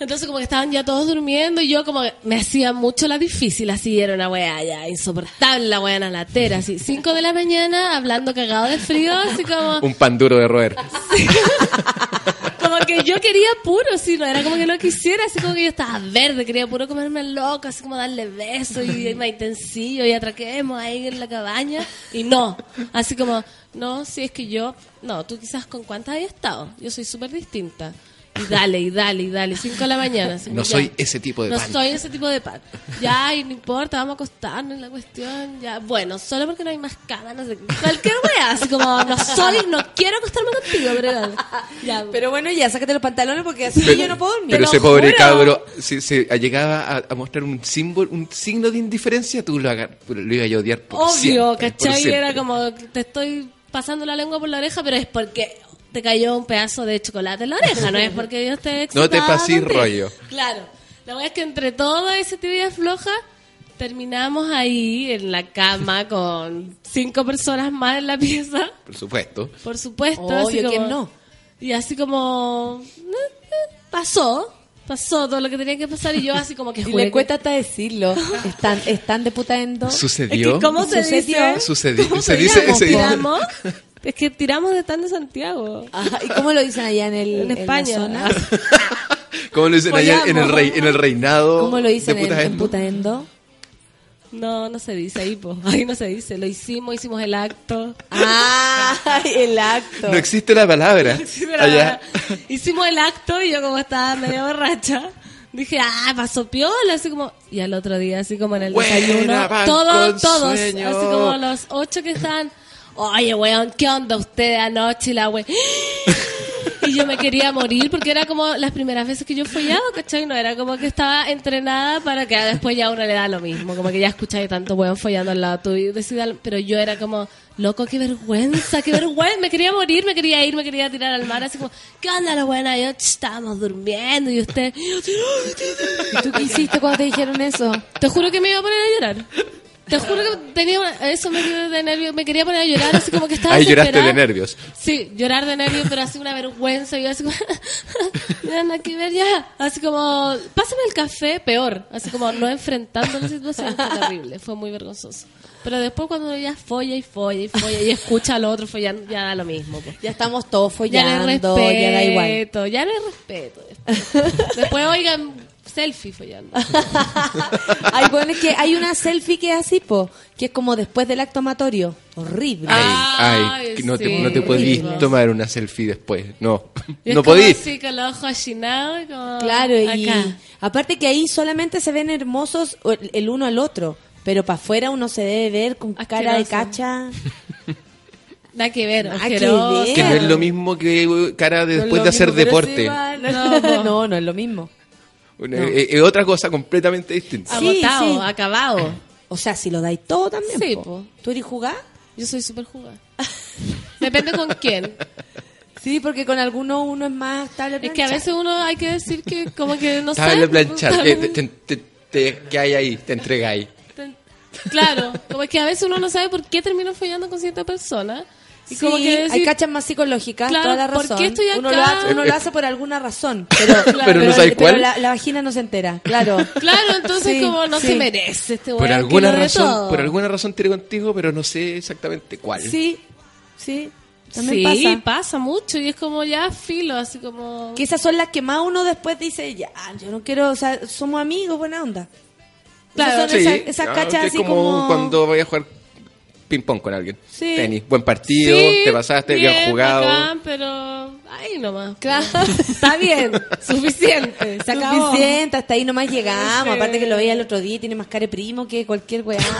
Entonces como que estaban ya todos durmiendo y yo como que me hacía mucho la difícil, así era una weá ya insoportable, la weá en la latera, así, 5 de la mañana hablando cagado de frío, así como, Un pan duro de roer. como que yo quería puro, sí, no era como que no quisiera, así como que yo estaba verde, quería puro comerme loco, así como darle besos y más intensillo y atraquemos ahí en la cabaña y no, así como, no, si es que yo, no, tú quizás con cuántas había estado, yo soy súper distinta. Y dale, y dale, y dale, 5 de la mañana. No soy ya. ese tipo de No pan. soy ese tipo de pan. Ya, y no importa, vamos a acostarnos en la cuestión. Ya, bueno, solo porque no hay más cama, no sé. Cualquier wea, así como, no soy, no quiero acostarme contigo, pero ya. Pero bueno, ya, sácate los pantalones porque así yo no puedo dormir. Pero ese pobre juro. cabro, si se llegaba a, a mostrar un símbolo, un signo de indiferencia, tú lo, agar- lo ibas a odiar por Obvio, siempre, ¿cachai? Era como, te estoy pasando la lengua por la oreja, pero es porque te cayó un pedazo de chocolate en la oreja, no es porque yo esté No te pasís rollo. Claro. La verdad es que entre todo ese tibia floja, terminamos ahí en la cama con cinco personas más en la pieza, Por supuesto. por supuesto. Obvio, así como- ¿quién no? Y así como, pasó, pasó todo lo que tenía que pasar y yo así como que Y juré le cuesta hasta decirlo. Están, están de puta endo. ¿Sucedió? Es que, ¿cómo se ¿Sucedió? dice? Sucedió. ¿Cómo Se se dice- llama? Es que tiramos de tan de Santiago. Ajá, ¿Y cómo lo dicen allá en, el, En la España. zona? ¿Cómo lo dicen allá en el, rey, en el reinado? ¿Cómo lo dicen de en, puta en endo? puta endo? No, no se dice ahí, po. Ahí no se dice. Lo hicimos, hicimos el acto. Ah, el acto. No existe la palabra. Allá. Hicimos el acto y yo como estaba medio borracha, dije, ah, pasó piola, así como... Y al otro día, así como en el Buena, desayuno, todos, todos, así como los ocho que estaban... Oye, weón, ¿qué onda usted anoche? La we... Y yo me quería morir porque era como las primeras veces que yo follaba, ¿cachai? No era como que estaba entrenada para que después ya a uno le da lo mismo. Como que ya escucháis tanto weón follando al lado tuyo. decida- Pero yo era como, loco, qué vergüenza, qué vergüenza. Me quería morir, me quería ir, me quería tirar al mar. Así como, ¿qué onda la buena? Yo, "Ch, estábamos durmiendo y usted... ¿Y tú qué hiciste cuando te dijeron eso? Te juro que me iba a poner a llorar. Te juro que tenía una- eso me dio de nervios, me quería poner a llorar, así como que estaba Ahí lloraste de nervios. Sí, llorar de nervios, pero así una vergüenza. Y yo así como, nada que ver ya. Así como, pásame el café, peor. Así como no enfrentando la situación. Fue terrible, fue muy vergonzoso. Pero después cuando uno ya folla y folla y folla y escucha al otro follando, ya da lo mismo. pues. Ya estamos todos Ya no follando, respeto, ya da igual. ya no hay respeto. Después, Después, oigan, selfie follando. Ay, bueno, es que hay una selfie que es así, po, que es como después del acto amatorio. Horrible. Ay, Ay, no te, no te podís tomar una selfie después. No, no podís. así, con los ojos como Claro, y acá. aparte que ahí solamente se ven hermosos el el uno al otro, pero para afuera uno se debe ver con cara de cacha. Nada que ver, que asqueroso. ver. Que no es lo mismo que cara de después de hacer mismo, deporte. No. No, no es lo mismo. Una- Es, es otra cosa completamente distinta. Sí, Agotado, sí. acabado. O sea, si lo dais todo también. Sí, po. po. ¿Tú eres jugar? Yo soy súper jugada. Depende con quién. Sí, porque con algunos uno es más estable. Es que a veces uno hay que decir que como que no sabe. en planchar. sabe- eh, te, te, te- te- ¿Qué hay ahí? Te entregáis. Claro, como es que a veces uno no sabe por qué termina follando con cierta persona. Y Sí, como que decir, hay cachas más psicológicas, Claro, toda la ¿por razón. qué estoy Uno lo hace, uno lo hace por alguna razón, pero, Pero no sabes cuál. la, la vagina no se entera, claro. Claro, entonces Sí, como no sí. se merece este Por alguna razón, todo. por alguna razón tiré contigo, pero no sé exactamente cuál. Sí, sí, también Sí, pasa. pasa. mucho y es como ya filo, así como... Que esas son las que más uno después dice, ya, yo no quiero, o sea, somos amigos, buena onda. Claro. Esas son Sí, esas, esas cachas así es como, como... cuando vayas a jugar ping pong con alguien. Sí. Tenis, buen partido, Sí, te pasaste, bien, jugado. bacán, pero ahí nomás. Claro. Está bien, suficiente, se acabó. Suficiente, hasta ahí nomás llegamos. Sí. Aparte que lo veía el otro día y tiene más cara de primo que cualquier weá.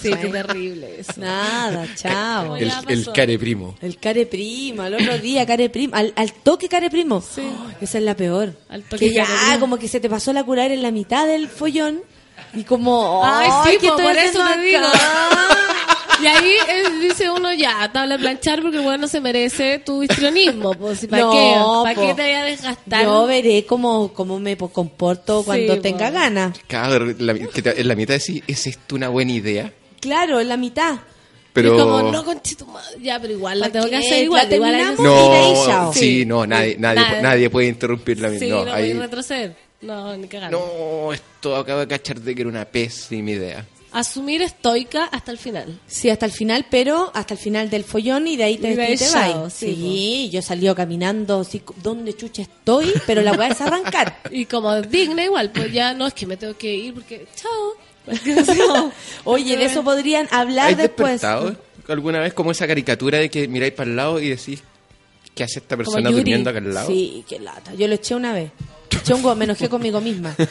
Sí, qué terrible eso. Nada, chao. El, care primo. El care primo, al otro día care primo, al, al toque care primo. Sí. Oh, esa es la peor. Al toque que ya care primo. como que se te pasó la curar en la mitad del follón y como Ay, sí, ¿qué po, estoy por eso te digo. Y ahí eh, dice uno ya, tabla planchar porque el weón no se merece tu histrionismo. Pues, ¿Para No, qué? ¿Para po. qué te voy a desgastar? Yo veré cómo, cómo me po- comporto cuando Sí, tenga po. ganas. Claro, la- que te- en la mitad decís, ¿es esto una buena idea? Claro, en la mitad. Pero... Y como, no, conchito madre. Ya, pero igual la ¿Pa' tengo que hacer igual. La igual terminamos y No, sí, Sí. no, nadie, nadie, Nadie. nadie puede interrumpir la Sí, no, no, ahí- voy a retroceder. No, ni cagando. no, esto acabo de cachar de que era una pésima idea. Asumir estoica hasta el final. Sí, hasta el final, pero hasta el final del follón y de ahí te, Y vas. sí, Sí, yo salí caminando, así, ¿dónde chucha estoy? Pero la voy a arrancar. Y como digna igual, pues ya no es que me tengo que ir porque chao. Oye, de eso podrían hablar ¿Has después. despertado alguna vez como esa caricatura de que miráis para el lado y decís, ¿qué hace esta persona Yuri. durmiendo acá al lado? Sí, qué lata. Yo lo eché una vez. Eché un huevo, me enojé conmigo misma.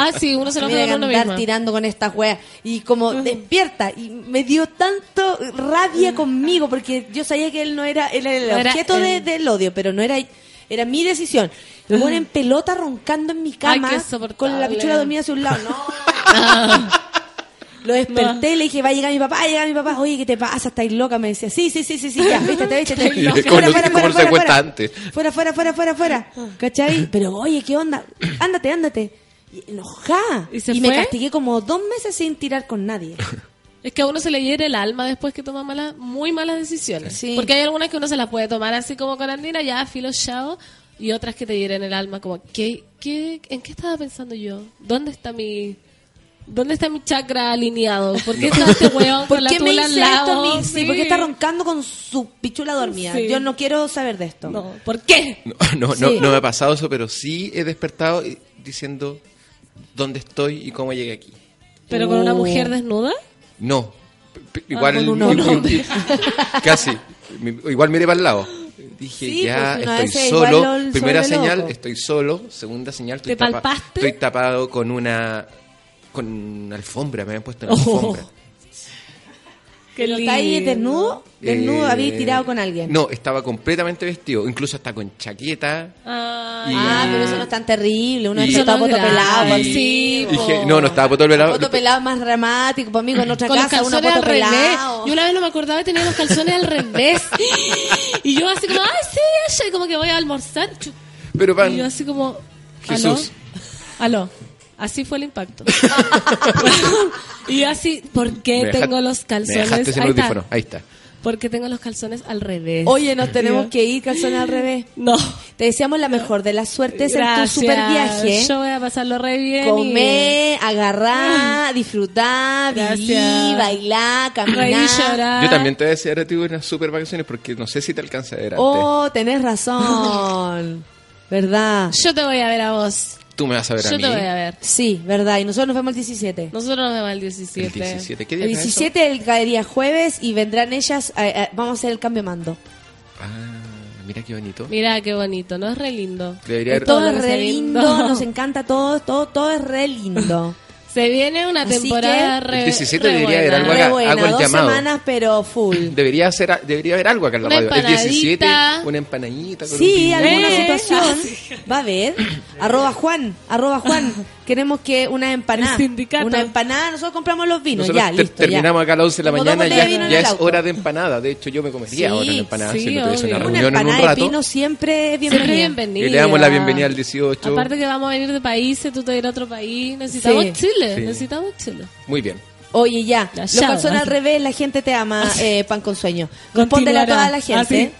Ah, sí, uno se que con uno andar mismo. tirando con estas weas. Y como despierta. Y me dio tanto rabia conmigo porque yo sabía que él no era, él era el No era objeto de- del odio, pero no era, era mi decisión. Me ponen en pelota roncando en mi cama Ay, con la pichula dormida hacia un lado. No. Lo desperté, le dije, va a llegar mi papá, va a llegar mi papá. Oye, ¿qué te pasa? ¿Estáis loca? Me decía, sí, sí, sí, sí, sí, ya, vístete. Y es como no- como no se cuenta antes. Fuera, fuera, fuera, fuera, fuera. ¿Cachai? Pero, oye, ¿qué onda? Ándate, ándate. Y enojada. ¿Y se me fue? castigué como dos meses sin tirar con nadie. Es que a uno se le hiere el alma después que toma malas, muy malas decisiones. Sí. Porque hay algunas que uno se las puede tomar así como con Andina, ya, filo, chao. Y otras que te hieren el alma, como, ¿qué, qué, ¿en qué estaba pensando yo? ¿Dónde está mi... ¿Dónde está mi chakra alineado? ¿Por qué está este weón ¿Por con la qué me tula hice al esto a lado? mí? Sí, ¿por qué está roncando con su pichula dormida? Sí. Yo no quiero saber de esto. No, ¿por qué? No, no, no, Sí. no me ha pasado eso, pero sí he despertado y- diciendo dónde estoy y cómo llegué aquí. ¿Pero con una Oh. mujer desnuda? No, p- p- igual con un i- hombre. casi, Mi- igual miré para el lado. Dije, Sí, ya pues, una estoy vez es igual solo. Primera sobre señal, loco. estoy solo. Segunda señal, estoy, ¿Te tapa- palpaste? estoy tapado con una con alfombra, me habían puesto en Oh. alfombra. ¿Pero está ahí desnudo? Desnudo, Eh, había tirado con alguien. No, estaba completamente vestido, incluso hasta con chaqueta. Ah, Y- Ah, pero eso no es tan terrible. Uno Y- está no poto pelado. Sí, no, no estaba por todo el velado. Poto pelado más dramático. Para mí, con otra con casa, uno calzones poto al revés. pelado. Yo una vez no me acordaba y tenía los calzones al revés. Y yo así como, ay, sí, ella", y como que voy a almorzar. Pero van, Y yo así como, Jesús. ¿aló? ¿Aló? Así fue el impacto. y así, ¿por qué Me tengo los Me calzones? sin Ahí está. Ahí está. ¿Por qué tengo los calzones al revés? Oye, nos tenemos que ir, calzones al revés. No. Te deseamos la mejor de las suertes en tu super viaje. Yo voy a pasarlo re bien. y- Comer, agarrar, disfrutar, vivir, bailar, caminar. llorar. Yo también te voy a desear a ti unas super vacaciones porque no sé si te alcanza a ver antes. Oh, tenés razón. ¿Verdad? Yo te voy a ver a vos. Tú me vas a ver a Yo mí. te voy a ver. Sí, verdad. Y nosotros nos vemos el 17. Nosotros nos vemos el 17. El 17. ¿Qué día El cae eso? 17 el caería jueves y vendrán ellas. eh, eh, vamos a hacer el cambio de mando. Ah, mira qué bonito. Mira qué bonito, ¿no? Es re lindo. Debería haber- Todo lo es re lindo, lindo. nos encanta todo, todo, todo es re lindo. Se viene una Así temporada que- re El 17 re debería haber algo acá, buena, hago el dos llamado. semanas pero full. Debería, ser, debería haber algo acá en la Una radio. El 17, empanadita. una empanadita. con un Sí, piñón. alguna ¿Eh? situación. Va a haber. Arroba Juan, arroba Juan. Queremos que una empanada. Una empanada, nosotros compramos los vinos. Nosotros ya, te- listo. terminamos ya. acá a las 11 de la mañana, ya, vino es auto. hora de empanada. De hecho, yo me comería Sí, ahora una empanada sí, si no tuviese una obvio. Una reunión en un empanada de rato. pino siempre es Siempre bienvenida. bienvenida. Y le damos la bienvenida al 18. Aparte que vamos a venir de países, tú te vas a otro país. Necesitamos Sí. Chile. Sí. Necesitamos Chile. Muy bien. Oye, ya. Ya, Los calzones al revés, la gente te ama, eh, pan con sueño. Respóndele a toda la gente. Ah, sí.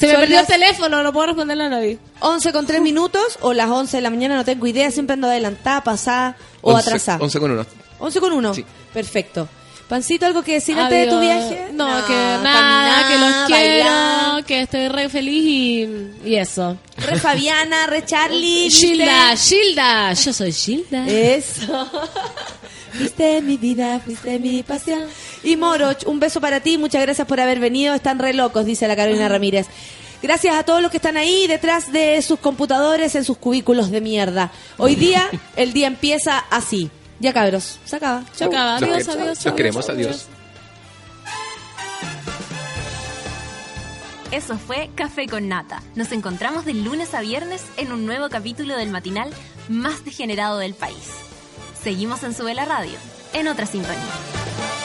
Se me Son perdió las el teléfono, no puedo responderle a nadie. 11 con 3 minutos o las 11 de la mañana, no tengo idea. Siempre ando adelantada, pasada o 11 atrasada. 11 con 1. 11 con 1. Sí. Perfecto. Pancito, ¿algo que decir antes de tu Adiós. viaje? No, que nada, caminar, que los bailar. quiero, que estoy re feliz y, y eso. Re Fabiana, re Charlie. ¿viste? Gilda, Gilda, yo soy Gilda. Eso. Fuiste mi vida, fuiste mi pasión. Y Moroch, un beso para ti, muchas gracias por haber venido. Están re locos, dice la Carolina Ramírez. Gracias a todos los que están ahí detrás de sus computadores en sus cubículos de mierda. Hoy día, el día empieza así. Ya cabros, se acaba. Se acaba. Adiós, adiós. los adiós, queremos, adiós. Eso fue Café con Nata. Nos encontramos de lunes a viernes en un nuevo capítulo del matinal más degenerado del país. Seguimos en Sube la Radio, en otra sintonía.